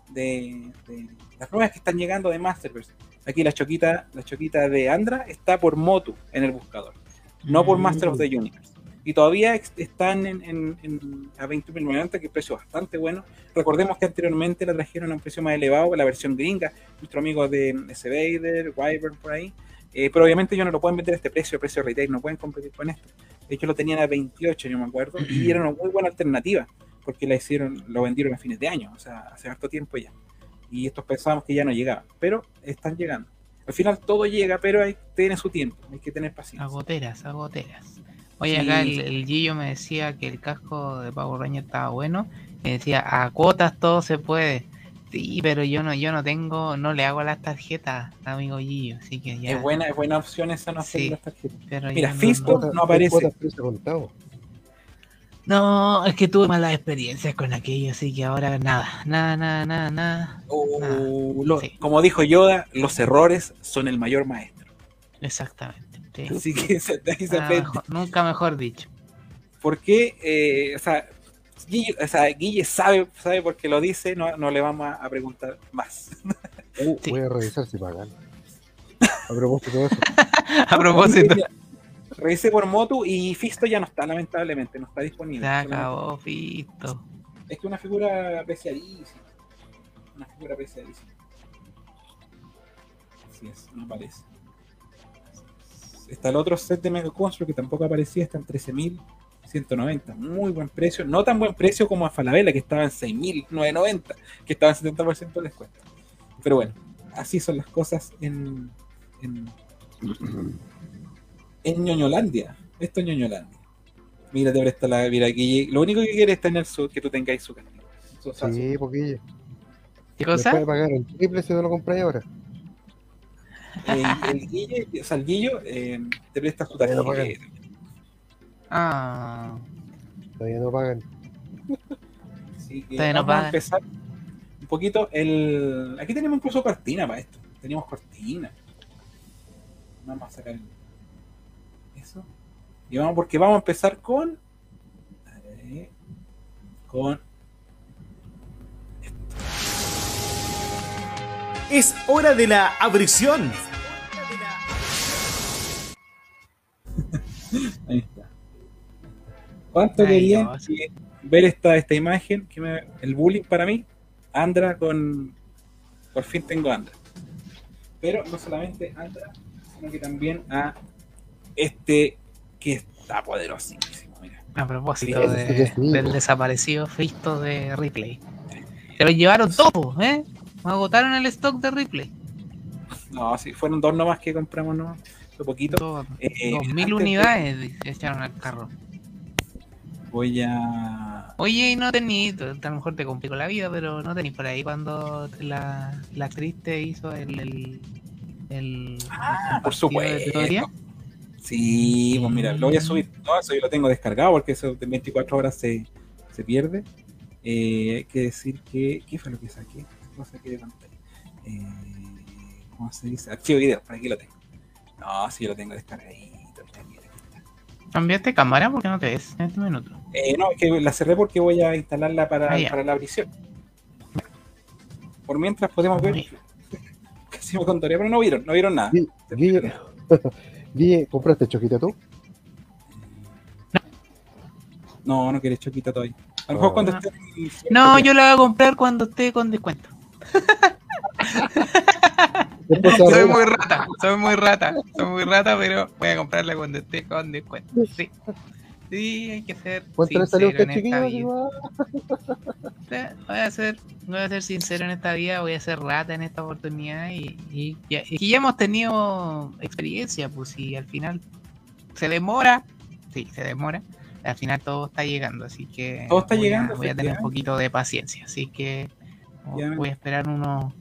de, de las nuevas que están llegando de Masterverse. Aquí la choquita, la choquita de Andra está por Motu en el buscador, no por Mm. Master of the Universe. Y todavía están en, en, en- a 20.090, que es precio bastante bueno. Recordemos que anteriormente la trajeron a un precio más elevado, la versión gringa, nuestro amigo de S. Vader, Wyvern, por ahí. Eh, pero obviamente ellos no lo pueden vender a este precio, precio retail, no pueden competir con esto. De hecho, lo tenían a 28, yo me acuerdo, y era una muy buena alternativa, porque la hicieron, lo vendieron a fines de año, o sea, hace harto tiempo ya. Y estos pensábamos que ya no llegaban, pero están llegando. Al final todo llega, pero hay, tiene su tiempo, hay que tener paciencia. Agoteras, agoteras. Oye, Sí. acá el, el Gillo me decía que el casco de Power Ranger estaba bueno. Me decía, a cuotas todo se puede. Sí, pero yo no, yo no tengo, no le hago las tarjetas, amigo Gillo, así que ya. Es buena, es buena opción esa no hacer Sí. las tarjetas. pero Mira, no- Fisto- no, Cuotas- no aparece. no, es que tuve malas experiencias con aquello, así que ahora nada, nada, nada, nada, nada. O lo- Sí. Como dijo Yoda, los errores son el mayor maestro. Exactamente. sí. Así que se- se aprende. mejor- nunca mejor dicho. Porque, eh, o sea, Guille, o sea, Guille sabe, sabe porque lo dice, no, no le vamos a, a preguntar más. Uh, Sí. Voy a revisar si pagan. A propósito de eso. *laughs* A propósito, *laughs* Revisé por Motu y Fisto ya no está, lamentablemente, no está disponible. se acabó, Fisto. Es que una figura apreciadísima. Una figura apreciadísima. Así es, no aparece. Está el otro set de Mega Construct que tampoco aparecía, está en 13.190. Muy buen precio. No tan buen precio como a Falabella, que estaba en 6.990, que estaba en 70% de descuento. Pero bueno, así son las cosas en, en, en Ñoñolandia. Esto es Ñoñolandia. Mira, te presta la. Mira, aquí. Lo único que quiere es tener su, que tú tengáis su castillo. Sí, porque ¿Qué cosa? puede pagar el triple si no lo compráis ahora. el, el Guille, o sea, el Guillo eh, te presta su tarjeta. Ah, Todavía no pagan. Así que Todavía no vamos a empezar un poquito el. Aquí tenemos incluso cortina para esto. Teníamos cortina. Vamos a sacar eso. Y vamos, porque vamos a empezar con. eh, Con. Es hora de la abrición. *laughs* Ahí está. ¿Cuánto Ay, querían no, que ver esta, esta imagen? Que me- el bullying para mí. Andra con. Por fin tengo Andra. Pero no solamente Andra, sino que también a este que está poderosísimo. Mira. A propósito Sí, de- del desaparecido Fisto de Ripley. Se lo llevaron todo, ¿eh? Agotaron el stock de Ripley. No, sí, fueron dos nomás que compramos, ¿no? Fue poquito. Eh, Dos mil antes de- unidades se echaron al carro. Voy a. Oye, no tení, a lo mejor te complico la vida, pero no tení por ahí cuando la, la actriz te hizo el. el, el Ah, el por supuesto. Sí, pues mira, lo voy a subir. No, eso yo lo tengo descargado porque eso de 24 horas se, se pierde. Eh, hay que decir que. ¿Qué fue lo que saqué? ¿Qué saqué de pantalla? Eh, ¿Cómo se dice? Archivo video, por aquí lo tengo. No, sí, yo lo tengo descargadito. ¿Cambiaste cámara? porque no te ves en este minuto? Eh, no, es que la cerré porque voy a instalarla para, Ah, para la abrición. Por mientras podemos ver. *laughs* Casi me contaría, pero no vieron, no vieron nada. Guille, Guille, *laughs* ¿compraste choquita tú? No, no quieres choquita todavía. A lo mejor Ah. cuando esté en- No, yo la voy a comprar cuando esté con descuento. *laughs* Soy muy rata, soy muy rata, soy muy rata, pero voy a comprarla cuando esté con descuento. Sí, sí hay que ser ¿Cuánto le salió a sincero en esta vida. Voy a ser, voy a ser sincero en esta vida, voy a ser rata en esta oportunidad y, y ya, y ya hemos tenido experiencia, pues si al final se demora, sí, se demora, al final todo está llegando, así que Todo está voy a- llegando, voy a tener un poquito de paciencia, así que voy a esperar unos,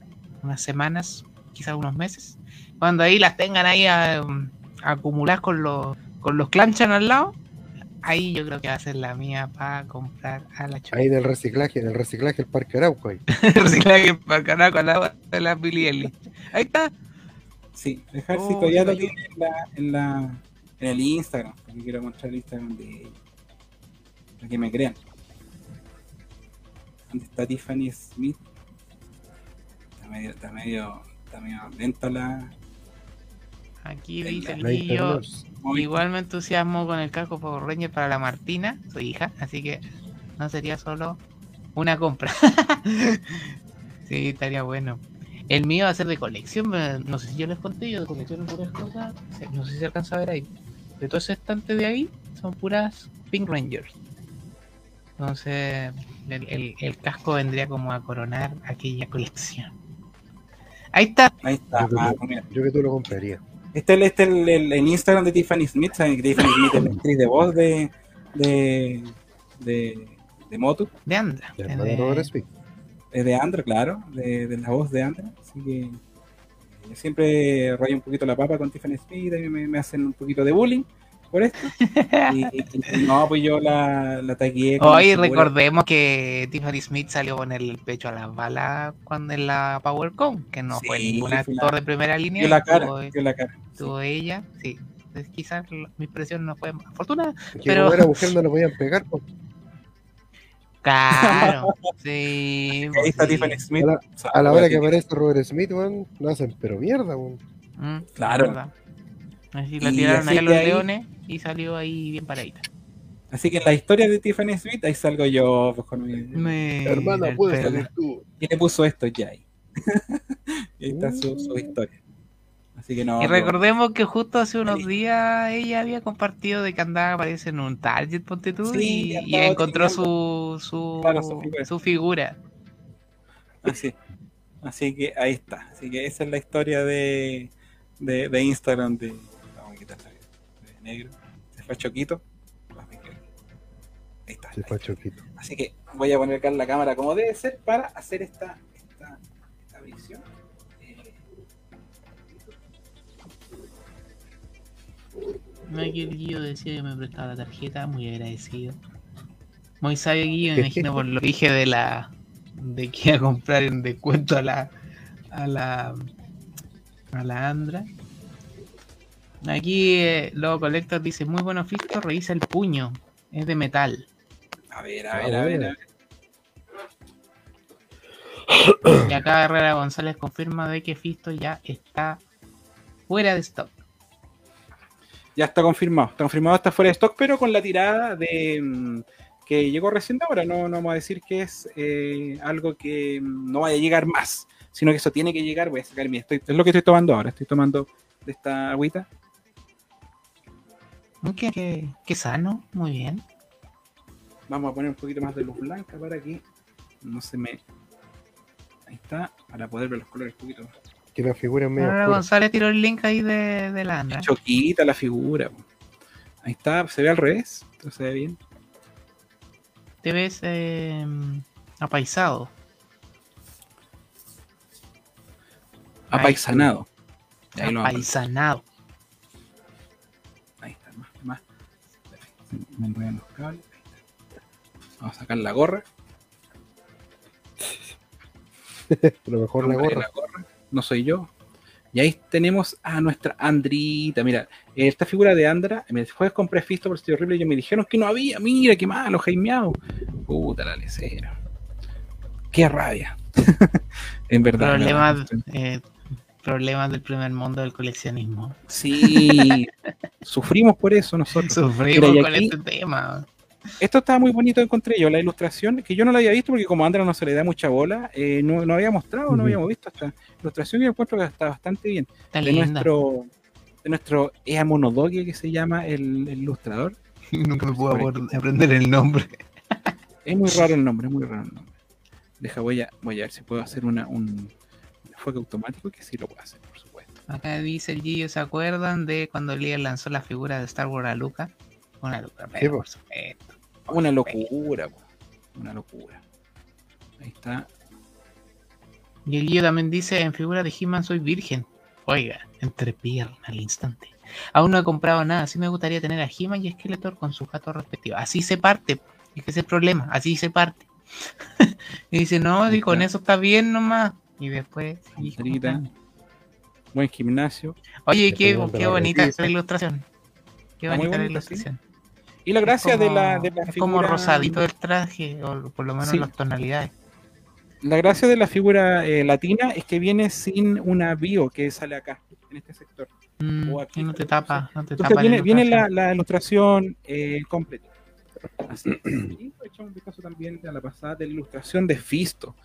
unas semanas, quizás unos meses, cuando ahí las tengan ahí a, a acumular con los con los clanchan al lado, ahí yo creo que va a ser la mía para comprar a la Ahí del reciclaje, del reciclaje el Parque Arauco ahí. *laughs* reciclaje para ganar con la de la Billie Eilish. Ahí está. Sí, dejar si Oh, todavía sí, lo tiene en, la, en, la, en el Instagram, porque quiero mostrar el Instagram de ella. Para que me crean. ¿Dónde está Tiffany Smith? Está medio, está medio, está medio lenta la. Aquí dice el. Muy- Igual me entusiasmo con el casco Power Ranger para la Martina, su hija, así que no sería solo una compra. *laughs* sí, estaría bueno. El mío va a ser de colección, pero no sé si yo les conté, yo de colección puras cosas, no sé si se alcanza a ver ahí. De todo ese estante de ahí son puras Pink Rangers. Entonces, el, el- el casco vendría como a coronar aquella colección. Ahí está. Ahí está. Yo creo Ah. Yo que tú lo compraría. Este es este es el, el- el Instagram de Tiffany Smith. ¿Saben que Tiffany Smith es la actriz de voz de. de. de, de Motu? De Andra. De- de. Es de Andra, claro. De, de la voz de Andra. Así que. eh, siempre rayo un poquito la papa con Tiffany Smith. A mí me, me hacen un poquito de bullying por esto. *laughs* Y, no, pues yo la, la Hoy recordemos que Tiffany Smith salió con el pecho a las balas cuando en la PowerCon, que no fue ningún actor de primera línea. Dio la cara. Dio la cara. estuvo ella, sí. Entonces, quizás mi expresión no fue afortunada. Que Pero- era mujer no *laughs* lo podían pegar. pues. Claro, *laughs* sí. Ahí pues está sí. Tiffany Smith. A la, a la hora que aparece Robert Smith, weón, lo hacen pero mierda, weón. Mm, Claro. Así la Y tiraron así ahí a los ahí- leones y salió ahí bien paradita. Así que en la historia de Tiffany Smith, ahí salgo yo pues, con mi. Mira Hermana, puedes salir tú. Y le puso esto ya ahí. *laughs* y ahí está su, su Mm. historia. Así que no. Y no. recordemos que justo hace unos Sí. días ella había compartido de que andaba, parece, en un Target, ponte tú, Sí, y, encontró su, su, Claro, su figura. su figura. Así. Así que ahí está. Así que esa es la historia de, de, de Instagram de. Negro. Se fue Choquito. Quitar. Ahí está. Se fue choquito. Así que voy a poner acá la cámara como debe ser para hacer esta, esta, esta visión. Eh, Aquí el Guillo decía que me prestaba la tarjeta, muy agradecido. Muy sabio Guillo, me imagino por lo que dije de la de que iba a comprar en descuento a la a la a la Andra. Aquí eh, Lobo Collector dice, muy bueno Fisto, revisa el puño, es de metal. A ver, a ver, a ver. A ver. Y acá Herrera González confirma de que Fisto ya está fuera de stock. Ya está confirmado, está confirmado, está fuera de stock, pero con la tirada de mm, que llegó recién de ahora. No, no vamos a decir que es eh, algo que mm, no vaya a llegar más, sino que eso tiene que llegar. Voy a sacar mi. Estoy, es lo que estoy tomando ahora. Estoy tomando de esta agüita. Qué, qué- qué sano, muy bien. Vamos a poner un poquito más de luz blanca para que no se me. Ahí está, para poder ver los colores un poquito más. Que la figura es medio oscura. González tiró el link ahí de, de la Andra. Choquita la figura. Ahí está, se ve al revés. Se ve bien. Te ves eh, apaisado. Apaisanado. Ahí. Apaisanado. Me enredan los cables. Vamos a sacar la gorra. *laughs* Lo mejor la gorra. No soy yo. Y ahí tenemos a nuestra Andrita. Mira, esta figura de Andra, me fue compré Fisto por este horrible y me dijeron que no había. Mira, qué malo, jaimeado. Puta la lecera. Qué rabia. *laughs* en verdad. Problemas, eh, problemas del primer mundo del coleccionismo. Sí, *laughs* sufrimos por eso nosotros. Sufrimos Mira, con aquí- este tema. Esto estaba muy bonito, encontré yo, la ilustración, que yo no la había visto porque como Andra no se le da mucha bola, eh, no, no había mostrado, no habíamos visto esta ilustración y yo encuentro que está bastante bien. Está De linda. nuestro, de nuestro Ea Monodogue que se llama el, el ilustrador. *laughs* Nunca me puedo aprender el nombre. Es muy raro el nombre, muy raro el nombre. Deja, voy a, voy a ver si puedo hacer una, un, enfoque automático, que sí lo puedo hacer, por supuesto. Acá dice el Gillo, ¿se acuerdan de cuando Lier lanzó la figura de Star Wars a Luca? Una locura, pero po. por supuesto. Una locura, po, una locura. Ahí está. Y el Gillo también dice, en figura de He-Man soy virgen. Oiga, entre piernas al instante. Aún no he comprado nada, así me gustaría tener a He-Man y Skeletor con sus gatos respectivos. Así se parte, es que ese es el problema, así se parte. *laughs* y dice, no, si con eso está bien nomás. Y después... Buen gimnasio. Oye, qué, qué la bonita esta ilustración. Qué bonita la bonita, sí. ilustración. Y la gracia de la, de la es como figura- rosadito el traje, o por lo menos Sí. las tonalidades. La gracia de la figura eh, latina es que viene sin una bio que sale acá, en este sector. Mm, O aquí y no te la tapa, no te Entonces tapa viene, viene la, ilustración. la ilustración eh, completa. Así es. *clears throat* Y echamos un vistazo también a la pasada de la ilustración de Fisto,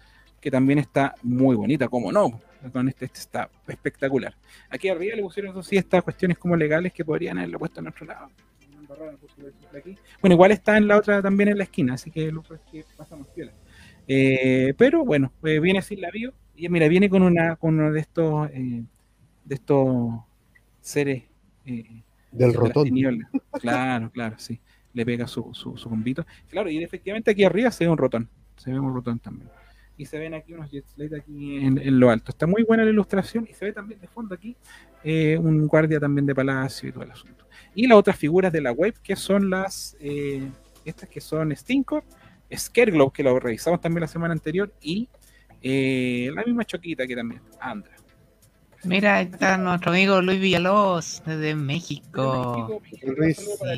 que también está muy bonita, como no. Con este, este está espectacular. Aquí arriba le pusieron, eso sí, estas cuestiones como legales que podrían haberlo puesto en otro lado. Bueno, igual está en la otra también en la esquina, así que lo que pasamos piola. Eh, pero bueno, eh, viene sin la bio. Y mira, viene con una con uno de estos eh, de estos seres eh, Del rotón. Claro, claro, sí. Le pega su, su, su bombito. Claro, y efectivamente aquí arriba se ve un rotón. Se ve un rotón también. Y se ven aquí unos jet set aquí en, en lo alto. Está muy buena la ilustración y se ve también de fondo aquí eh, un guardia también de palacio y todo el asunto. Y las otras figuras de la web que son las, eh, estas que son Stinkor, Scareglow, que lo revisamos también la semana anterior, y eh, la misma choquita que también, Andra. Mira, ahí está nuestro amigo Luis Villalobos, desde México. Ti.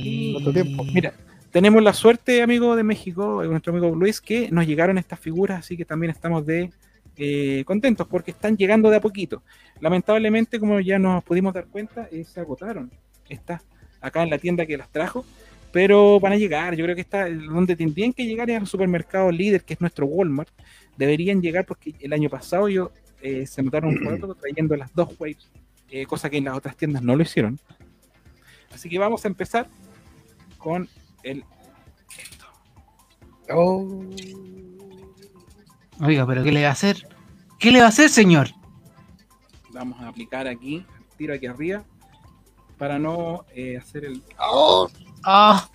Sí. ¿Cuánto tiempo? Mira, tenemos la suerte, amigo de México, eh, nuestro amigo Luis, que nos llegaron estas figuras, así que también estamos de eh, contentos porque están llegando de a poquito. Lamentablemente, como ya nos pudimos dar cuenta, eh, se agotaron. Está acá en la tienda que las trajo, pero van a llegar. Yo creo que está donde tendrían que llegar es al supermercado líder, que es nuestro Walmart. Deberían llegar porque el año pasado yo eh, se notaron un poco *clears throat* trayendo las dos waves, cosa que en las otras tiendas no lo hicieron. Así que vamos a empezar con el esto. Oh, Oiga, pero ¿qué le va a hacer? ¿Qué le va a hacer, señor? Vamos a aplicar aquí, tiro aquí arriba, para no eh, hacer el. Ah,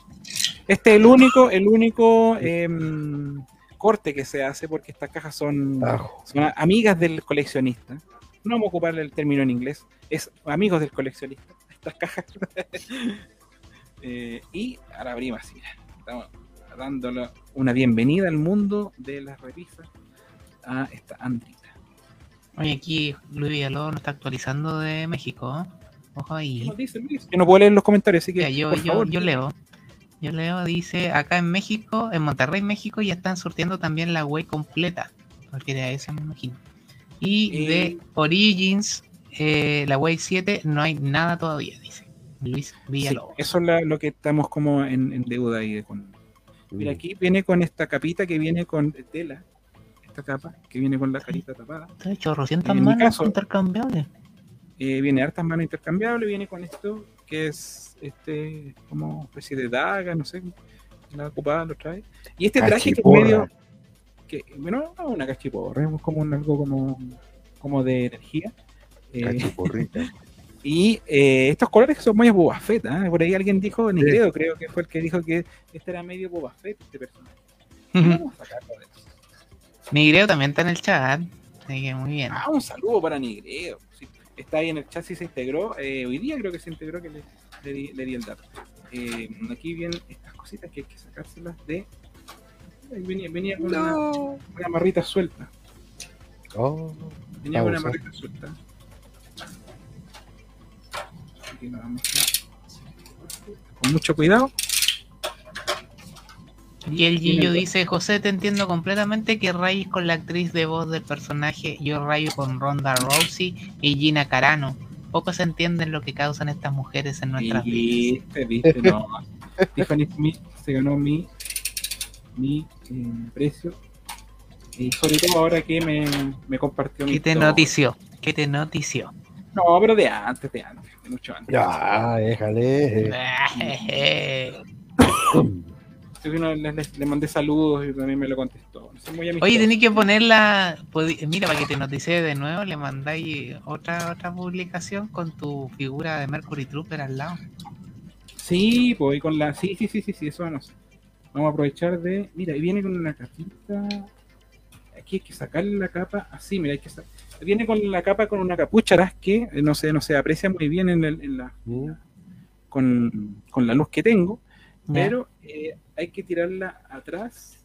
Este es el único, el único em, corte que se hace porque estas cajas son, son amigas del coleccionista. No vamos a ocupar el término en inglés, es amigos del coleccionista. Estas cajas. *laughs* Eh, y ahora abrimos así. Estamos dándole una bienvenida al mundo de las repisas a esta Andrita. Oye, aquí Luis Villalobos nos está actualizando de México. ¿eh? Ojo ¿Qué ahí. nos dice Luis? Yo no puedo leer los comentarios, así que Ya, yo, por yo, favor, yo leo. Yo leo, dice, acá en México, en Monterrey, México, ya están surtiendo también la Way completa. Cualquiera de eso, me imagino. Y Eh. de Origins, eh, la Way 7, no hay nada todavía, dice Luis Sí, Villalobos. eso es la- lo que estamos como en, en deuda ahí. de Con... Mira, aquí viene con esta capita que viene con tela. Esta capa que viene con la carita tapada. Está hecho 200 en mi manos caso- intercambiables. Eh, viene hartas manos intercambiables, viene con esto que es este como especie de daga, no sé, la ocupada lo trae. Y este traje que es medio, que, bueno, no una cachiporra, es como un, algo como, como de energía. Eh. *laughs* y eh, estos colores que son muy Boba Fett, ¿ah? por ahí alguien dijo, Negredo creo que fue el que dijo que este era medio Boba Fett, este personaje. Vamos a sacarlo de eso. Migreo también está en el chat. Así que muy bien. Ah, un saludo para Negredo. Sí, está ahí en el chat si se integró. eh, hoy día creo que se integró que le, le di, le di el dato. Eh, aquí vienen estas cositas que hay que sacárselas de. Venía, venía con una, una marrita suelta. Oh, Venía con una marrita suelta. Aquí la vamos a- Con mucho cuidado. Y el Gillo dice, José, te entiendo completamente que rayes con la actriz de voz del personaje, yo rayo con Ronda Rousey y Gina Carano. Poco se entienden lo que causan estas mujeres en nuestras vidas. Viste, viste, no. *laughs* Tiffany Smith se ganó mi, mi eh, precio. Y sobre todo ahora que me, me compartió mi ¿Qué te todo. notició? ¿Qué te notició? No, pero de antes, de antes, de mucho antes. ya, déjale. Le, le- le mandé saludos y también me lo contestó. No sé, muy amistoso. Oye, tenéis que ponerla, mira, para que te noticie de nuevo, le mandáis otra otra publicación con tu figura de Mercury Trooper al lado. Sí, pues y con la. Sí, sí, sí, sí, sí, eso no sé. Vamos a aprovechar de. Mira, y viene con una capita. Aquí hay que sacarle la capa así, mira, hay que sa- Viene con la capa con una capucha, ¿verdad? que eh, no sé, no se aprecia muy bien en, el- en la, Mm. con, con la luz que tengo, pero eh, hay que tirarla atrás,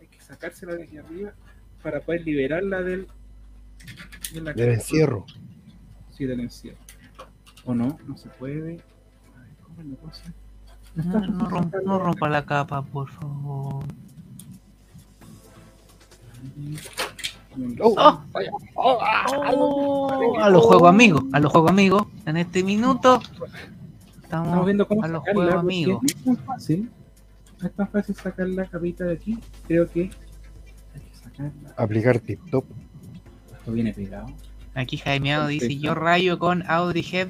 hay que sacársela de aquí arriba para poder liberarla del, de la Del encierro. Sí, del encierro. ¿O no? No se puede. A ver, ¿cómo es la cosa? No No, rompa, no rompa la capa, por favor. Oh. Oh, a los juegos amigos, a los juegos amigos. En este minuto Estamos estamos viendo cómo a los juegos amigos. No es tan fácil. No es tan fácil sacar la capita de aquí. Creo que hay que sacarla. Aplicar tip top. Esto viene pegado. Aquí Jaimeado dice, yo rayo con Audrey Head,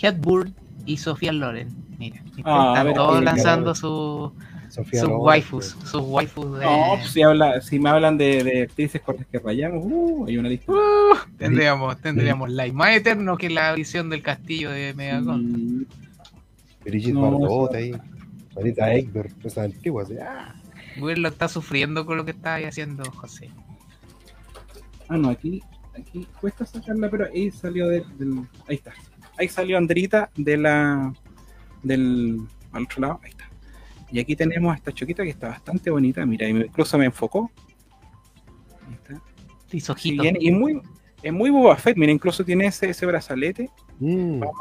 Hepburn y Sofía Loren. Mira, Ah, están ver, todos lanzando su- Sofía sus waifus, sus waifus de... No, pues, si, habla, si me hablan de, de actrices con las que rayamos, uh, hay una lista. Tendríamos, tendríamos like más eterno que la visión del castillo de Megacon. Mm, Brigitte No, Bardot ahí. Marita Egbert, esas antiguas. así, ah. Will lo está sufriendo con lo que está ahí haciendo José. Ah, no, aquí, aquí cuesta sacarla, pero ahí salió del, del- Ahí está. Ahí salió Andrita de la. del. al otro lado. Ahí está. Y aquí tenemos a esta choquita que está bastante bonita. Mira, incluso me enfocó. Ahí está. Bien, y muy. Es muy Boba Fett, mira, incluso tiene ese, ese brazalete. Mm, Vamos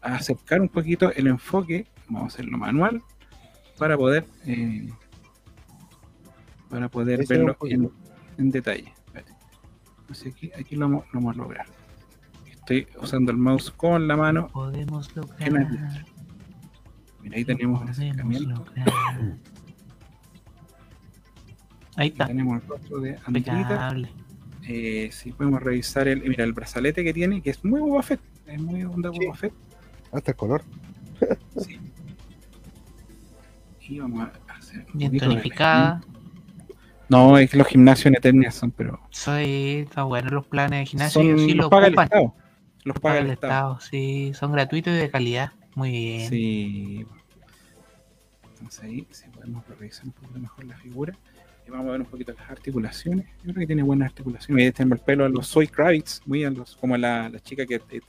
a acercar un poquito el enfoque. Vamos a hacerlo manual. Para poder. eh, para poder verlo en, en detalle. Espérate. Así que aquí lo, vamos- lo vamos a lograr. Estoy usando el mouse con la mano. Podemos ¿Qué me has lograr. Mira, ahí tenemos el podemos acercamiento. Ahí Ahí está. tenemos el rostro de Andrita. Eh, si podemos revisar el. Mira, el brazalete que tiene, que es muy Boba Fett. Es muy onda Sí. Boba Fett. hasta el color. Sí. Y vamos a hacer. un Bien tonificada. No, es que los gimnasios en Eternia son, pero. Soy, está bueno los planes de gimnasio. son, sí los lo paga el. Estado. Los Paga el Estado, Estado. sí. Son gratuitos y de calidad. Muy bien. Sí. Entonces ahí, si podemos revisar un poquito mejor la figura. Y vamos a ver un poquito las articulaciones. Yo creo que tiene buenas articulaciones. Ahí tenemos el pelo a los Soy Kravitz, muy a los, como la, la chica que eh,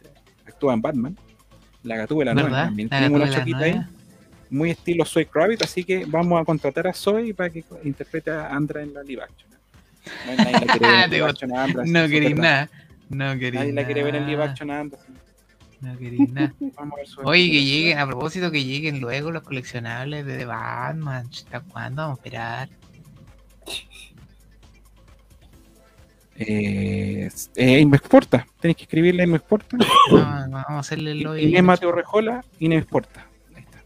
actúa en Batman. La Gatúbela nueva también. La Tenemos una chaquita ahí. muy estilo Zoe Kravitz, así que vamos a contratar a Zoe para que interprete a Andra en la live action. No, nadie la quiere ver en Te *laughs* live action a Andra, No queréis nada. No queréis Nadie la quiere ver en live nada. action a Andra. No queréis nada. *laughs* Oye, que lleguen, a propósito, que lleguen luego los coleccionables de The Batman. ¿Hasta cuándo vamos a esperar? Eh, eh, Invesporta. Tenéis que escribirle a Invesporta. Vamos, vamos a hacerle el lobby. Y es Mateo Rejola y Invesporta. Ahí está.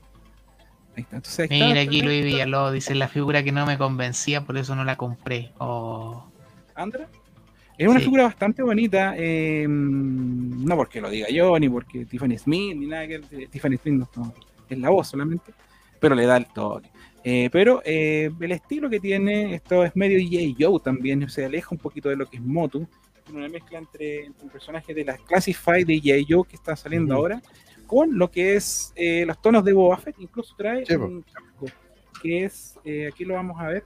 Ahí está. Entonces, ahí está. Mira aquí Luis Villalobos dice la figura que no me convencía, por eso no la compré. Oh. Andra. Es una Sí. figura bastante bonita, eh, no porque lo diga yo, ni porque Tiffany Smith, ni nada que Tiffany Smith no, no, es la voz solamente, pero le da el toque. Eh, pero eh, el estilo que tiene, esto es medio J. Joe también, se aleja un poquito de lo que es Motu, una mezcla entre, entre un personaje de las Classified de J. Joe que está saliendo Ujú. ahora, con lo que es eh, los tonos de Boba Fett, incluso trae un casco, que es, eh, aquí lo vamos a ver,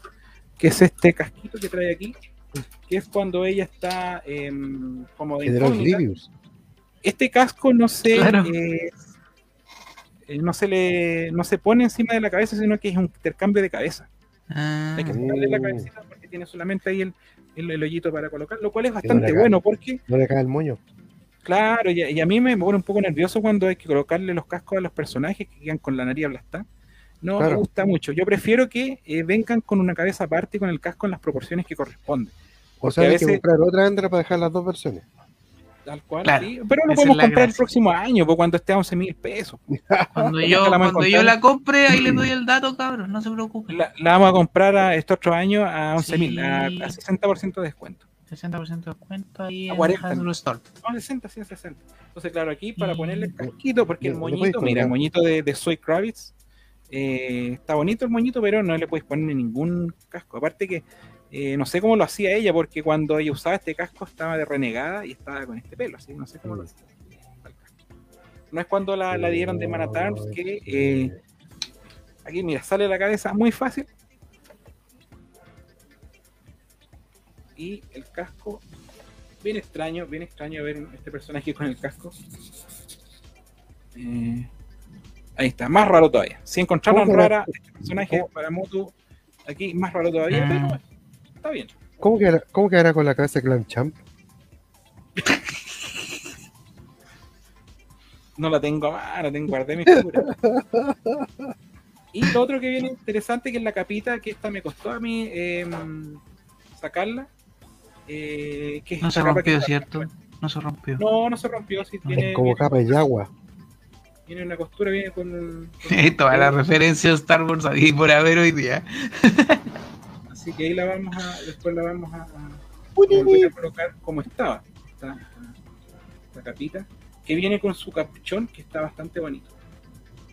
que es este casquito que trae aquí, que es cuando ella está em, como de. Este casco no se, Claro. eh, eh, no se le no se pone encima de la cabeza, sino que es un intercambio de cabeza. Ah, Hay que sacarle la cabecita porque tiene solamente ahí el, el, el hoyito para colocar, lo cual es bastante bueno porque, No le cae el moño. claro, y, a- y a mí me pone un poco nervioso cuando hay que colocarle los cascos a los personajes que quedan con la nariz aplastada. No me gusta mucho. Yo prefiero que eh, vengan con una cabeza aparte y con el casco en las proporciones que corresponden. O sea, hay que comprar otra Andra para dejar las dos versiones. Tal cual, Claro, sí. Pero lo esa podemos comprar el próximo año, pues, cuando esté a 11 mil pesos. cuando ¿Cómo yo, la cuando yo la compre, ahí le doy el dato, cabrón, no se preocupen. La, la vamos a comprar a este otro año a 11 mil, Sí. a, a 60% de descuento. 60% de descuento ahí A en 40. Hasbro Store. No, 60, sí, 60. Entonces, claro, aquí para ponerle el casquito, porque el moñito, mira, el moñito de, de Soy Kravitz, eh, está bonito el moñito, pero no le puedes poner ningún casco. Aparte que eh, no sé cómo lo hacía ella, porque cuando ella usaba este casco estaba de renegada y estaba con este pelo, así no sé cómo lo hacía. No es cuando la, la dieron de Man at Arms que eh, aquí, mira, sale la cabeza muy fácil. Y el casco, bien extraño, bien extraño ver este personaje con el casco. Eh, ahí está, más raro todavía. Si encontraron ¿Cómo que rara este personaje cómo? para Motu, aquí más raro todavía, Mm. pero está bien. ¿Cómo quedará, cómo quedará con la cabeza de Clan Champ? No la tengo a mano, tengo guardé mi figura. *laughs* Y lo otro que viene interesante que es la capita, que esta me costó a mí eh, sacarla. eh, que No se rompió, que- ¿cierto? No se rompió. No, no se rompió, sí, tiene, Como capa de yagua. Viene una costura, viene con... con- *laughs* Toda la referencia a Star Wars ahí por haber hoy día. *laughs* Así que ahí la vamos a, después la vamos a, a volver a colocar como estaba. Esta, esta capita, que viene con su capuchón, que está bastante bonito.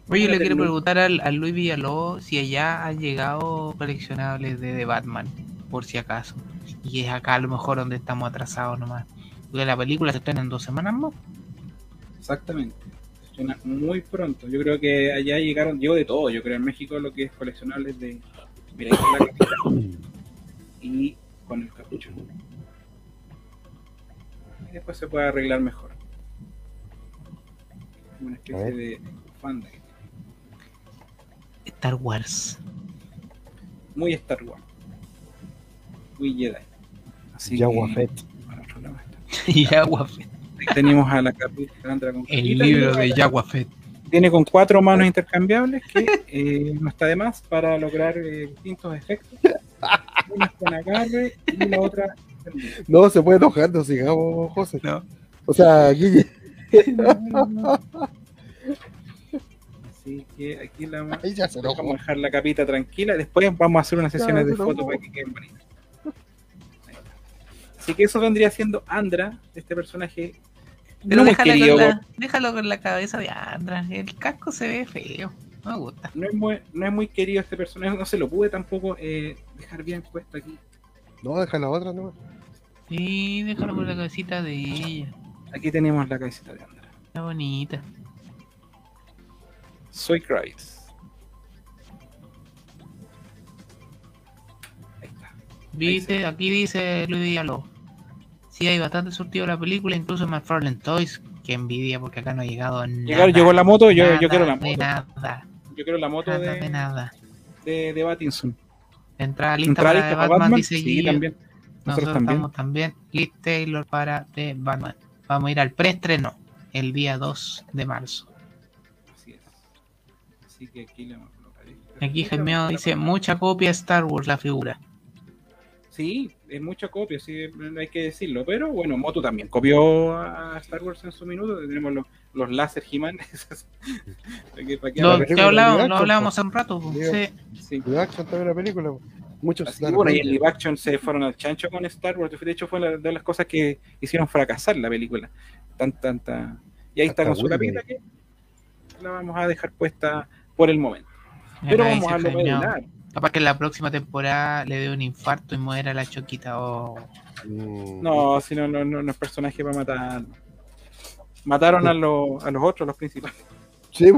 Oye, a le quiero preguntar al, al Luis Villalobos si allá han llegado coleccionables de, de Batman, por si acaso. Y es acá a lo mejor donde estamos atrasados nomás. Porque la película se estrena en dos semanas más. Exactamente. Muy pronto. Yo creo que allá llegaron, llegó de todo. Yo creo en México lo que es coleccionables de. Mira, ahí está la. *coughs* Y con el capuchón. Y después se puede arreglar mejor. Una especie de tiene. Star Wars. Muy Star Wars. Muy Jedi. Así Yagua que- Fett. para otro lado está. *laughs* y Yagua Fett. Tenemos a la capita Sandra con El libro de la- Yagua Fett. Viene con cuatro manos intercambiables que eh, no está de más para lograr eh, distintos efectos. Una es con agarre y la otra. No, se puede enojar, no sigamos, José. No. O sea, Guille. Así que aquí la vamos Ahí ya se vamos a dejar la capita tranquila. Después vamos a hacer unas sesiones de fotos para que queden bonitas. Ahí está. Así que eso vendría siendo Andra, este personaje. Pero no déjalo, querido, con la, déjalo con la cabeza de Andra. El casco se ve feo. No me gusta. no es, muy, no es muy querido este personaje, no se lo pude tampoco eh, dejar bien puesto aquí. No, deja la otra, no. Sí, déjalo con la cabecita de ella. Aquí tenemos la cabecita de Andra. Está bonita. Soy Kravitz. Ahí está. Dice, aquí dice Luis Villalobos. Sí, hay bastante surtido la película, incluso en McFarlane Toys. Que envidia, porque acá no ha llegado nada. Llegaron- llegó la moto, yo, nada yo quiero la de moto. nada, Yo quiero la moto nada de de, nada. de, de Pattinson. Entrada lista ¿Entrar para lista de para Batman, Batman? dice Sí, también. Nosotros también. estamos también. Liz Taylor para The Batman. Vamos a ir al preestreno el día 2 de marzo. Así es. Así que aquí le vamos a colocar esto. Aquí Germeado dice mucha copia de Star Wars la figura. Sí, es mucha copia, sí, hay que decirlo. Pero bueno, Moto también copió a Star Wars en su minuto. Tenemos los, los láser He-Man. *laughs* ¿Para qué- para qué Lo hablar? que hablábamos, hablábamos hace un rato. sí. Sí. Live action también la película. Muchos Así bueno, y Vader. live action se fueron al chancho con Star Wars. De hecho, fue una de las cosas que hicieron fracasar la película. Tan, tanta. Y ahí está con su capita que la vamos a dejar puesta por el momento. Pero vamos a lo. Capaz que en la próxima temporada le dé un infarto y muera la choquita. Oh. Mm. No, si no, no, no, no es personaje para matar. Mataron a, los a los otros, los principales. Sí.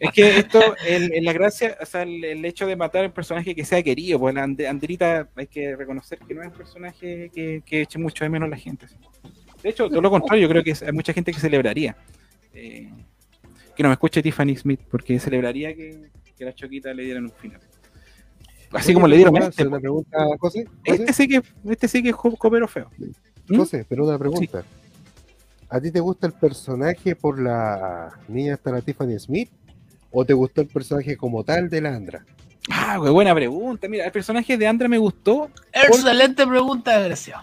Es que esto, el, el- la gracia, o sea, el, el hecho de matar un personaje que sea querido, pues la And- Anderita hay que reconocer que no es un personaje que, que eche mucho de menos la gente. De hecho, todo lo contrario, yo creo que hay mucha gente que celebraría. eh, que no me escuche Tiffany Smith, porque celebraría que, que la choquita le dieran un final. Así como le dieron a ¿Puedo este. una pregunta, José? Este José, sí que, este sí que es co- copero feo. ¿Mm? José, pero una pregunta. ¿A ti te gusta el personaje por la niña hasta la Tiffany Smith? ¿O te gustó el personaje como tal de la Andra? Ah, qué buena pregunta. Mira, el personaje de Andra me gustó Excelente pregunta, Grecia.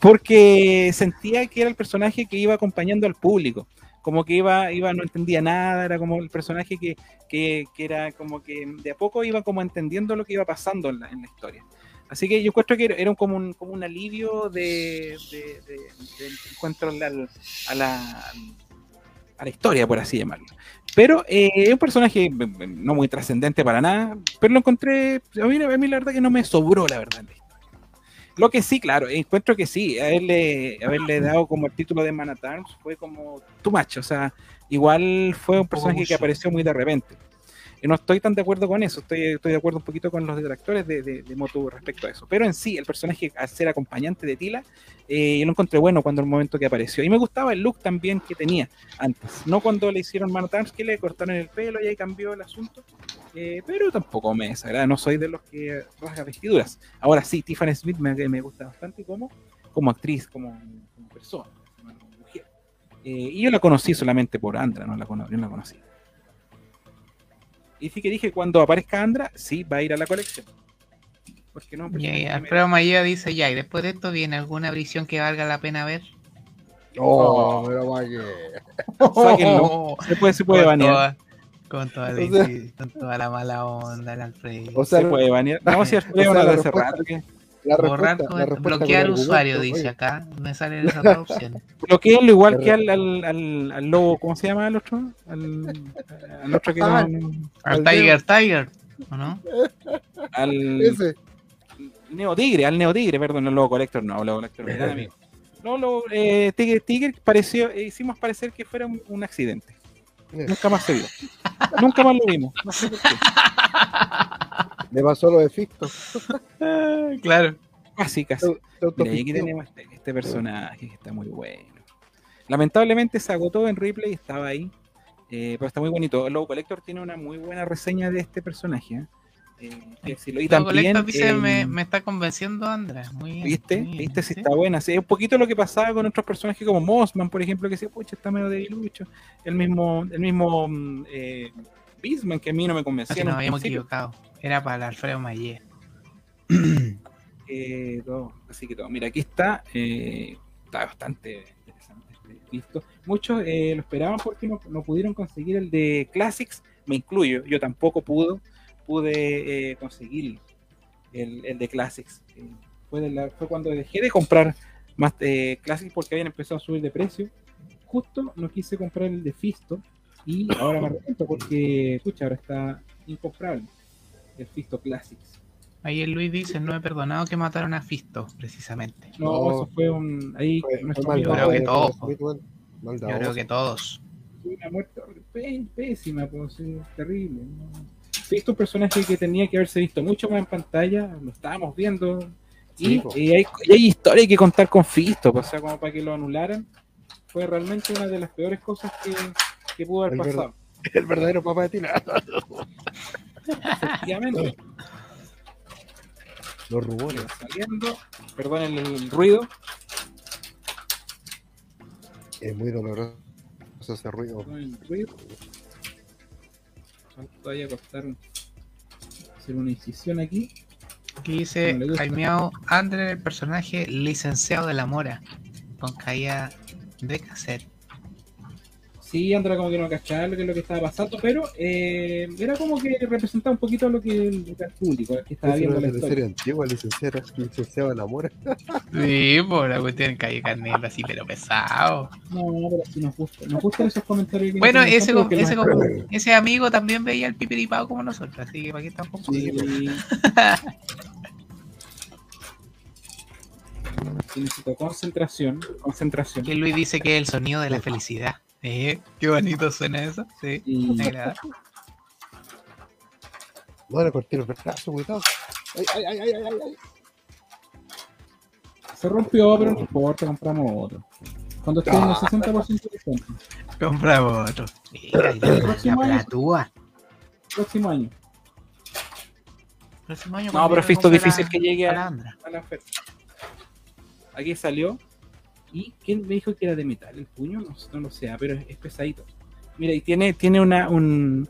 porque sentía que era el personaje que iba acompañando al público. Como que iba, iba, no entendía nada, era como el personaje que, que, que era como que de a poco iba como entendiendo lo que iba pasando en la, en la historia. Así que yo encuentro que era- como, un, como un alivio de, de, de- de encuentro al- a, la, a la historia, por así llamarlo. Pero eh, es un personaje no muy trascendente para nada, pero lo encontré, a mí, a mí la verdad que no me sobró, la verdad. Lo que sí, claro, encuentro que sí, haberle, haberle dado como el título de Man at Arms fue como too much, o sea, igual fue un personaje que apareció muy de repente. Y no estoy tan de acuerdo con eso, estoy, estoy de acuerdo un poquito con los detractores de, de, de Motu respecto a eso. Pero en sí, el personaje al ser acompañante de Tila, eh, yo lo encontré bueno cuando el momento que apareció. Y me gustaba el look también que tenía antes, no cuando le hicieron Man at Arms, que le cortaron el pelo y ahí cambió el asunto. Eh, pero tampoco me desagrada, no soy de los que rasga vestiduras. Ahora sí, Tiffany Smith me, me gusta bastante como, como actriz, como, como persona, como mujer. Eh, y yo la conocí solamente por Andra, no la, yo no la conocí. Y sí que dije, cuando aparezca Andra, sí, va a ir a la colección. Porque no, Y ahí personaje que me- Alfredo Mayea dice ya, y después de esto viene alguna visión que valga la pena ver. Oh, pero vaya. Sáquenlo. *laughs* se puede, se puede con, banear. Con, toda la, O sea- sí, *laughs* con toda la mala onda, el Alfredo. O sea, se puede banear. No, si *laughs* Alfredo no hace rato que- la Borrar, respuesta, con- la respuesta bloquear usuario, argumento, dice oye. acá. Me salen esas dos opciones. *laughs* Bloqueenlo igual que al, al, al, al lobo, ¿cómo se llama el otro? Al, al otro que Ah. no- Al Al Tiger Tiger, ¿o no? al Ese. Neo Tigre, al Neo Tigre, perdón, no Lobo Collector, no, Lobo Collector, gran amigo. No, lo, eh, Tigre, Tigre pareció, eh, hicimos parecer que fuera un, un accidente. Nunca más se vio. Nunca más lo vimos. No sé por qué. Le pasó lo de Fisto. *laughs* claro. Casi, casi. Mira, y aquí tenemos este, este personaje que está muy bueno. Lamentablemente se agotó en replay, estaba ahí, eh, pero está muy bonito. Lobo Collector tiene una muy buena reseña de este personaje. ¿eh? Eh, que y también, dice, eh, me, me está convenciendo Andra. Muy bien, ¿Viste? muy bien, ¿Viste? Si sí. está buena. Sí, es un poquito lo que pasaba con otros personajes como Mossman, por ejemplo, que decía, pucha, está medio debilucho. El mismo, el mismo mm, eh, Beastman, que a mí no me convencía. En nos habíamos principio. equivocado. Era para el Alfredo Mayé. Eh, todo. Así que todo. Mira, aquí está. eh, está bastante interesante este listo. Muchos eh, lo esperaban porque no, no pudieron conseguir el de Classics. Me incluyo. Yo tampoco pudo, pude eh, conseguir el, el de Classics. Eh, fue, de la- fue cuando dejé de comprar más eh, Classics porque habían empezado a subir de precio. Justo no quise comprar el de Fisto. Y ahora me arrepiento porque, escucha, ahora está incomprable. El Fisto Classics. Ahí el Luis dice, no he perdonado que mataron a Fisto, precisamente. No, No. eso fue un. Ahí Fue- fue amigo- Creo que maldadoso, todo. Smith, weón. Yo creo que todos. fue una muerte pésima, pues, terrible. ¿no? Visto un personaje que tenía que haberse visto mucho más en pantalla, lo estábamos viendo. Y, Sí, po. y hay, y hay historia que contar con Fisto, o sea, como para que lo anularan. Fue realmente una de las peores cosas que, que pudo haber El pasado. *laughs* El verdadero papá de Tila. Efectivamente. Los rumores. saliendo. Perdonen el ruido. Es muy doloroso ese ruido. El ruido. Falta todavía cortar un- hacer una incisión aquí. Aquí dice No Andre, el personaje licenciado de la mora. Con caída de cassette. Sí, Andra como que no cachaba lo que, lo que estaba pasando, pero eh, era como que representaba un poquito lo que el, el público el que estaba Es viendo la historia. serie antigua, licenciada, licenciado en amor. Sí, por la cuestión calle carnero así, pero pesado. No, pero sí nos gusta. Nos gustan esos comentarios. que Bueno, ese, ese, ese amigo también veía el pipiripao como nosotros, así que para qué estamos. *laughs* Sí, necesito concentración, concentración. Que Luis dice que es el sonido de la felicidad. ¿Eh? Qué bonito suena eso. Sí, Y me agrada. No le corté los brazos, cuidado. Ay, ay, ay, ay, ay, ay. se rompió, pero no importa, compramos otro. Cuando esté en el 60% de descuento. Compramos otro. Mira, la próximo año- platúa. Próximo año. Próximo año No, pero llegue visto difícil que llegue a a- la Andra. a la oferta. Aquí salió. ¿Y quién me dijo que era de metal? ¿El puño? No, no lo sé, pero es, es pesadito. Mira, y tiene, tiene una, un-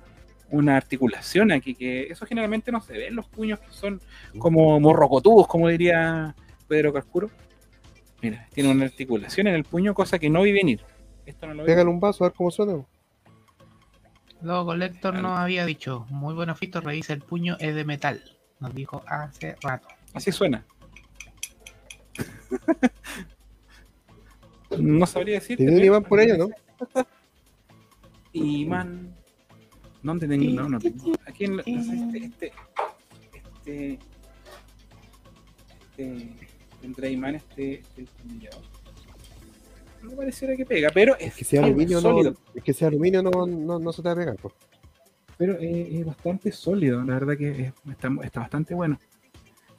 una articulación aquí que eso generalmente no se ve en los puños que son como morrocotudos, como diría Pedro Carcuro. Mira, tiene una articulación en el puño, cosa que no vi venir. Esto no lo vi. Pégale un vaso a ver cómo suena. Luego Collector nos había dicho, muy bueno Fito, revisa el puño, es de metal. Nos dijo hace rato. Así suena. *laughs* no sabría decirte. Un pero- imán por ello, ¿no? Imán. ¿Dónde tengo? No, no tengo. Aquí en la- este, este, este, este, tendrá imán este, este destornillador. No pareciera que pega, pero es, Es que sea aluminio, sólido. no, es que sea aluminio no, no, no se te va a pegar. pues. Pero eh, es bastante sólido, la verdad que es- está, está bastante bueno.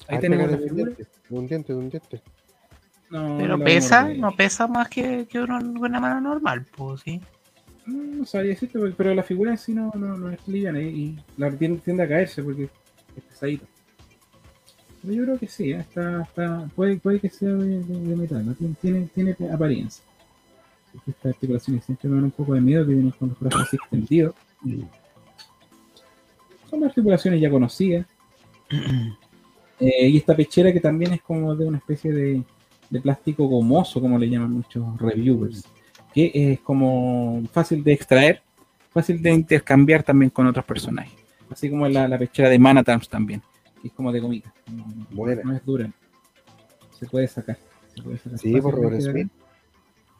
Ahí Ah, tenemos la figura. diente, de un diente, de un diente. No, Pero no pesa, no pesa más que, que uno- una mano normal, pues sí. No, no sabría decirte, porque- pero la figura en sí no, no, no es liviana y, y la tiende, tiende a caerse porque es pesadito. Pero yo creo que sí, ¿eh? está, está, puede, puede que sea de, de- de metal, ¿no? tiene, tiene, tiene apariencia. Estas articulaciones siempre me dan un poco de miedo que vienen con los brazos así extendidos. Son articulaciones ya conocidas. *clears throat* Eh, y esta pechera que también es como de una especie de, de plástico gomoso, como le llaman muchos reviewers, que es como fácil de extraer, fácil de intercambiar también con otros personajes. Así como la, la pechera de Manatams también, que es como de gomita, no, es dura. Se puede sacar. se puede sacar Sí, por Robert. Smith.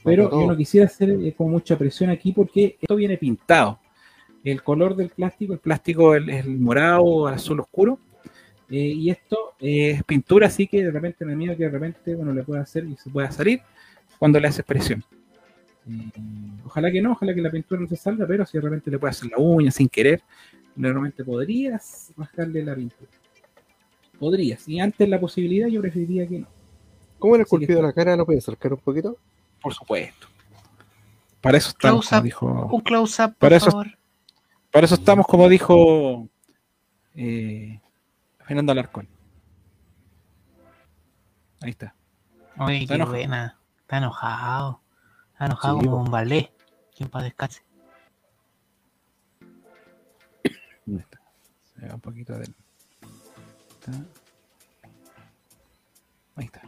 Pero yo no quisiera hacer eh, con mucha presión aquí porque esto viene pintado. El color del plástico, el plástico el- es el morado, azul oscuro. Eh, y esto eh, es pintura, así que de repente me da miedo que de repente uno le pueda hacer y se pueda salir cuando le haces presión. Eh, ojalá que no, ojalá que la pintura no se salga, pero si de repente le puedes hacer la uña sin querer, normalmente podrías rascarle la pintura. Podrías. Y antes la posibilidad yo preferiría que no. ¿Cómo que esculpido está. la cara? ¿Lo puedes acercar un poquito? Por supuesto. Para eso estamos, Close como up. dijo. Un close-up, por Para eso- favor. Para eso estamos, como dijo eh, Fernando Alarcón. Ahí está. Oye, Está qué enojado. buena. Está enojado. Está enojado Sí, como un ballet. ¿Quién para descanse? ¿Dónde está? Se ve un poquito del. está. Ahí está.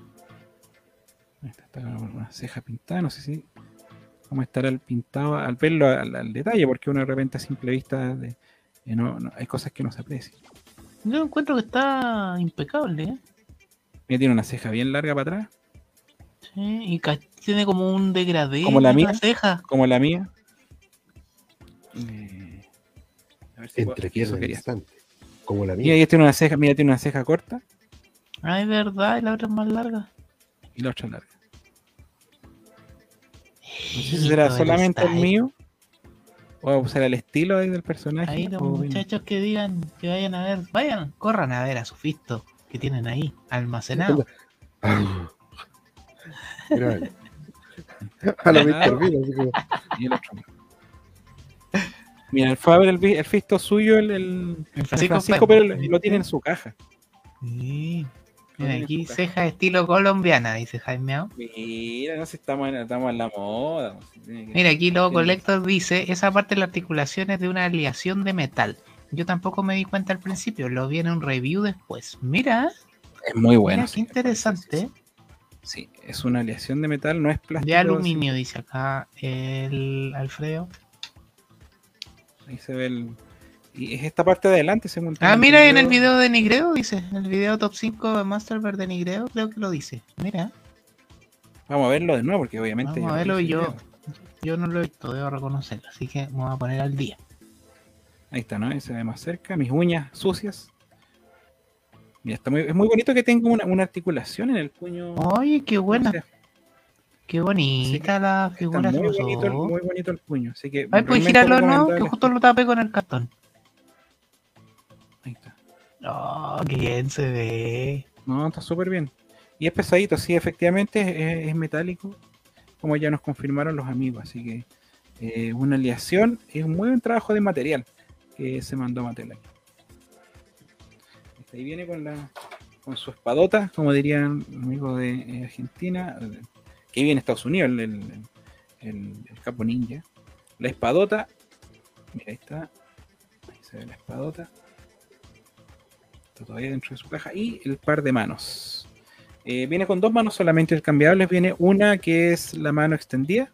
Ahí está. Está con una ceja pintada. No sé si. Cómo estará el pintado al verlo al, al detalle, porque uno de repente a simple vista de- eh, no- no- hay cosas que no se aprecian. Yo encuentro que está impecable, ¿eh? Mira, tiene una ceja bien larga para atrás, Sí, y tiene como un degradé Como la mía. ceja. como la mía. Eh, a ver si Entrepierna instante. Como la Mira, mía. ella tiene una ceja, mira, tiene una ceja corta Ah, es verdad, y la otra es más larga. y la otra larga. No sé si será solamente el style. Mío o será el estilo ahí del personaje. Ahí los bien- muchachos que digan que vayan a ver, vayan, corran a ver a su fisto que tienen ahí almacenado. *laughs* Mira, *laughs* a lo Mr. Bean, así como, y el otro. Mira, el Faber, el, el fisto suyo, el, el- Francisco, Francisco, pero lo, lo tiene en su caja. Sí. Mira, aquí ceja estilo colombiana, dice Jaime. Mira, no sé, estamos en, estamos en la moda. pues, Mira, aquí Sí. Collector dice, esa parte de la articulación es de una aleación de metal. Yo tampoco me di cuenta al principio, lo vi en un review después. Mira, Es muy bueno. mira qué sí. interesante. Sí, es una aleación de metal, no es plástico. De aluminio, dice acá el Alfredo. Ahí se ve el. Y es esta parte de adelante, según Ah, mira, en el video de Nigreo dice, en el video top 5 de Masterverse de Nigreo, creo que lo dice. Mira, Vamos a verlo de nuevo, porque obviamente. vamos a verlo ese yo, yo no lo he visto, debo reconocerlo, así que me voy a poner al día. Ahí está, ¿no? Ahí se ve más cerca. Mis uñas sucias. Mira, está muy, es muy bonito que tenga una, una articulación en el puño. Oye, qué buena, O sea, qué bonita la está figura. muy se bonito, el- usó. muy bonito el puño. Así que. Pues realmente girarlo, ¿no? Que justo lo tapé con el cartón. Oh, qué bien se ve. No, está súper bien. Y es pesadito, sí, efectivamente es, metálico, como ya nos confirmaron los amigos. Así que eh, una aleación es un muy buen trabajo de material que se mandó Mattel. Ahí viene con la con su espadota, como dirían amigos de eh, Argentina, que viene Estados Unidos, el, el- el capo ninja. La espadota, mira, ahí está. Ahí se ve la espadota. Está todavía dentro de su caja. Y el par de manos. Eh, viene con dos manos solamente intercambiables. Viene una que es la mano extendida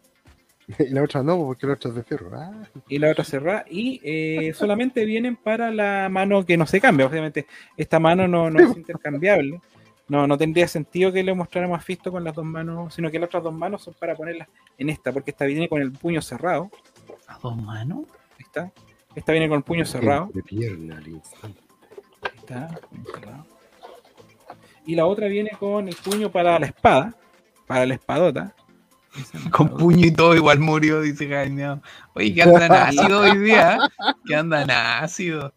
*laughs* Y la otra no, porque la otra es de fierro. Ah, y la otra cerrada. Y eh, solamente vienen para la mano que no se cambia. Obviamente, esta mano no, no es intercambiable. No, no tendría sentido que le mostráramos a Fisto con las dos manos, sino que las otras dos manos son para ponerlas en esta, porque esta viene con el puño cerrado. ¿A dos manos? Ahí está. Esta viene con el puño cerrado. De pierna al instante. Está. Y la otra viene con el puño para la espada, para la espadota. Con puño y todo igual murió, dice Jaime. Oye, que andan ácido hoy día. ¿eh? Que andan ácido.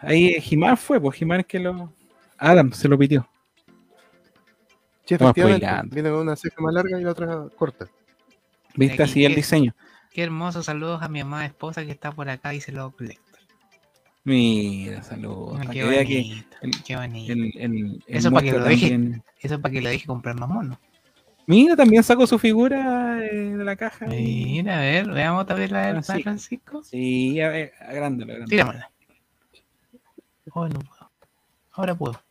Ahí Jimán fue, pues Jimán es que lo. Adam se lo pitió. Sí, efectivamente. Viene con una ceja más larga y la otra corta. ¿Viste Aquí así el diseño? Qué hermoso. Saludos a mi amada esposa que está por acá, dice Lobo Collector. Mira, saludos. Para qué que vea que bonito. el- Qué bonito. el, Eso para que lo deje. también- Eso es para que le deje comprar más monos. Mira, también sacó su figura de la caja. Mira, a ver, veamos también la del Ah, sí. Padre Francisco. Sí, a ver, agrándalo, agrándalo. Tíramela. Oh, no puedo. Ahora puedo.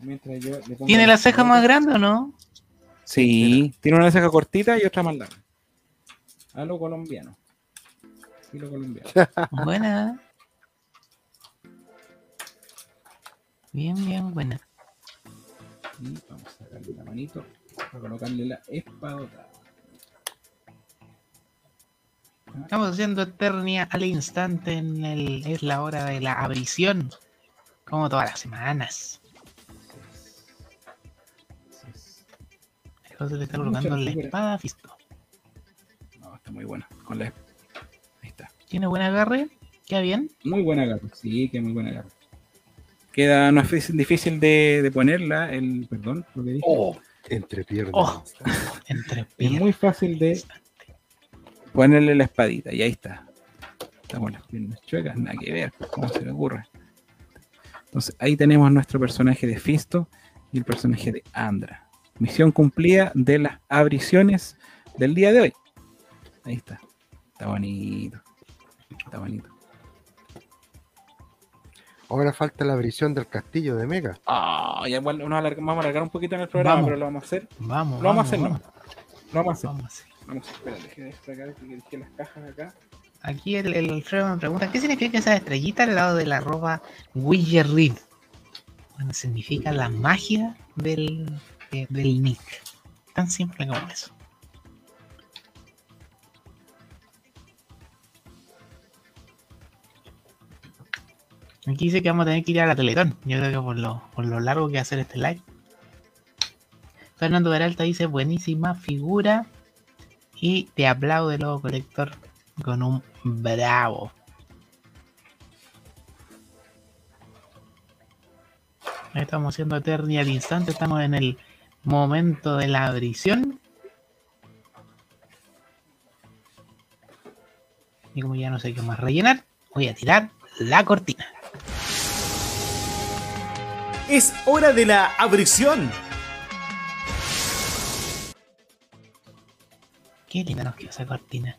Mientras yo le ¿Tiene la ceja más grande o no? Sí, tiene una ceja cortita y otra más larga. A lo colombiano. Sí, lo colombiano. *laughs* Buena. Bien, bien, buena. Y vamos a sacarle la manito para colocarle la espadota. Estamos haciendo Eternia al instante en el. Es la hora de la abrición. Como todas las semanas. Así es. El José le está colocando la espada Fisto. No, está muy buena. Con la... Ahí está. ¿Tiene buen agarre? ¿Queda bien? Muy buena garra. Sí, que muy buena garra. Queda, no es difícil, de, de ponerla, el, perdón, lo que dije. Entre piernas. Oh. *laughs* Entre es piernas. muy fácil de ponerle la espadita y ahí está. Estamos las piernas chuecas, nada que ver, pues, ¿cómo se le ocurre? Entonces ahí tenemos nuestro personaje de Fisto y el personaje de Andra. Misión cumplida de las abriciones del día de hoy. Ahí está. Está bonito. Está bonito. Ahora falta la abrición del castillo de Mega. Ah, ya bueno, nos alarga- vamos a alargar un poquito en el programa, Vamos. pero lo vamos a hacer. Vamos, Lo vamos a hacer, vamos, ¿no? Lo vamos a hacer. vamos a hacer. Vamos a esperar, déjeme sacar que las cajas acá. Aquí el, el Alfredo me pregunta, ¿qué significa esa estrellita al lado de la arroba Willerrin? Bueno, significa la magia del, eh, del nick. Tan simple como eso. Aquí dice que vamos a tener que ir a la Teletón. Yo creo que por lo, por lo largo que va a hacer este live. Fernando Peralta dice, buenísima figura. Y te aplaude, lobo colector, con un bravo. Estamos haciendo Eternia al instante. Estamos en el momento de la abrición. Y como ya no sé qué más rellenar, voy a tirar la cortina. Es hora de la abrición. Qué linda nos quedó esa cortina.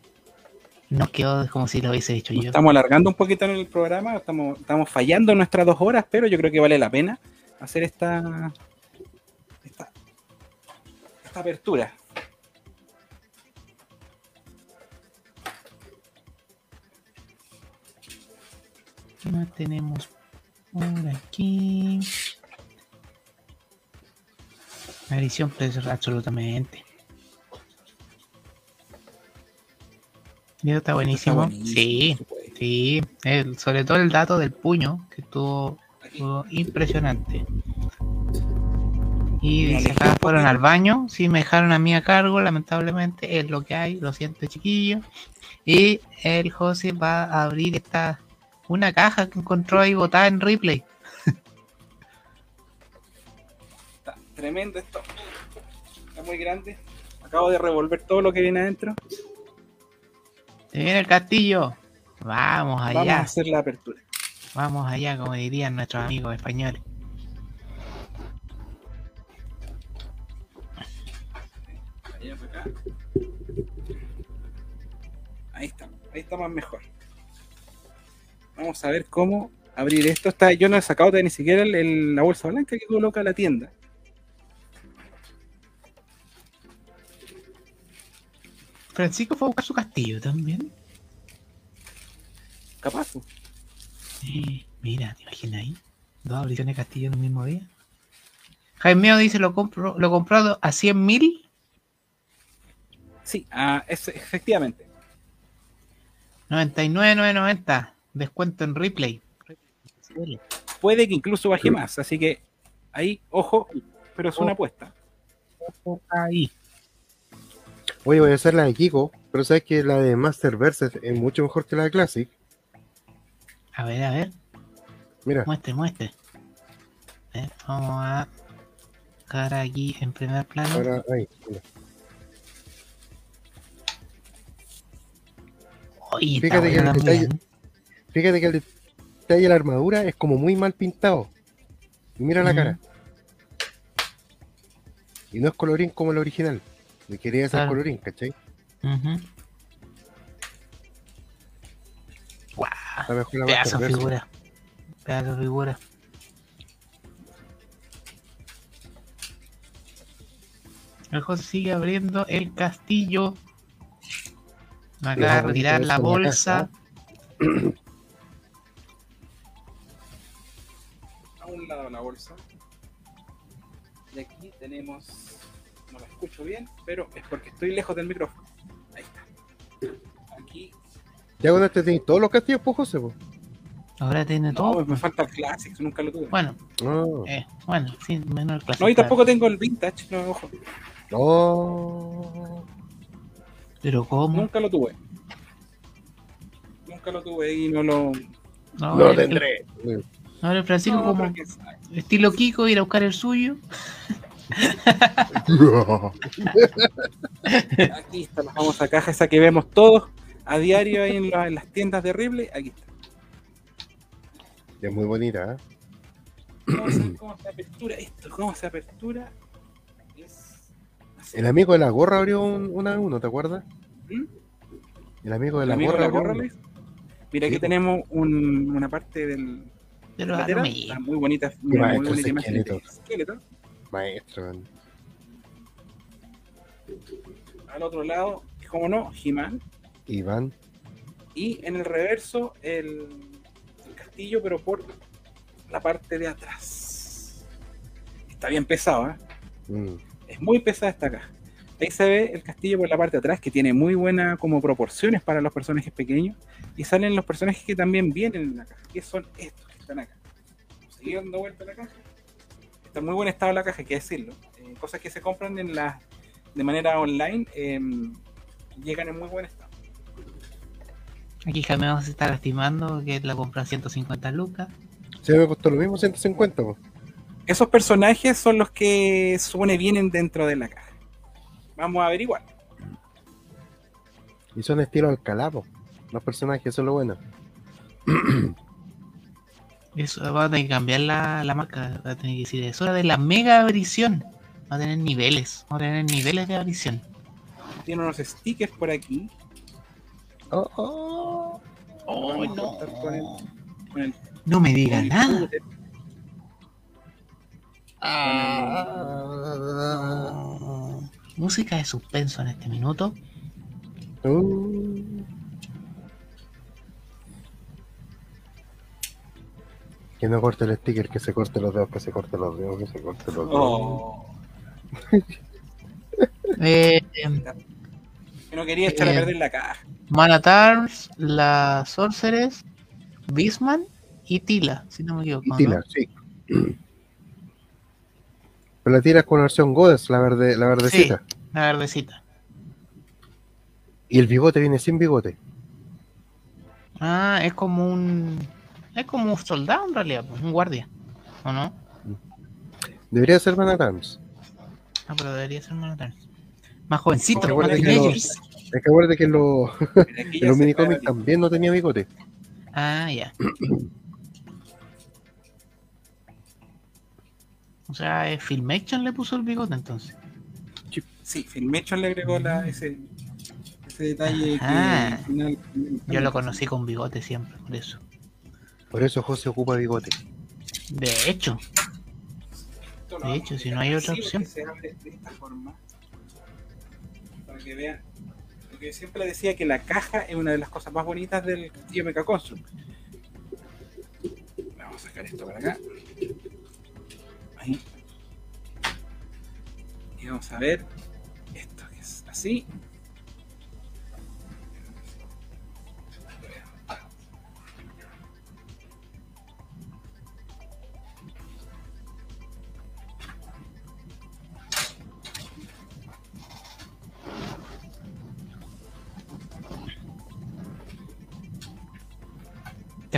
Nos quedó como si lo hubiese dicho Nos yo. estamos alargando un poquito en el programa, estamos, estamos fallando en nuestras dos horas, pero yo creo que vale la pena hacer esta, esta, esta apertura. ¿Qué más tenemos por aquí? Edición pues, absolutamente. Y eso está buenísimo. buenísimo, Sí, supuesto. sí. El- sobre todo el dato del puño, que estuvo, estuvo impresionante. Y alejé acá fueron al baño, sí me dejaron a mí a cargo, lamentablemente, es lo que hay, lo siento chiquillo. Y el José va a abrir esta una caja que encontró ahí botada en replay. Tremendo esto. Está muy grande. Acabo de revolver todo lo que viene adentro. Se viene el castillo. Vamos Vamos a allá, hacer la apertura. vamos allá, como dirían nuestros amigos españoles. Allá para acá. Ahí está, ahí está más mejor. Vamos a ver cómo abrir esto. Está, yo no he sacado ni siquiera el- el- la bolsa blanca que coloca la tienda. Francisco fue a buscar su castillo también. Capaz. mira, ¿te imaginas ahí? Dos abriciones de castillo en el mismo día. Jaimeo dice, lo compro, lo comprado a 100 mil. Sí, ah, es, efectivamente. 99,990. Descuento en replay. Puede que incluso baje más. Así que ahí, ojo, pero es una apuesta. Ahí. Oye, voy a hacer la de Kiko, pero sabes que la de Masterverse es, es mucho mejor que la de Classic. A ver, a ver. Mira, Muestre, muestre. Vamos a dejar aquí en primer plano. ahora ahí. mira. Oye, Fíjate que el detalle-. Fíjate que el detalle de la armadura es como muy mal pintado. Mira la Mm. cara. Y no es colorín como el original. Me quería hacer Claro. colorín, ¿cachai? Ujú. Guau, Está mejor la pedazo de Masterverse. figura. Pedazo de figura. El José sigue abriendo el castillo. Me acaba de retirar la la bolsa. A un lado la bolsa. Y aquí tenemos. Escucho bien, pero es porque estoy lejos del micrófono. Ahí está. Aquí. Ya con este tenéis todos los castillos, pues, José, pues. Ahora tiene No, todo. me falta el Classics, nunca lo tuve. Bueno, No. eh, bueno, sí, menos el clásico. No, y tampoco tengo el Vintage, no, ojo. No. Pero ¿cómo? Nunca lo tuve. Nunca lo tuve y no lo. No, lo tendré. Ahora Francisco No, como estilo Kiko ir a buscar el suyo. *laughs* Aquí está la famosa caja esa que vemos todos a diario ahí en, la- en las tiendas de Ripley. Aquí está. es muy bonita, ¿eh? Vamos a ver cómo se apertura esto. ¿Cómo se apertura? Es. El amigo de la gorra abrió un, una a uno, ¿te acuerdas? ¿Mm? El amigo de ¿El la amigo de gorra. la gorra, abrió Luis? Mira, aquí Sí. tenemos un- una parte del De los. Está muy bonita, muy, bonita imagen esqueleto. Maestro. Al otro lado, como no, He-Man. Iván. Y en el reverso, el, el castillo, pero por la parte de atrás. Está bien pesado, ¿eh? Mm. Es muy pesada esta caja. Ahí se ve el castillo por la parte de atrás, que tiene muy buenas como proporciones para los personajes pequeños. Y salen los personajes que también vienen en la caja, que son estos que están acá. Seguir dando vuelta la caja. Está en muy buen estado la caja, hay que decirlo. Eh, cosas que se compran en la, de manera online eh, llegan en muy buen estado. Aquí Jaime se está lastimando que la compra 150 lucas. Se me costó lo mismo, 150. po. Esos personajes son los que supone vienen dentro de la caja. Vamos a averiguar. Y son estilo Alcalá, po. Los personajes, eso es lo bueno. *clears throat* Eso va a tener que cambiar la, la marca. Va a tener que decir, es hora de la mega abrición. Va a tener niveles. Va a tener niveles de abrición. Tiene unos stickers por aquí. Oh, oh. Oh, no. cortar con el- con el- No me diga el nada. Oh. Música de suspenso en este minuto. Uh. Que no corte el sticker, que se corte los dedos, que se corte los dedos, que se corte los dedos. Oh. *laughs* Eh, no quería echar a Eh, perder la caja. Manatars, la Sorceress, Bisman y Tila, si no me equivoco. Y ¿no? tila, sí. *clears throat* Pero la tiras con la versión Goddess, la, verde, la verdecita. La verdecita. Y el bigote viene sin bigote. Ah, es como un. Es como un soldado en realidad, pues, un guardia. ¿O no? Debería ser Manatams. Ah, pero debería ser Manatars. Más jovencito, más Es que acuérdate que *laughs* en los, los aclara- también no tenía bigote. Ah, ya. *clears throat* O sea, Filmation le puso el bigote entonces. Sí, Filmation le agregó la, ese, ese detalle que al final. Yo lo conocí con bigote siempre, por eso. Por eso José ocupa bigote. De hecho, de hecho, si no hay otra opción. Se abre de esta forma. Para que vean. Porque siempre decía que la caja es una de las cosas más bonitas del castillo Mecha Construct. Vamos a sacar esto para acá. Ahí. Y vamos a ver esto que es así.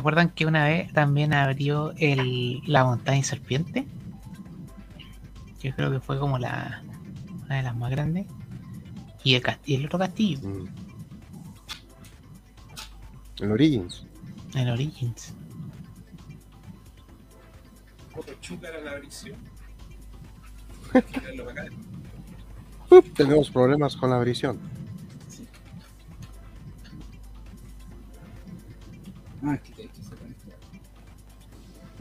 Acuerdan que una vez también abrió el, la montaña serpiente? Yo creo que fue como la una de las más grandes. Y el, otro castillo, Mm. El Origins. el Origins. Era la. Up, *laughs* tenemos problemas con la visión. Ah,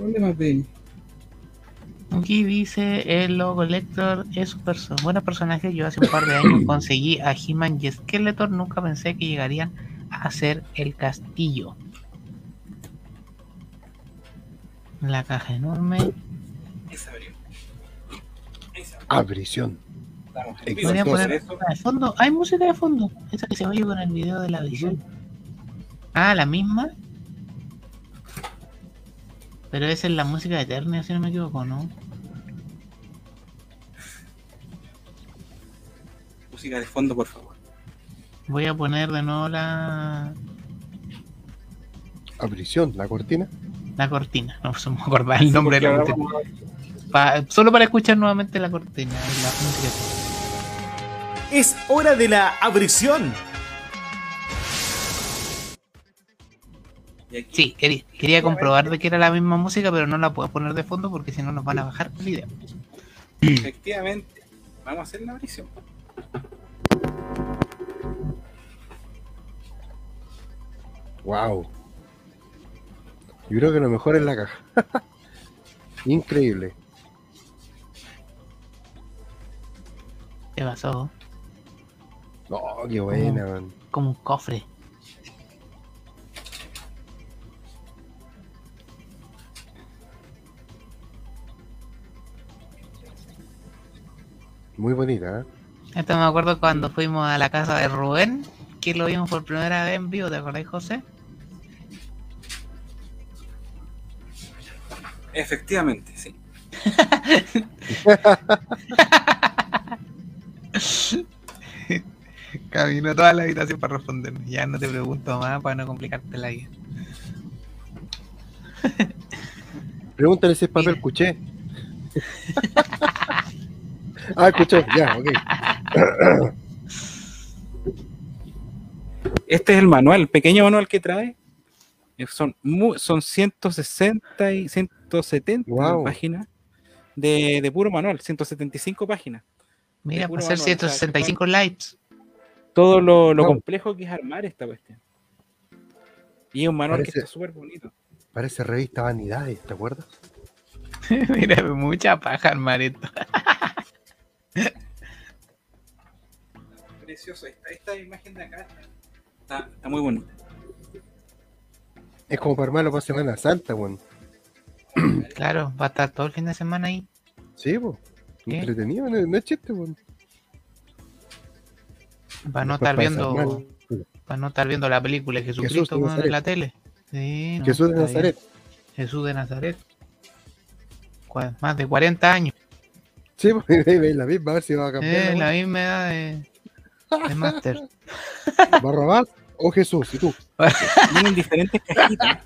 Problemas de. Aquí dice el logo Lector es un perso buenos personajes. Yo hace un par de años conseguí a He-Man y Skeletor. Nunca pensé que llegarían a hacer el castillo. La caja enorme. Esa abrió. Esa abrió. Abrición. Podría poner de fondo. Hay música de fondo. Esa que se oye con el video de la visión. Ah, la misma. Pero esa es la música de Eternia, si no me equivoco, ¿no? Música de fondo, por favor. Voy a poner de nuevo la, Abrición, la cortina. la cortina. No se me acordaba el nombre de la cortina. Pa- solo para escuchar nuevamente la cortina. y la música. Es hora de la abrición. Aquí, Sí, quería, quería comprobar de que era la misma música, pero no la puedo poner de fondo porque si no nos van a bajar el video. efectivamente, vamos a hacer la abrición. Wow. Yo creo que lo mejor es la caja. *laughs* Increíble. ¿Qué pasó? Oh, qué buena, man. Como un cofre. Muy bonita, ¿eh? Esto me acuerdo cuando fuimos a la casa de Rubén, que lo vimos por primera vez en vivo, ¿te acordás, José? Efectivamente, sí. *laughs* Caminó toda la habitación para responderme. Ya no te pregunto más para no complicarte la vida. Pregúntale si es papel Mira. cuché. *laughs* ah, escuché, ya, ok. Este es el manual, el pequeño manual que trae. Son, son 160 y 170 Guau. páginas de, de puro manual, 175 páginas. Mira, para hacer manual, o sea, 165 lives. Todo lo, lo Wow. complejo que es armar esta cuestión. Y es un manual que está súper bonito. Parece revista Vanidades, ¿te acuerdas? *laughs* Mira, mucha paja armar esto. *laughs* Precioso. Esta, esta imagen de acá está, está muy bonita. Es como para armarlo para Semana Santa, weón. *clears throat* Claro, va a estar todo el fin de semana ahí. Sí, pues. Entretenido, no, no es chiste, weón. Para no estar viendo, para no estar viendo la película de Jesucristo de weón, en la tele. Sí, no, Jesús de bien. Nazaret. Jesús de Nazaret. Más de 40 años. Sí, *laughs* es la misma, a ver si va a cambiar. Eh, la misma edad de, de Master. weá. ¿Barrabás o Jesús? ¿Y tú? *laughs* Vienen diferentes cajitas.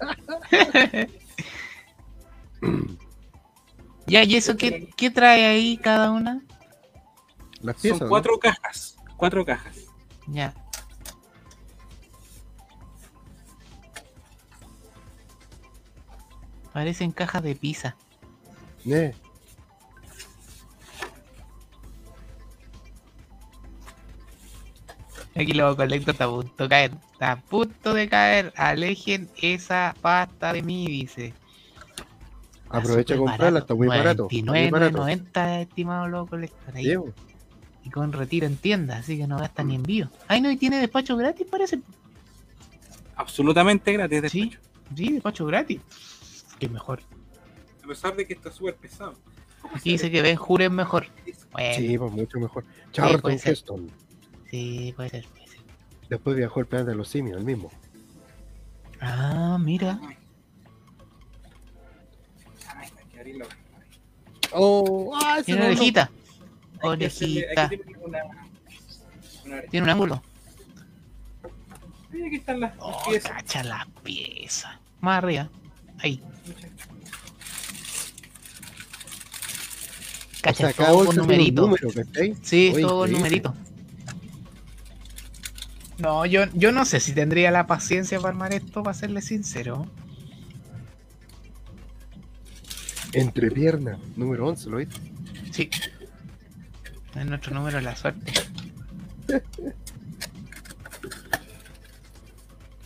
*clears throat* Ya, ¿y eso qué, qué trae ahí cada una? Las piezas. Son ¿no? cuatro cajas. Cuatro cajas. Ya. Parecen cajas de pizza. Eh, Aquí lo colecto está a punto de caer. Está a punto de caer. Alejen esa pasta de mí, dice. Aprovecha a comprarla, está muy barato. está muy barato. 99.90 estimado lo colector ahí. Sí, pues. Y con retiro en tienda, así que no gasta ni envío. Ay, no, y tiene despacho gratis, parece. Absolutamente gratis. Sí. despacho. Sí, despacho gratis. Qué mejor. A pesar de que está súper pesado. Y dice que Ben Jure es mejor. Bueno, Sí, pues mucho mejor. Charlton ser. Heston. Sí, puede ser, puede ser. Después viajó al planeta de los simios, el mismo. Ah, mira. Oh, ah, Tiene una no. orejita. Hay que hacerle- Orejita. Aquí tiene una, una oreja. Tiene un ángulo. Mira, aquí están las las Oh, piezas. cacha la pieza. Más arriba. Ahí. O Cacha, sea, todo con numerito. número. Sí, Oye, todo con numerito. No, yo, yo no sé si tendría la paciencia para armar esto, para serle sincero. Entrepierna, número 11, ¿lo viste? Sí. Es nuestro número de la suerte. *laughs*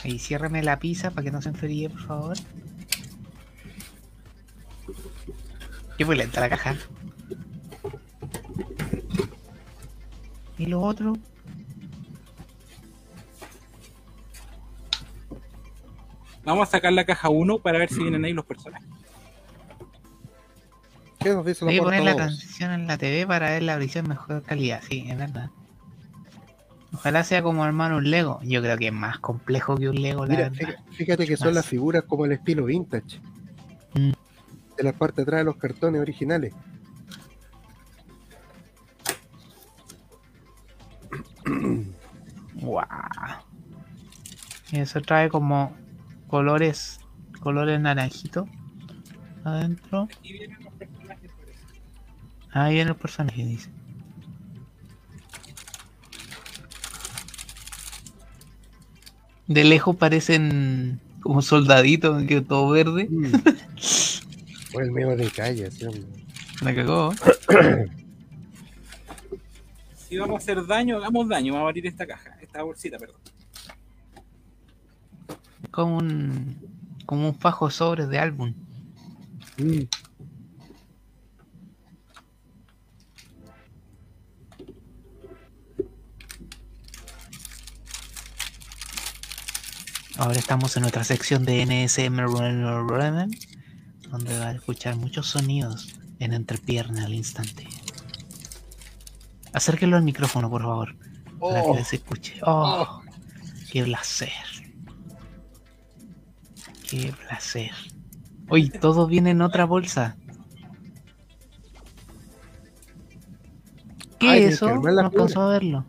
Ahí ciérrame la pizza para que no se enfríe, por favor. Qué muy lenta la caja. ¿Y lo otro? Vamos a sacar la caja 1 para ver si vienen ahí los personajes. ¿Qué nos dice la Voy a poner la porta 2? transición en la TV para ver la visión mejor calidad. Sí, es verdad. Ojalá sea como armar un Lego. Yo creo que es más complejo que un Lego, la Mira, verdad. fíjate, que son las figuras como el estilo vintage. Mm. De la parte de atrás de los cartones originales. Wow. Y eso trae como colores, colores naranjitos adentro. Aquí vienen los personajes. por eso. Ahí viene el personaje, dice. De lejos parecen como soldaditos, que todo verde. Mm. *laughs* o el medio de calle, así, hombre. La cagó. Si vamos a hacer daño, hagamos daño. Vamos a abrir esta caja, esta bolsita, perdón. Como un, como un fajo sobre de álbum. Mm. Ahora estamos en nuestra sección de NSM donde va a escuchar muchos sonidos en entrepierna al instante. Acérquelo al micrófono, por favor, para Oh, que se escuche. Oh, qué placer. Qué placer. Uy, todo viene en otra bolsa. ¿Qué Ay, eso? No alcanzó a verlo.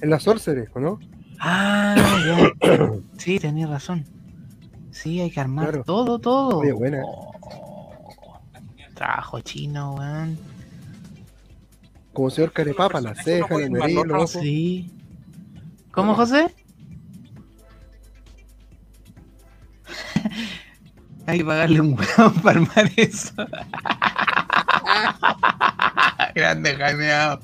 en la Sorcerer, ¿o ¿no? Ah, ya. *coughs* Sí, tenías razón. Sí, hay que armar Claro. todo, todo. Oye, buena. Oh, trabajo chino, weón. Como señor Carepapa, las cejas, la nariz, los ojos. Sí. ¿Cómo, José? Hay que pagarle un hueón *laughs* para armar eso. *laughs* Grande Jaimeado.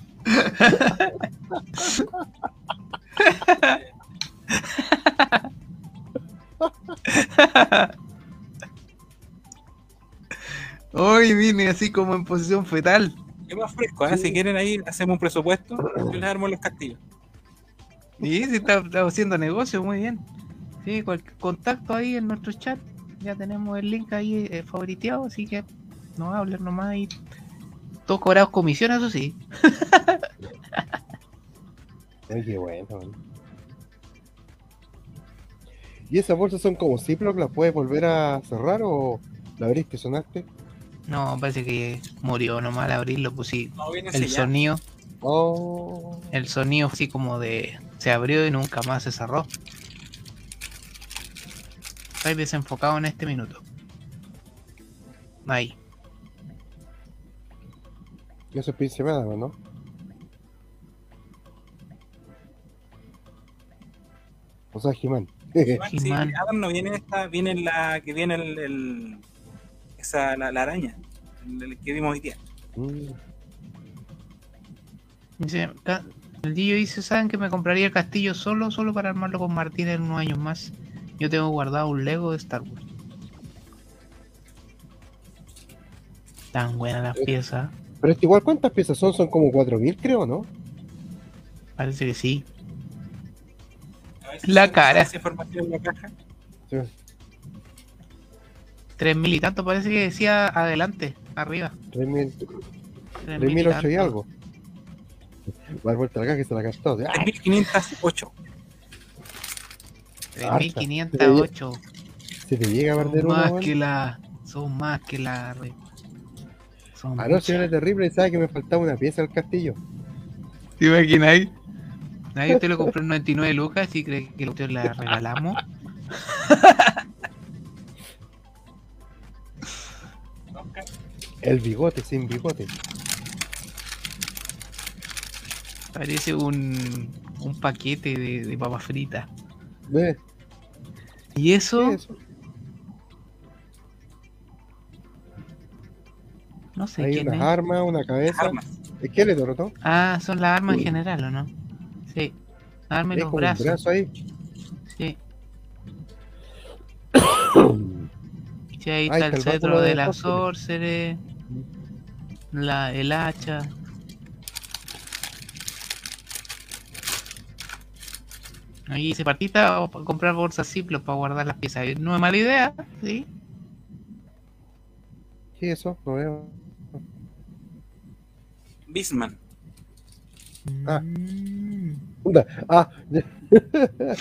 Hoy vine así como en posición fetal. Es más fresco, ¿eh? si quieren ahí hacemos un presupuesto, yo les armo los castillos. Sí, está, está haciendo negocio, muy bien. Sí, cualquier contacto ahí en nuestro chat. Ya tenemos el link ahí eh, favoriteado, así que no hablen nomás y todos cobrados comisiones, eso sí. *laughs* Qué bueno. ¿Y esas bolsas son como Ziploc? ¿Las puedes volver a cerrar o la abriste, sonaste? No, parece que murió nomás al abrirlo, pues sí. No El sonido, Oh, el sonido así como de se abrió y nunca más se cerró. Estoy desenfocado en este minuto. Ahí. es Pince Madama, ¿no? O sea. Igual, sí. Adam no viene esta, viene la que viene el, el- esa la, la araña, el, el que vimos hoy día. Mm, Dice, el Dillo dice, ¿saben que me compraría el castillo solo, solo para armarlo con Martín en unos años más? Yo tengo guardado un Lego de Star Wars. Tan buenas las piezas. Pero es que igual, ¿cuántas piezas son? Son como 4000, creo, ¿no? Parece que sí. La cara. esa información en la caja. Sí. Tres mil y tanto, parece que decía adelante, arriba. 3000, Tres mil 3008 y algo. Va a dar vuelta la caja que se la gastó. ¡Ah! 3508. 3508. Se te llega a perder Son más que la. Son más que la. re- Son Ah, no, si era terrible, sabe que me faltaba una pieza al castillo. ¿Te imaginas? Nadie usted lo compró en 99 lucas y cree que usted la regalamos. El bigote sin bigote. Parece un, un paquete de, de papas fritas. ¿Ves? ¿Y ¿Qué eso? es eso? No sé Hay quién unas es. armas, una cabeza. Armas. Esqueleto, ¿no? Ah, son las armas en general, ¿o no? Sí. Armas y los como un brazos. brazo ahí. Sí. *coughs* Sí, ahí Ahí está el cetro de de la sorcerer. La, el hacha. Ahí dice partita o pa- comprar bolsas Ziploc para guardar las piezas. No es mala idea, sí. ¿Qué es eso? No veo. Bisman. Ah. Mm. Puta, Ah, ya. *laughs*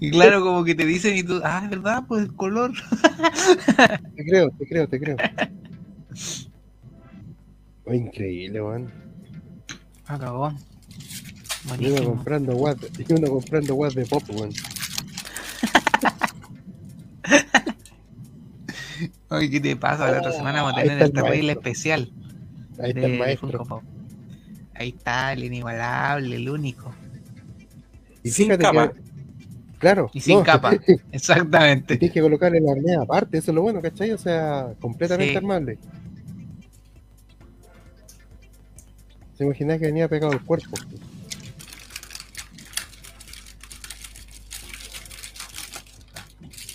Y claro, como que te dicen y tú, ah, es verdad, pues el color. *laughs* te creo, te creo, te creo. Oh, increíble, weón. Acabó. Y uno comprando guas, y uno comprando guas de pop, weón. *laughs* Ay, ¿qué te pasa? La otra Oh, semana vamos a tener el terrible especial. Ahí está el maestro. Pop. Ahí está, el inigualable, el único. Y Sin capa. que. Claro. Y sin capa. *laughs* Exactamente. Tienes que colocarle la arnea aparte, eso es lo bueno, ¿cachai? O sea, completamente Sí. armable. Se imaginaba que venía pegado al cuerpo.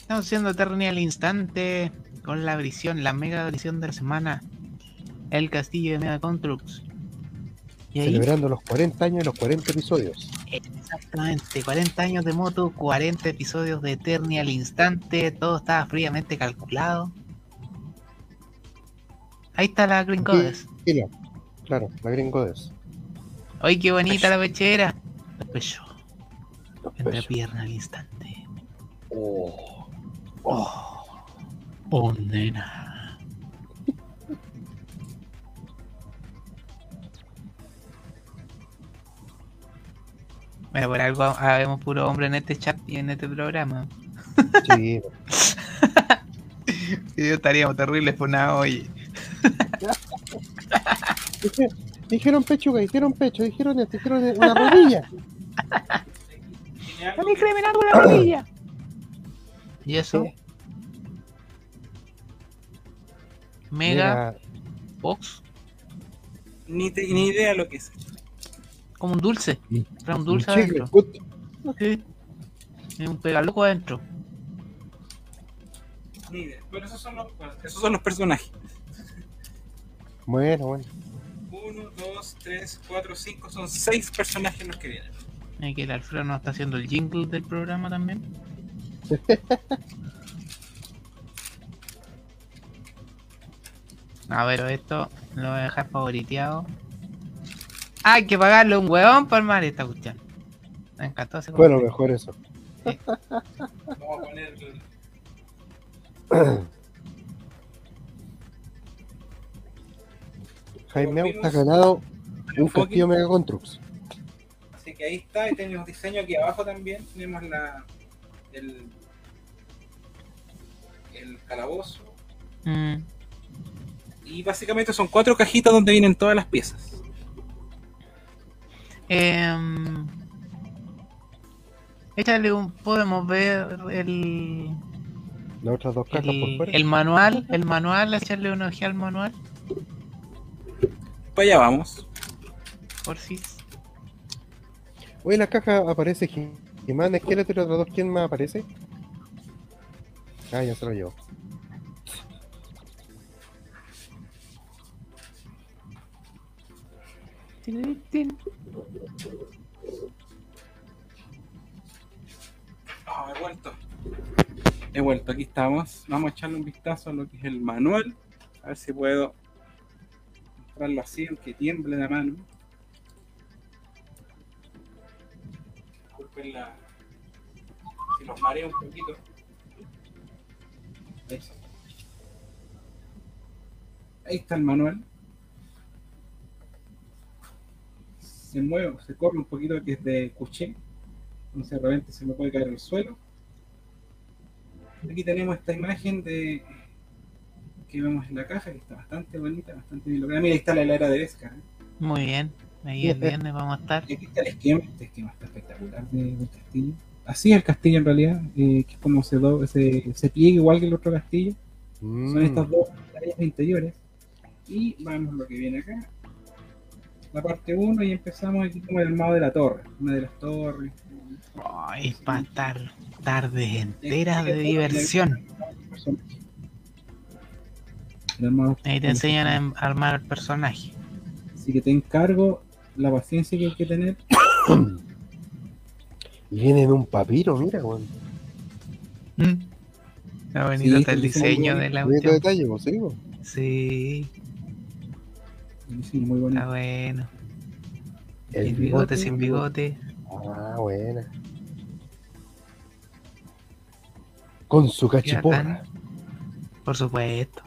Estamos haciendo Eternia al instante con la visión, la mega visión de la semana. El castillo de Mega Constructs. Y ahí, Celebrando los 40 años y los 40 episodios. exactamente, 40 años de moto, 40 episodios de Eternia al instante. Todo estaba fríamente calculado. Ahí está la Green Goddess. La, claro, la gringo de eso. ¡Ay, qué bonita la pechera! El pecho. Entre pierna al instante. Oh, Oh, oh, nena. Bueno, por algo habemos puro hombre en este chat y en este programa. sí, *laughs* Y yo estaríamos terribles por nada hoy. Dije- *laughs* dijeron pechuga, dijeron pecho, dijeron esto, dijeron una rodilla. *laughs* ¡Están discriminando la rodilla! ¿Y eso? Sí. Mega Box, Ni, te- ni idea lo que es. como un dulce. Y- Trae un Un dulce chicle, adentro. justo. Sí. Y un pegaloco adentro. Ni idea. Bueno, esos son los, esos son los personajes. Bueno, bueno. 1, 2, 3, 4, 5. Son 6 personajes los que vienen. Aquí el Alfredo nos está haciendo el jingle del programa también. *laughs* A ver, esto lo voy a dejar favoriteado. Hay que pagarle un huevón para armar esta cuestión. Me encantó ese Bueno, comentario. mejor eso. Vamos a poner. Jaime has ganado un castillo Mega Construx. Así que ahí está. Y tenemos diseño aquí abajo también. Tenemos la. El. El calabozo. Mm, Y básicamente son cuatro cajitas donde vienen todas las piezas. em, échale un. Podemos ver el. Las otras dos cajas por fuera. el manual, el manual, echarle una ojeada al manual, Para allá vamos. por si. Oye, en la caja aparece He-Man, Esqueleto y los otros dos. ¿Quién más aparece? Ah, ya se lo llevo. Ah, he vuelto. He vuelto, aquí estamos. Vamos a echarle un vistazo a lo que es el manual. A ver si puedo mostrarlo así, aunque tiemble la mano. Disculpen la... si los mareo un poquito. Ahí está el manual. Se mueve, se corre un poquito que es de cuché. Entonces de repente se me puede caer al suelo. Aquí tenemos esta imagen de que vemos en la caja, que está bastante bonita, bastante bien lograda. Mira, ahí está la helera de Vesca. ¿eh? Muy bien, ahí el viernes vamos a estar. Y aquí está el esquema, este esquema está espectacular de- del castillo. Así es el castillo en realidad, eh, que es como se, do- se, se pliega igual que el otro castillo. Son Mm. estas dos pantallas interiores. Y vamos a lo que viene acá. La parte 1 y empezamos aquí como el armado de la torre. Una de las torres. Ay, para estar tardes enteras de diversión. El armado- Ahí te enseñan a armar el personaje. Así que te encargo la paciencia que hay que tener. *coughs* Y viene en un papiro, mira, weón. Mm. Está bonito Sí, está el diseño de la Bonito detalle, pues, sí. Sí, Sí, muy bonito. está bueno. El, El bigote sin bigote. Ah, buena. Con su cachiporra. Por supuesto.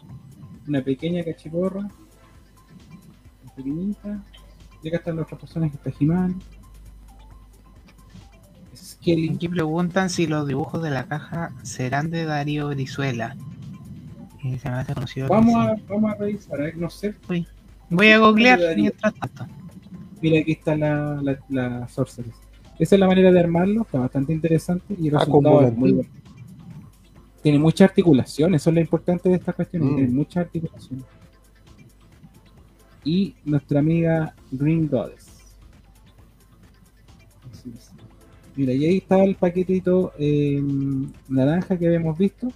Una pequeña cachiporra. Pequeñita. Y acá están las otras personas que está Jimán. Aquí preguntan si los dibujos de la caja serán de Darío Brizuela. Y se me hace conocido. que Vamos sí. a, vamos a revisar, a ver, no sé. Voy a googlear mientras tanto. Mira, aquí está la, la, la Sorceress. Esa es la manera de armarlo, está bastante interesante y el Ah, resultado es muy bueno. Tiene mucha articulación, eso es lo importante de esta cuestión, Mm. tiene mucha articulación. Y nuestra amiga Green Goddess. Así es. Mira, y ahí está el paquetito eh, naranja que habíamos visto.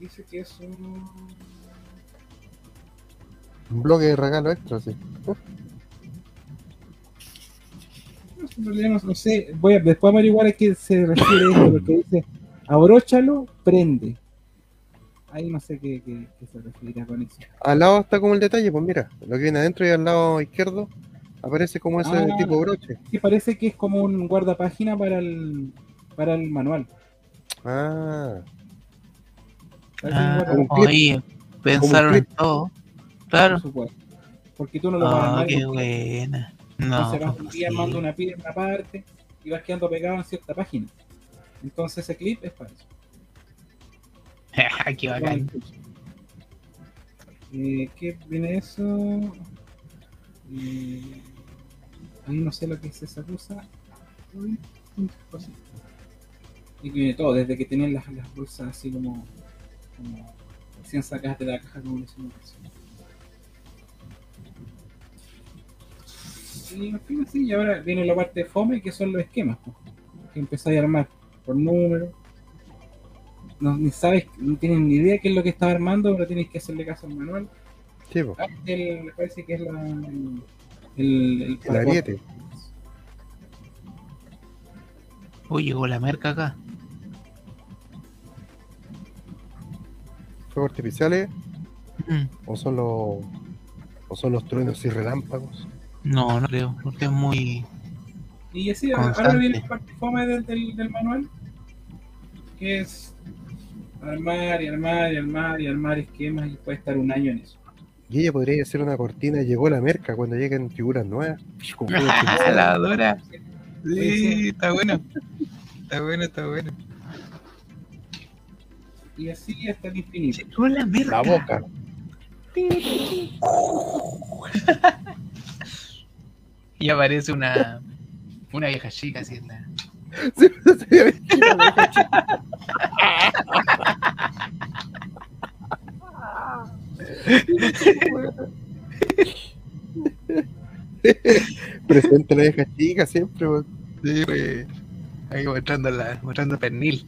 Dice que es un Un bloque de regalo extra, sí. No, no sé, voy a, después averiguar a qué se refiere esto, porque dice abróchalo, prende. Ahí no sé qué, qué- qué se refiere con eso. Al lado está como el detalle, pues mira, lo que viene adentro y al lado izquierdo aparece como ese Ah. tipo de broche. Sí, parece que es como un guardapágina para el, para el manual. Ah, Ah, oye, pensaron en todo. por Claro. supuesto. Porque tú no lo vas a Ah, armar. qué buena. No, Entonces vas un día armando una pieza en una parte y vas quedando pegado en cierta página. Entonces ese clip es para eso. *laughs* Qué bacán. Eh, ¿Qué viene eso? Eh, ahí no sé lo que es esa cosa. Y que viene todo, desde que tienen las, las bolsas así como, como recién sacaste de la caja como decimos. Y en fin, sí, y ahora viene la parte de fome que son los esquemas, pues, que empezáis a armar por número. No, ni sabes, no tienes ni idea qué es lo que estás armando, pero tienes que hacerle caso al manual. Sí, Ah, el, parece que es la, el, el, el ariete. Uy, llegó la merca acá. ¿Fuegos artificiales Mm, o son los o son los truenos y relámpagos? No, no creo, porque es muy. Y así, ahora viene la parte fome del, del, del manual, que es armar y armar y armar y armar esquemas y puede estar un año en eso. Y ella podría hacer una cortina, llegó la merca cuando lleguen figuras nuevas. Ah, *laughs* la Dora. Sí, Sí, está bueno. Está bueno, está bueno. Y así hasta el infinito. Llegó la merca. La boca. Y aparece una. Una vieja chica así en la. Sí, *laughs* se ve vestida la vieja chica. *laughs* Presente la vieja chica siempre. po. Sí, pues, Ahí mostrando, la, mostrando pernil.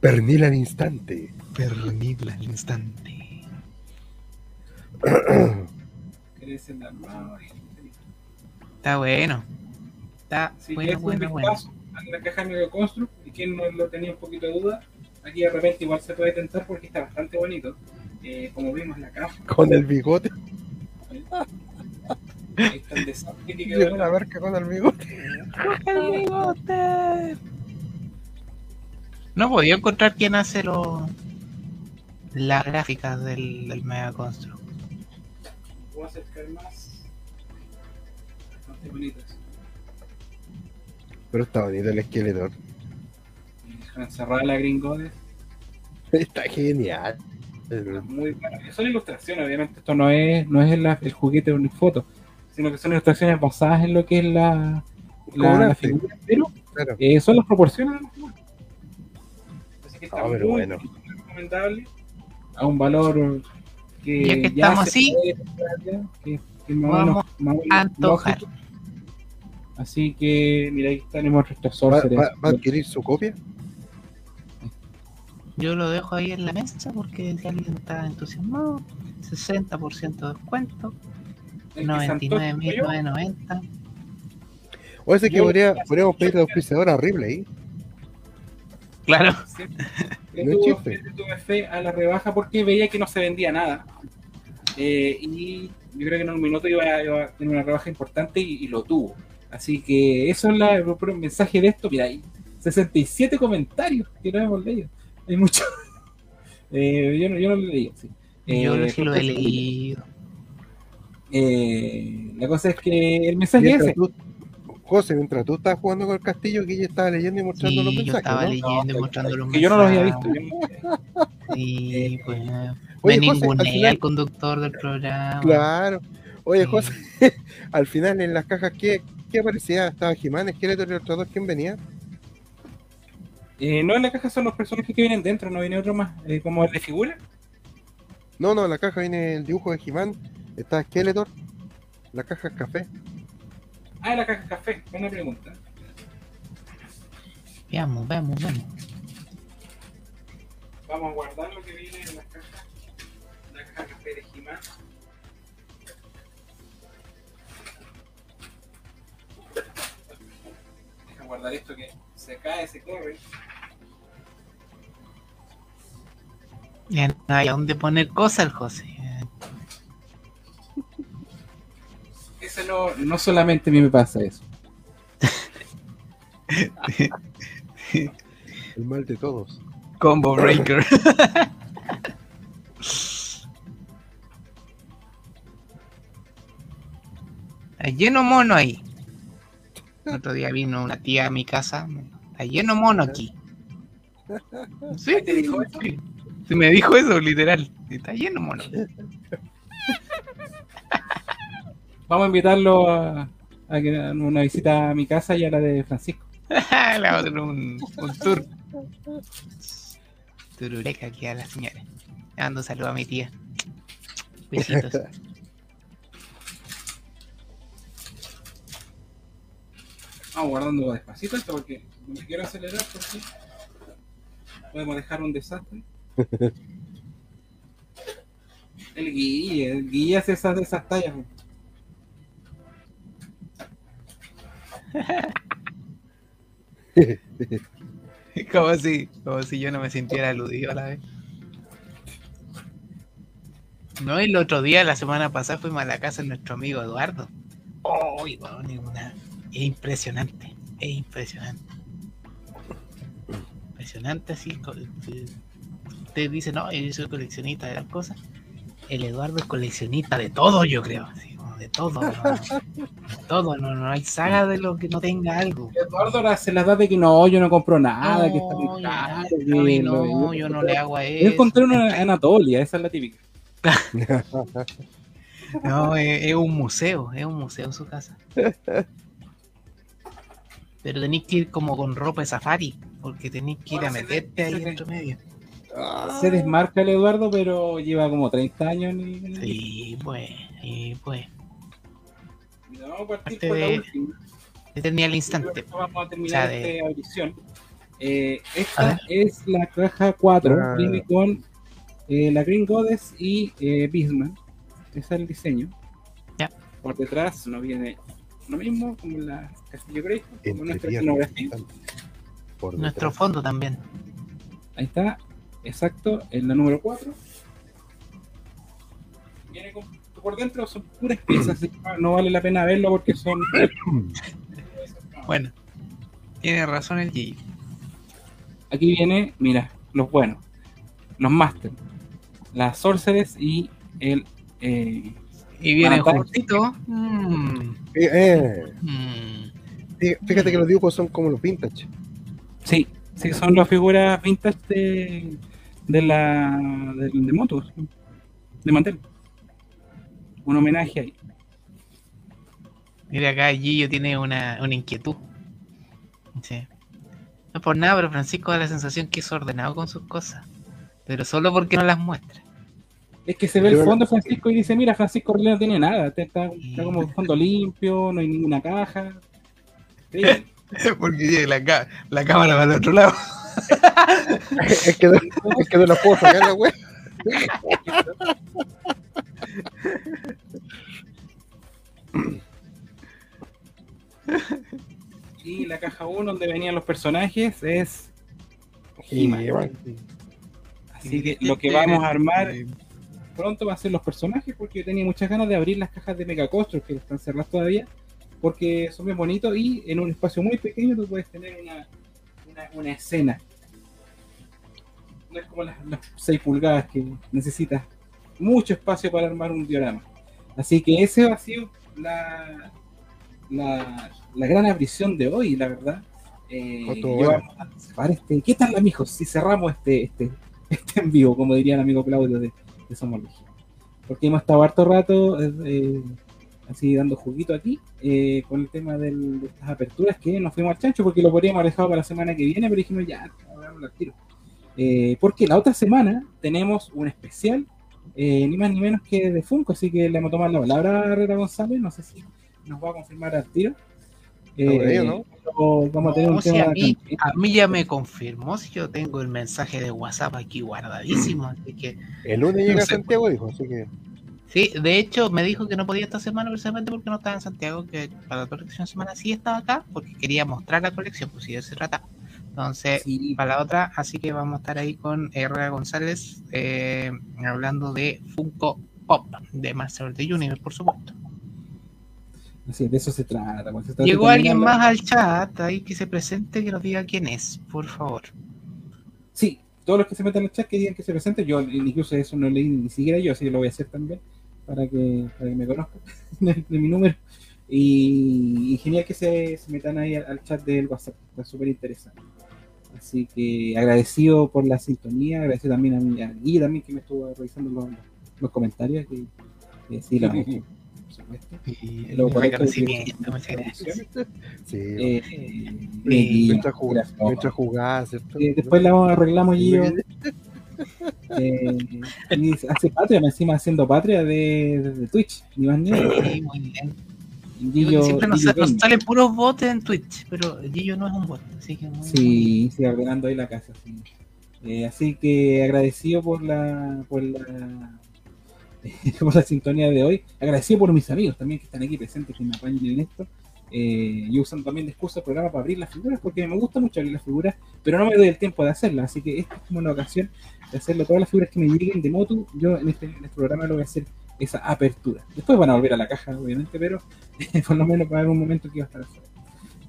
Pernil al instante. Pernil al instante. *clears throat* El infinito. Está bueno. Está Si bueno, bueno, bueno. a la caja de Construct y quien no lo tenía un poquito de duda, aquí de repente igual se puede tentar porque está bastante bonito. Eh, como vimos la caja, Con el bigote. ahí está el desastre que *laughs* quedó. La con el bigote. el bigote. No podía encontrar quién hace lo, las gráficas del, del Mega Construct. Voy a acercar más. Bastante bonitas. Pero está bonito el esqueleto. Encerrada la Gringodes. Está genial. Muy bueno. Son ilustraciones, obviamente. Esto no es, no es el, el juguete o una foto, sino que son ilustraciones basadas en lo que es la, la, figura. Pero Claro. eh, son las proporciones de la figura. Así que está pero muy, bueno. recomendable. A un valor que. Ya que estamos se así, puede que- vamos menos- a antojar. lógico. Así que, mira, ahí tenemos nuestro ¿Va, va- va a adquirir su copia? Yo lo dejo ahí en la mesa porque si alguien está entusiasmado, 60% de descuento, El que se antoje, como yo, 99.990. O ese que Yo- podría, podríamos pedir de auspiciador a Ripley. Claro. Siempre le No tuve fe- le tuve fe a la rebaja porque veía que no se vendía nada. Eh, y yo creo que en un minuto iba, a- iba a tener una rebaja importante y, y lo tuvo. Así que eso es la, el puro mensaje de esto. Mira, hay 67 comentarios que no hemos leído. Hay mucho. *laughs* Eh, yo, no, yo no lo leí. Sí. Yo Eh, sí lo he leído. eh, la cosa es que el mensaje es Mientras ese. tú, José, mientras tú estabas jugando con el castillo, que ella estaba leyendo y mostrando los Sí, yo mensajes. estaba ¿no? leyendo y mostrando los que yo no los había visto. mensajes. yo no- Y pues Oye, me José, al el conductor del programa. Claro. Oye, Sí. José, *laughs* al final en las cajas, ¿qué, qué aparecía? ¿Estaba Jiménez, Esqueleto y otro dos? ¿Quién venía? Eh, no en la caja son los personajes que vienen dentro, no viene otro más. Eh, como el de figura. No, no, en la caja viene el dibujo de Jimán, está Skeletor, la caja es café. Ah, la caja café, buena pregunta. Veamos, veamos, veamos. Vamos a guardar lo que viene en la caja. La caja café de He-Man. Deja guardar esto que se cae, se corre. Ya no hay a dónde poner cosas el José. Ese no, no solamente a mí me pasa eso. *laughs* El mal de todos. Combo Breaker. *laughs* Está lleno mono ahí. El otro día vino una tía a mi casa. Está lleno mono aquí. Sí, ¿Te dijo eso? *laughs* me dijo eso, literal. Está lleno mono. *laughs* Vamos a invitarlo a, a que a una visita a mi casa y a la de Francisco. *laughs* Le vamos a hacer un, un tour. Turuleca aquí a la señora. Un saludo a mi tía. Besitos. Vamos guardando despacito esto porque no me quiero acelerar porque podemos dejar un desastre. El guía, el guía hace esas, esas tallas. *laughs* como si, como si yo no me sintiera aludido a la vez. No, el otro día, la semana pasada, fuimos a la casa de nuestro amigo Eduardo. Oh, una- es impresionante, es impresionante. Impresionante así. Co- eh, Usted dice, no, yo soy coleccionista de las cosas. El Eduardo es coleccionista de todo, yo creo. así, de todo. ¿no? De todo, no, no hay saga de lo que no tenga algo. Eduardo ahora se las da de que no, yo no compro nada, que está No, muy yo- caro. a que no, yo no le hago a Yo eso. encontré una en Anatolia, esa es la típica. *laughs* No, es, es un museo, es un museo su casa. Pero tenéis que ir como con ropa de safari, porque tenéis que ir a meterte ahí se ve. Se desmarca el Eduardo, pero lleva como 30 años en el. Sí, pues, sí, pues. Vamos a partir Parte la de- última. Yo tenía el instante. Vamos a terminar O sea, de- esta audición. Eh, esta es la caja 4, Ah. viene con eh, la Green Goddess y eh, Bisman. Ese es el diseño. Ya. Por detrás no viene lo mismo como la Castillo Grey, como Entre nuestra escenografía. por Nuestro fondo también. Ahí está, exacto, en la número 4. Viene con, por dentro son puras piezas, *clears throat* así que no- vale la pena verlo porque son. *clears throat* Bueno, tiene razón el Gigi. Aquí viene, mira, los buenos, los Master, las Sorceress y el. eh, Y viene juntito. mm, Eh, eh, mm. fí- fíjate que los dibujos son como los vintage. sí, sí, son las figuras vintage de, de la. de, de Motus, de Mantel. Un homenaje ahí. Mira acá, Gillo tiene una, una inquietud. Sí. No es por nada, pero Francisco da la sensación que es ordenado con sus cosas. Pero solo porque no las muestra. Es que se ve el fondo de Francisco y dice, mira, Francisco Orlea no tiene nada, está, está, está como fondo limpio, no hay ninguna caja. *laughs* Sí, porque la, la cámara va al otro lado. Es, que no, es que no la puedo sacar la wea. y la caja 1 donde venían los personajes es He-Man. Así que lo que vamos a armar pronto va a ser los personajes porque yo tenía muchas ganas de abrir las cajas de Megacostros que están cerradas todavía porque son bien bonitos y en un espacio muy pequeño tú puedes tener una, una, una escena. No es como las, las 6 pulgadas que necesitas mucho espacio para armar un diorama. Así que ese ha sido la, la, la gran abrición de hoy, la verdad. Eh, vamos a cerrar este, ¿Qué tal, amigos? Si cerramos este, este, este en vivo, como diría el amigo Claudio de, de Somos. Porque hemos estado harto rato eh, eh, así dando juguito aquí eh, con el tema del- de estas aperturas que nos fuimos al chancho porque lo podríamos haber dejado para la semana que viene, pero dijimos ya, al tiro. Eh, porque la otra semana tenemos un especial, eh, ni más ni menos que de Funko, así que le vamos a tomar la palabra a Herrera González, no sé si nos va a confirmar al tiro. Está por ahí, ¿o no? pero vamos a tener No, un si tema a, mí, también. a mí ya me confirmó si yo tengo el mensaje de WhatsApp aquí guardadísimo. Así que, El lunes llega No. Santiago, dijo, así que sí, de hecho me dijo que no podía esta semana precisamente porque no estaba en Santiago, que para la próxima semana sí estaba acá, porque quería mostrar la colección, pues si de eso se trata. Entonces, Sí, para la otra, así que vamos a estar ahí con Herrera González eh, hablando de Funko Pop, de Master of the Universe, por supuesto. así, de eso se trata. pues, se trata Llegó alguien más al chat ahí que se presente, que nos diga quién es, por favor. Sí, todos los que se metan el chat que digan que se presenten, yo incluso eso no leí ni siquiera yo, así que lo voy a hacer también para que, para que me conozcan *laughs* de, de mi número. Y, y genial que se, se metan ahí al, al chat del WhatsApp, está súper interesante. Así que agradecido por la sintonía, agradecido también a mi a también que me estuvo revisando los, los comentarios, que, que sí, lo han hecho, por supuesto. *laughs* Y Lo muchas gracias. *laughs* sí. Eh, Sí. Guille, mientras, jugás, gracias. mientras jugás, ¿cierto? Eh, después la arreglamos y yo Eh, y hace patria, me encima haciendo patria de, de Twitch, ni más ni menos. Sí, muy bien. Gillo- Siempre nos, Gillo nos Game. salen puros bots en Twitch, pero Gillo no es un bot, así que Sí, sí, ordenando ahí la casa, sí. Eh, así que agradecido por la, por la *laughs* por la sintonía de hoy. Agradecido por mis amigos también que están aquí presentes, que me apañan en esto. Eh, yo usando también de excusa el programa para abrir las figuras, porque me gusta mucho abrir las figuras, pero no me doy el tiempo de hacerlas. Así que esta es como una ocasión de hacerlo. Todas las figuras que me lleguen de Motu, yo en este, en este programa lo voy a hacer esa apertura. Después van a volver a la caja, obviamente, pero *laughs* por lo menos va a haber un momento que va a estar así.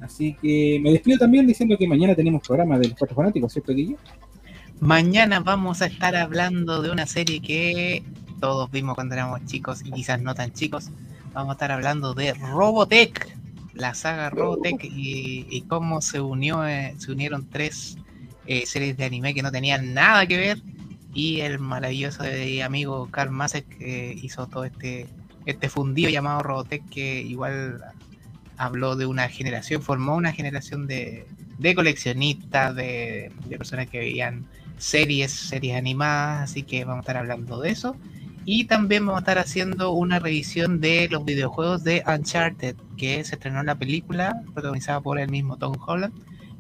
Así que me despido también diciendo que mañana tenemos programa de los cuatro fanáticos, ¿cierto, Guillo? Mañana vamos a estar hablando de una serie que todos vimos cuando éramos chicos y quizás no tan chicos. Vamos a estar hablando de Robotech, la saga Robotech y, y cómo se unió, eh, se unieron tres eh, series de anime que no tenían nada que ver y el maravilloso eh, amigo Karl Masek que hizo todo este este fundido llamado Robotech que igual habló de una generación, formó una generación de, de coleccionistas, de, de personas que veían series, series animadas, así que vamos a estar hablando de eso. Y también vamos a estar haciendo una revisión de los videojuegos de Uncharted, que se estrenó en la película, protagonizada por el mismo Tom Holland,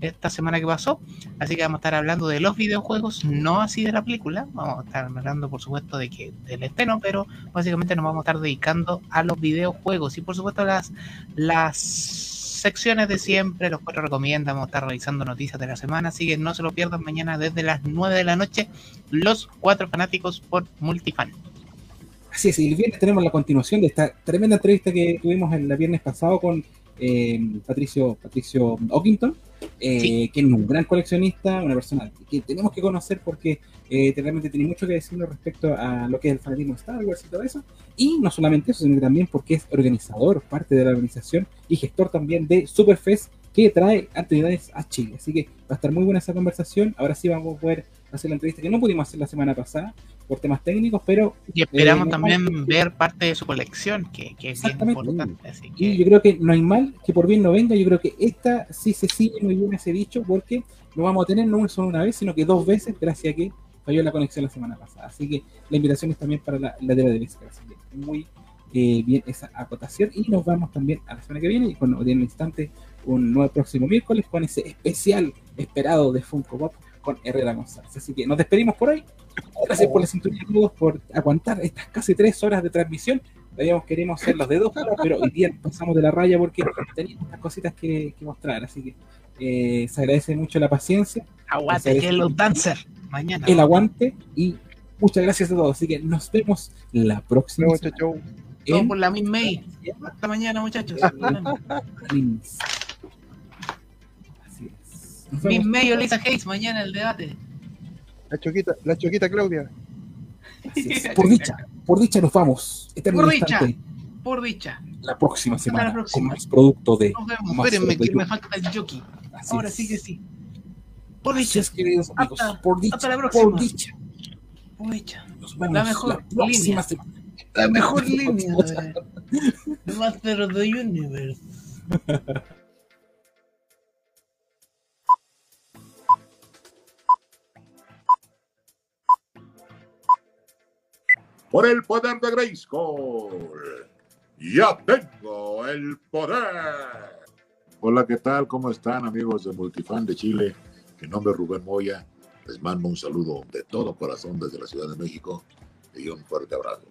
esta semana que pasó. Así que vamos a estar hablando de los videojuegos, no así de la película. Vamos a estar hablando, por supuesto, de que del estreno, pero básicamente nos vamos a estar dedicando a los videojuegos. Y por supuesto, las, las secciones de siempre, los cuatro recomiendan, vamos a estar revisando noticias de la semana, así que no se lo pierdan mañana desde las 9 de la noche, los cuatro fanáticos por Multifan. Así es, y el viernes tenemos la continuación de esta tremenda entrevista que tuvimos el viernes pasado con eh, Patricio, Patricio Ockington, eh, Sí. que es un gran coleccionista, una persona que tenemos que conocer porque eh, realmente tiene mucho que decirnos respecto a lo que es el fanatismo de Star Wars y todo eso. Y no solamente eso, sino también porque es organizador, parte de la organización y gestor también de Superfest que trae actividades a Chile. Así que va a estar muy buena esa conversación. Ahora sí vamos a poder hacer la entrevista que no pudimos hacer la semana pasada por temas técnicos, pero Y esperamos Eh, también ver parte de su colección, que, que es bien importante. Así Y yo creo que no hay mal que por bien no venga. Yo creo que esta sí se sigue muy bien ese dicho porque lo vamos a tener no solo una vez, sino que dos veces, gracias a que falló la conexión la semana pasada. Así que la invitación es también para la, la de Vesca. Así que muy eh, bien esa acotación. Y nos vamos también a la semana que viene y con en un instante un nuevo próximo miércoles con ese especial esperado de Funko Pop con Herrera González. Así que nos despedimos por hoy. Gracias por la sintonía, amigos, por aguantar estas casi tres horas de transmisión. Habíamos queremos hacer los de dos horas, *laughs* pero hoy día pasamos de la raya porque teníamos estas cositas que, que mostrar. Así que eh, se agradece mucho la paciencia, aguante es- Hello Dancer mañana. el aguante y muchas gracias a todos. Así que nos vemos la próxima chau, chau. Todo por la misma. Hasta mañana, muchachos. Miss vemos. May o Lisa Hayes, mañana el debate. La choquita, la choquita Claudia. *laughs* Por dicha, por dicha nos vamos. Eterno Por dicha. instante. Por dicha. La próxima semana con próxima. más producto de. Nos vemos. más Espérenme que me falta el jockey. Así Ahora es. sí que sí. Por Así dicha. es, queridos amigos. Hasta- por dicha. hasta la próxima. Por dicha. Por dicha. Nos vemos La mejor próxima línea. semana. La mejor línea de de *laughs* Master of the Universe. *laughs* por el poder de Grayskull. Ya tengo el poder. Hola, ¿qué tal? ¿Cómo están amigos de Multifan de Chile? Mi nombre es Rubén Moya. Les mando un saludo de todo corazón desde la Ciudad de México y un fuerte abrazo.